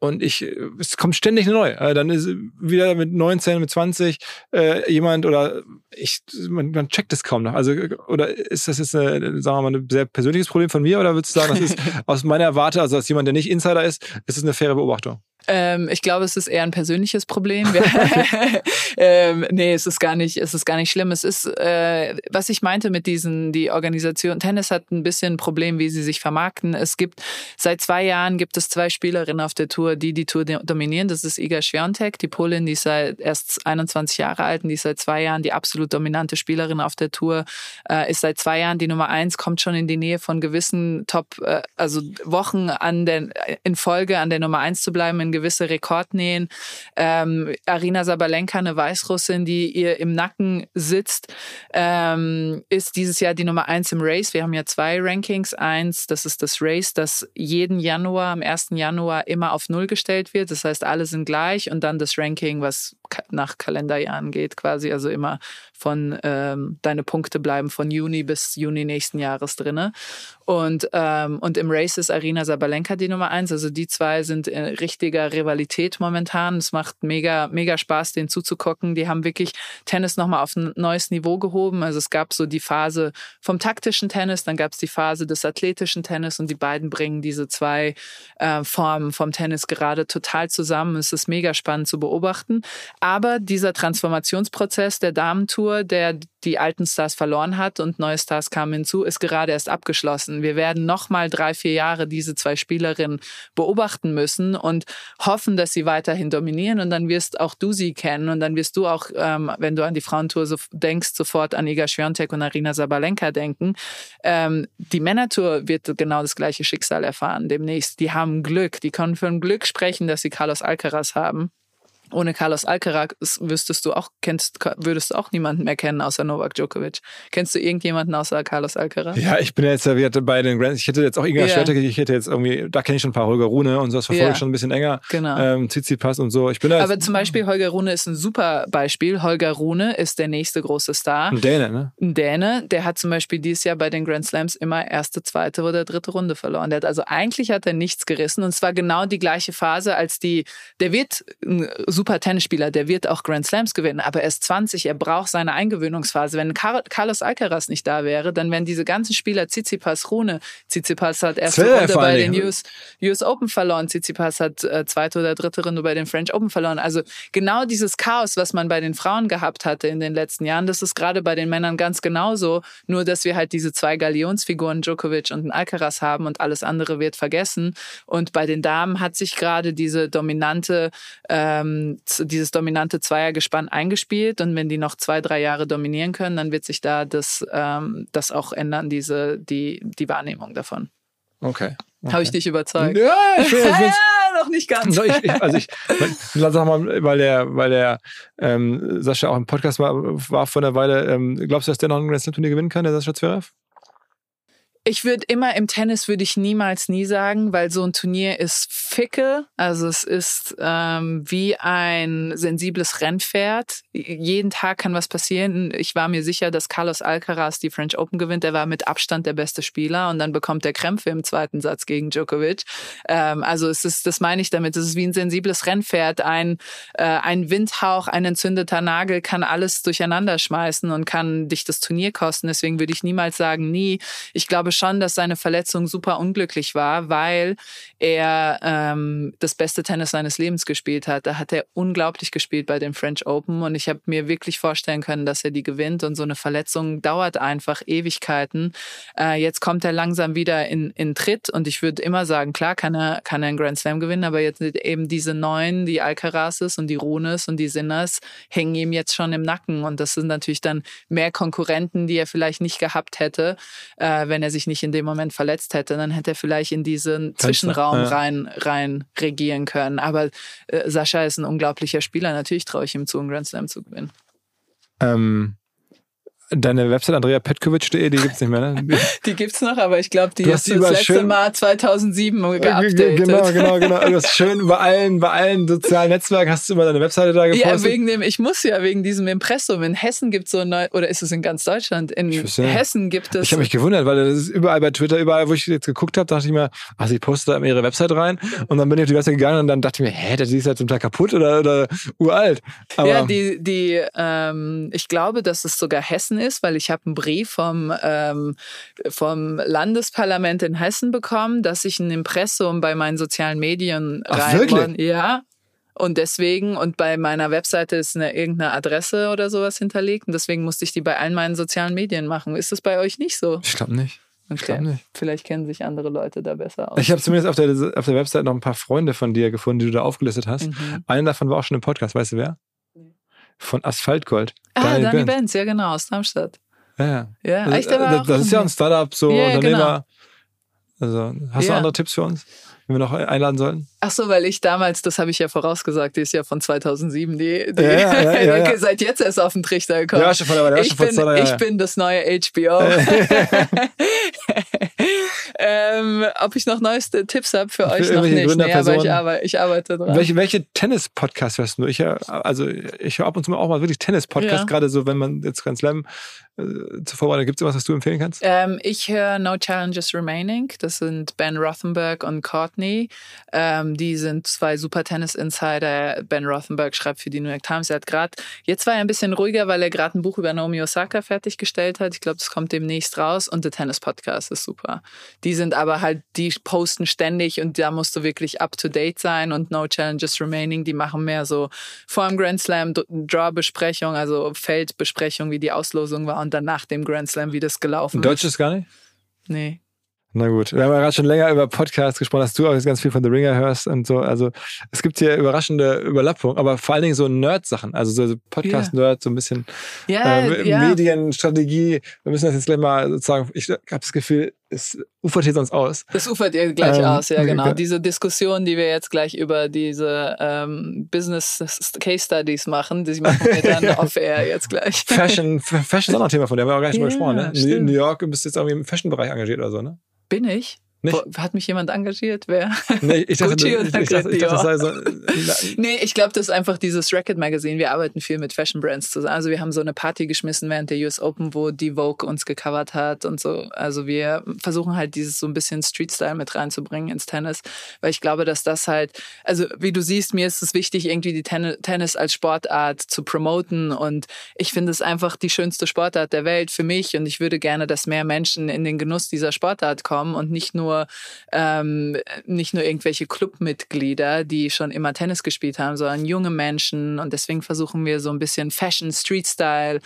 und ich, es kommt ständig neue. Äh, dann ist wieder mit 19, mit 20 äh, jemand oder ich, man, man checkt es kaum noch. Also, oder ist das jetzt, eine, sagen wir mal, ein sehr persönliches Problem von mir oder würdest du sagen, das ist aus meiner Warte, also als jemand, der nicht Insider ist, ist es eine faire Beobachtung? Ähm, ich glaube, es ist eher ein persönliches Problem. ähm, nee, es ist gar nicht, es ist gar nicht schlimm. Es ist, äh, was ich meinte mit diesen, die Organisation Tennis hat ein bisschen ein Problem, wie sie sich vermarkten. Es gibt seit zwei Jahren gibt es zwei Spielerinnen auf der Tour, die die Tour dominieren. Das ist Iga Świątek, die Polin, die ist seit erst 21 Jahre alt und die ist seit zwei Jahren die absolut dominante Spielerin auf der Tour. Äh, ist seit zwei Jahren die Nummer eins, kommt schon in die Nähe von gewissen Top, äh, also Wochen an der, in Folge an der Nummer eins zu bleiben gewisse Rekordnähen. Ähm, Arina Sabalenka, eine Weißrussin, die ihr im Nacken sitzt, ähm, ist dieses Jahr die Nummer eins im Race. Wir haben ja zwei Rankings. Eins, das ist das Race, das jeden Januar, am 1. Januar immer auf Null gestellt wird. Das heißt, alle sind gleich. Und dann das Ranking, was nach Kalenderjahren geht, quasi. Also immer von ähm, deine Punkte bleiben von Juni bis Juni nächsten Jahres drinne. Und, ähm, und im Race ist Arina Sabalenka die Nummer eins. Also die zwei sind in richtiger Rivalität momentan. Es macht mega, mega Spaß, denen zuzugucken. Die haben wirklich Tennis nochmal auf ein neues Niveau gehoben. Also es gab so die Phase vom taktischen Tennis, dann gab es die Phase des athletischen Tennis und die beiden bringen diese zwei äh, Formen vom Tennis gerade total zusammen. Es ist mega spannend zu beobachten. Aber dieser Transformationsprozess der Damentour Tour, der die alten Stars verloren hat und neue Stars kamen hinzu, ist gerade erst abgeschlossen. Wir werden noch mal drei, vier Jahre diese zwei Spielerinnen beobachten müssen und hoffen, dass sie weiterhin dominieren. Und dann wirst auch du sie kennen und dann wirst du auch, ähm, wenn du an die Frauentour so denkst, sofort an Iga Swiatek und Arina Sabalenka denken. Ähm, die Männertour wird genau das gleiche Schicksal erfahren demnächst. Die haben Glück, die können von Glück sprechen, dass sie Carlos Alcaraz haben Ohne Carlos Alcaraz wüsstest du auch, kennst, würdest du auch niemanden mehr kennen außer Novak Djokovic. Kennst du irgendjemanden außer Carlos Alcaraz? Ja, ich bin ja jetzt ja bei den Grand. Ich hätte jetzt auch Inga Ja. Schwerte, ich hätte jetzt irgendwie, da kenne ich schon ein paar Holger Rune und so, das verfolge Ja. ich schon ein bisschen enger. Genau. Ähm, Tsitsipas und so. Ich bin da Aber zum Beispiel Holger Rune ist ein super Beispiel. Holger Rune ist der nächste große Star. ein Däne, ne? Ein Däne, der hat zum Beispiel dieses Jahr bei den Grand Slams immer erste, zweite oder dritte Runde verloren. Der hat also eigentlich hat er nichts gerissen und zwar genau die gleiche Phase als die, der wird ein super Tennisspieler, der wird auch Grand Slams gewinnen, aber er ist 20, er braucht seine Eingewöhnungsphase. Wenn Car Carlos Alcaraz nicht da wäre, dann wären diese ganzen Spieler Tsitsipas, Rune, Tsitsipas hat erste Runde bei den. US, US Open verloren, Tsitsipas hat äh, zweite oder dritte Runde bei den French Open verloren. Also genau dieses Chaos, was man bei den Frauen gehabt hatte in den letzten Jahren, das ist gerade bei den Männern ganz genauso, nur dass wir halt diese zwei Galionsfiguren, Djokovic und Alcaraz haben und alles andere wird vergessen. Und bei den Damen hat sich gerade diese dominante, ähm, dieses dominante Zweiergespann eingespielt und wenn die noch zwei, drei Jahre dominieren können, dann wird sich da das, ähm, das auch ändern, diese, die, die Wahrnehmung davon. Okay. okay. Habe ich dich überzeugt? Ja, ich bin, ich noch nicht ganz. So, ich, also ich, sag mal, weil der, weil der ähm, Sascha auch im Podcast war, war vor einer Weile, ähm, glaubst du, dass der noch ein Grand Slam Turnier gewinnen kann, der Sascha Zverev? Ich würde immer im Tennis würde ich niemals nie sagen, weil so ein Turnier ist ficke. Also es ist ähm, wie ein sensibles Rennpferd. Jeden Tag kann was passieren. Ich war mir sicher, dass Carlos Alcaraz die French Open gewinnt. Er war mit Abstand der beste Spieler und dann bekommt er Krämpfe im zweiten Satz gegen Djokovic. Ähm, also es ist, das meine ich damit. Es ist wie ein sensibles Rennpferd. Ein äh, ein Windhauch, ein entzündeter Nagel kann alles durcheinander schmeißen und kann dich das Turnier kosten. Deswegen würde ich niemals sagen, nie. Ich glaube schon, dass seine Verletzung super unglücklich war, weil er ähm, das beste Tennis seines Lebens gespielt hat. Da hat er unglaublich gespielt bei den French Open und ich habe mir wirklich vorstellen können, dass er die gewinnt und so eine Verletzung dauert einfach Ewigkeiten. Äh, jetzt kommt er langsam wieder in, in Tritt und ich würde immer sagen, klar kann er, kann er einen Grand Slam gewinnen, aber jetzt eben diese neuen, die Alcarazes und die Runes und die Sinners hängen ihm jetzt schon im Nacken und das sind natürlich dann mehr Konkurrenten, die er vielleicht nicht gehabt hätte, äh, wenn er sich nicht in dem Moment verletzt hätte, dann hätte er vielleicht in diesen Zwischenraum ja. rein, rein regieren können. Aber äh, Sascha ist ein unglaublicher Spieler. Natürlich traue ich ihm zu, einen Grand Slam zu gewinnen. Ähm, deine Website andreapetkovic.de, die gibt's nicht mehr, ne? Die gibt's noch, aber ich glaube, die Du ist hast die das letzte Mal 2007 geupdatet. Genau, genau, genau. Du hast schön bei allen, bei allen sozialen Netzwerken hast du immer deine Webseite da gepostet. Ja, wegen dem, ich muss ja wegen diesem Impressum. In Hessen gibt es so ein neu, oder ist es in ganz Deutschland? In. Hessen gibt es. Ich habe mich gewundert, weil das ist überall bei Twitter, überall, wo ich jetzt geguckt habe, dachte ich mir, ach, sie postet da ihre Website rein. Und dann bin ich auf die Website gegangen und dann dachte ich mir, hä, die ist ja zum Teil kaputt oder, oder uralt. Aber ja, die, die, ähm, ich glaube, dass es sogar Hessen ist, weil ich habe einen Brief vom, ähm, vom Landesparlament in Hessen bekommen, dass ich ein Impressum bei meinen sozialen Medien rein. Ja. Und deswegen, und bei meiner Webseite ist eine, irgendeine Adresse oder sowas hinterlegt. Und deswegen musste ich die bei allen meinen sozialen Medien machen. Ist das bei euch nicht so? ich glaube nicht. Ich Okay. glaub nicht. Vielleicht kennen sich andere Leute da besser aus. Ich habe zumindest auf der, auf der Website noch ein paar Freunde von dir gefunden, die du da aufgelistet hast. Mhm. Einer davon war auch schon im Podcast, weißt du wer? Von Asphaltgold. Ah, Daniel Dani Benz. Benz, ja genau, aus Darmstadt. Ja, ja. Das, echt, aber das, auch- das ist ja ein Startup, so Ja, Unternehmer. Also, hast du Ja. andere Tipps für uns, wenn wir noch einladen sollten? Ach so, weil ich damals, das habe ich ja vorausgesagt, die ist ja von 2007, die, die Ja, ja, ja, ja, seit jetzt erst auf den Trichter gekommen. Ja, schon vor der- ich, bin, drei ich bin das neue HBO. ähm, ob ich noch neueste Tipps habe für Für euch noch nicht. Nee, aber ich, arbeite, ich arbeite dran. Welche, welche Tennis-Podcasts hörst du? Ich, also, ich höre ab und zu mal auch mal wirklich Tennis-Podcasts, gerade so, wenn man jetzt Grand Slam äh, zur Vorbereitung gibt es was, was du empfehlen kannst? Ähm, ich höre No Challenges Remaining. Das sind Ben Rothenberg und Courtney. Ähm, die sind zwei super Tennis-Insider. Ben Rothenberg schreibt für die New York Times. Er hat gerade, jetzt war er ein bisschen ruhiger, weil er gerade ein Buch über Naomi Osaka fertiggestellt hat. Ich glaube, das kommt demnächst raus. Und der Tennis-Podcast ist super. Die sind aber halt, die posten ständig und da musst du wirklich up to date sein. Und No Challenges Remaining, die machen mehr so vor dem Grand Slam Draw-Besprechung, also Feldbesprechung, wie die Auslosung war und dann nach dem Grand Slam, wie das gelaufen Deutsch ist gar nicht? Nee. Na gut, wir haben ja gerade schon länger über Podcasts gesprochen, dass du auch jetzt ganz viel von The Ringer hörst und so. Also es gibt hier überraschende Überlappungen, aber vor allen Dingen so Nerd-Sachen, also so Podcast-Nerd, so ein bisschen Ja, äh, ja. Medienstrategie. Wir müssen das jetzt gleich mal sozusagen, ich habe das Gefühl, es ufert hier sonst aus. Das ufert ihr gleich Ähm, aus, ja genau. okay. Diese Diskussion, die wir jetzt gleich über diese ähm, Business Case Studies machen, die machen wir dann off-air jetzt gleich. Fashion, Fashion ist auch noch ein Thema von der, haben wir auch gar nicht Ja, mal gesprochen. Ne? New- stimmt. New York, du bist jetzt irgendwie im Fashion-Bereich engagiert oder so, ne? Bin ich? Nicht? Hat mich jemand engagiert? Wer? Nee, ich dachte, Gucci oder ich dachte, ich dachte das sei so. Nee, ich glaube, das ist einfach dieses Racket Magazine. Wir arbeiten viel mit Fashion Brands zusammen. Also wir haben so eine Party geschmissen während der US Open, wo die Vogue uns gecovert hat und so. Also wir versuchen halt dieses so ein bisschen Street Style mit reinzubringen ins Tennis, weil ich glaube, dass das halt, also wie du siehst, mir ist es wichtig, irgendwie die Ten Tennis als Sportart zu promoten und ich finde es einfach die schönste Sportart der Welt für mich und ich würde gerne, dass mehr Menschen in den Genuss dieser Sportart kommen und nicht nur ähm, nicht nur irgendwelche Clubmitglieder, die schon immer Tennis gespielt haben, sondern junge Menschen. Und deswegen versuchen wir so ein bisschen Fashion, Street Style,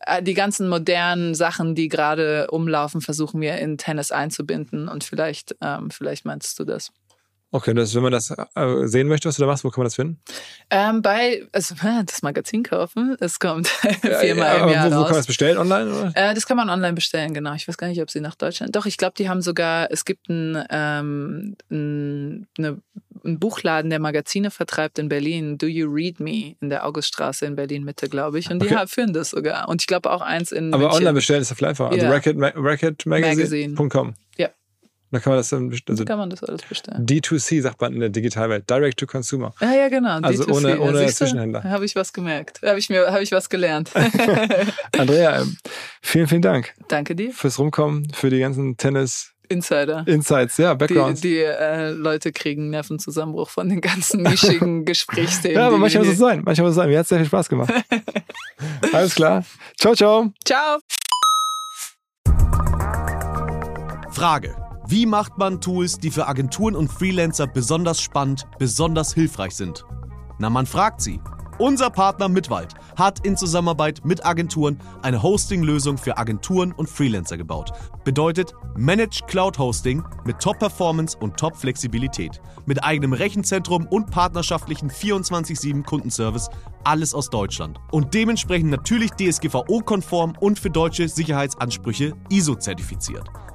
äh, die ganzen modernen Sachen, die gerade umlaufen, versuchen wir in Tennis einzubinden. Und vielleicht, ähm, vielleicht meinst du das. Okay, das, wenn man das äh, sehen möchte, was du da machst, wo kann man das finden? Ähm, bei, also das Magazin kaufen, es kommt Ja, viermal aber im Jahr wo, wo kann man raus. das bestellen online? Oder? Äh, das kann man online bestellen, genau. Ich weiß gar nicht, ob sie nach Deutschland. Doch, ich glaube, die haben sogar, es gibt einen, ähm, eine, einen Buchladen, der Magazine vertreibt in Berlin. Do You Read Me in der Auguststraße in Berlin Mitte, glaube ich. Und die Okay. führen das sogar. Und ich glaube auch eins in. Aber München. online bestellen ist ja viel einfacher. Also Ja. Racket, Ma- racketmagazine.com. Ja. Da kann man das dann bestellen. Also kann man das alles bestellen. D2C sagt man in der Digitalwelt. Direct to Consumer. Ja, ja, genau. Also D2C. ohne- Ja, ohne du? Zwischenhändler. Habe ich was gemerkt. Habe ich, mir- habe ich was gelernt. Andrea, ähm, vielen, vielen Dank Danke dir. fürs Rumkommen, für die ganzen Tennis-Insights, Insider. ja, Die, Backgrounds. die äh, Leute kriegen Nervenzusammenbruch von den ganzen nischigen Gesprächsthemen. ja, aber die manchmal muss es sein. Manchmal muss es sein. Mir hat es sehr viel Spaß gemacht. Alles klar. Ciao, ciao. Ciao. Frage. Wie macht man Tools, die für Agenturen und Freelancer besonders spannend, besonders hilfreich sind? Na, man fragt sie. Unser Partner Mitwald hat in Zusammenarbeit mit Agenturen eine Hosting-Lösung für Agenturen und Freelancer gebaut. Bedeutet Managed Cloud Hosting mit Top-Performance und Top-Flexibilität. Mit eigenem Rechenzentrum und partnerschaftlichen 24-7 Kundenservice. Alles aus Deutschland. Und dementsprechend natürlich DSGVO-konform und für deutsche Sicherheitsansprüche ISO-zertifiziert.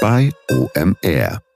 bei OMR.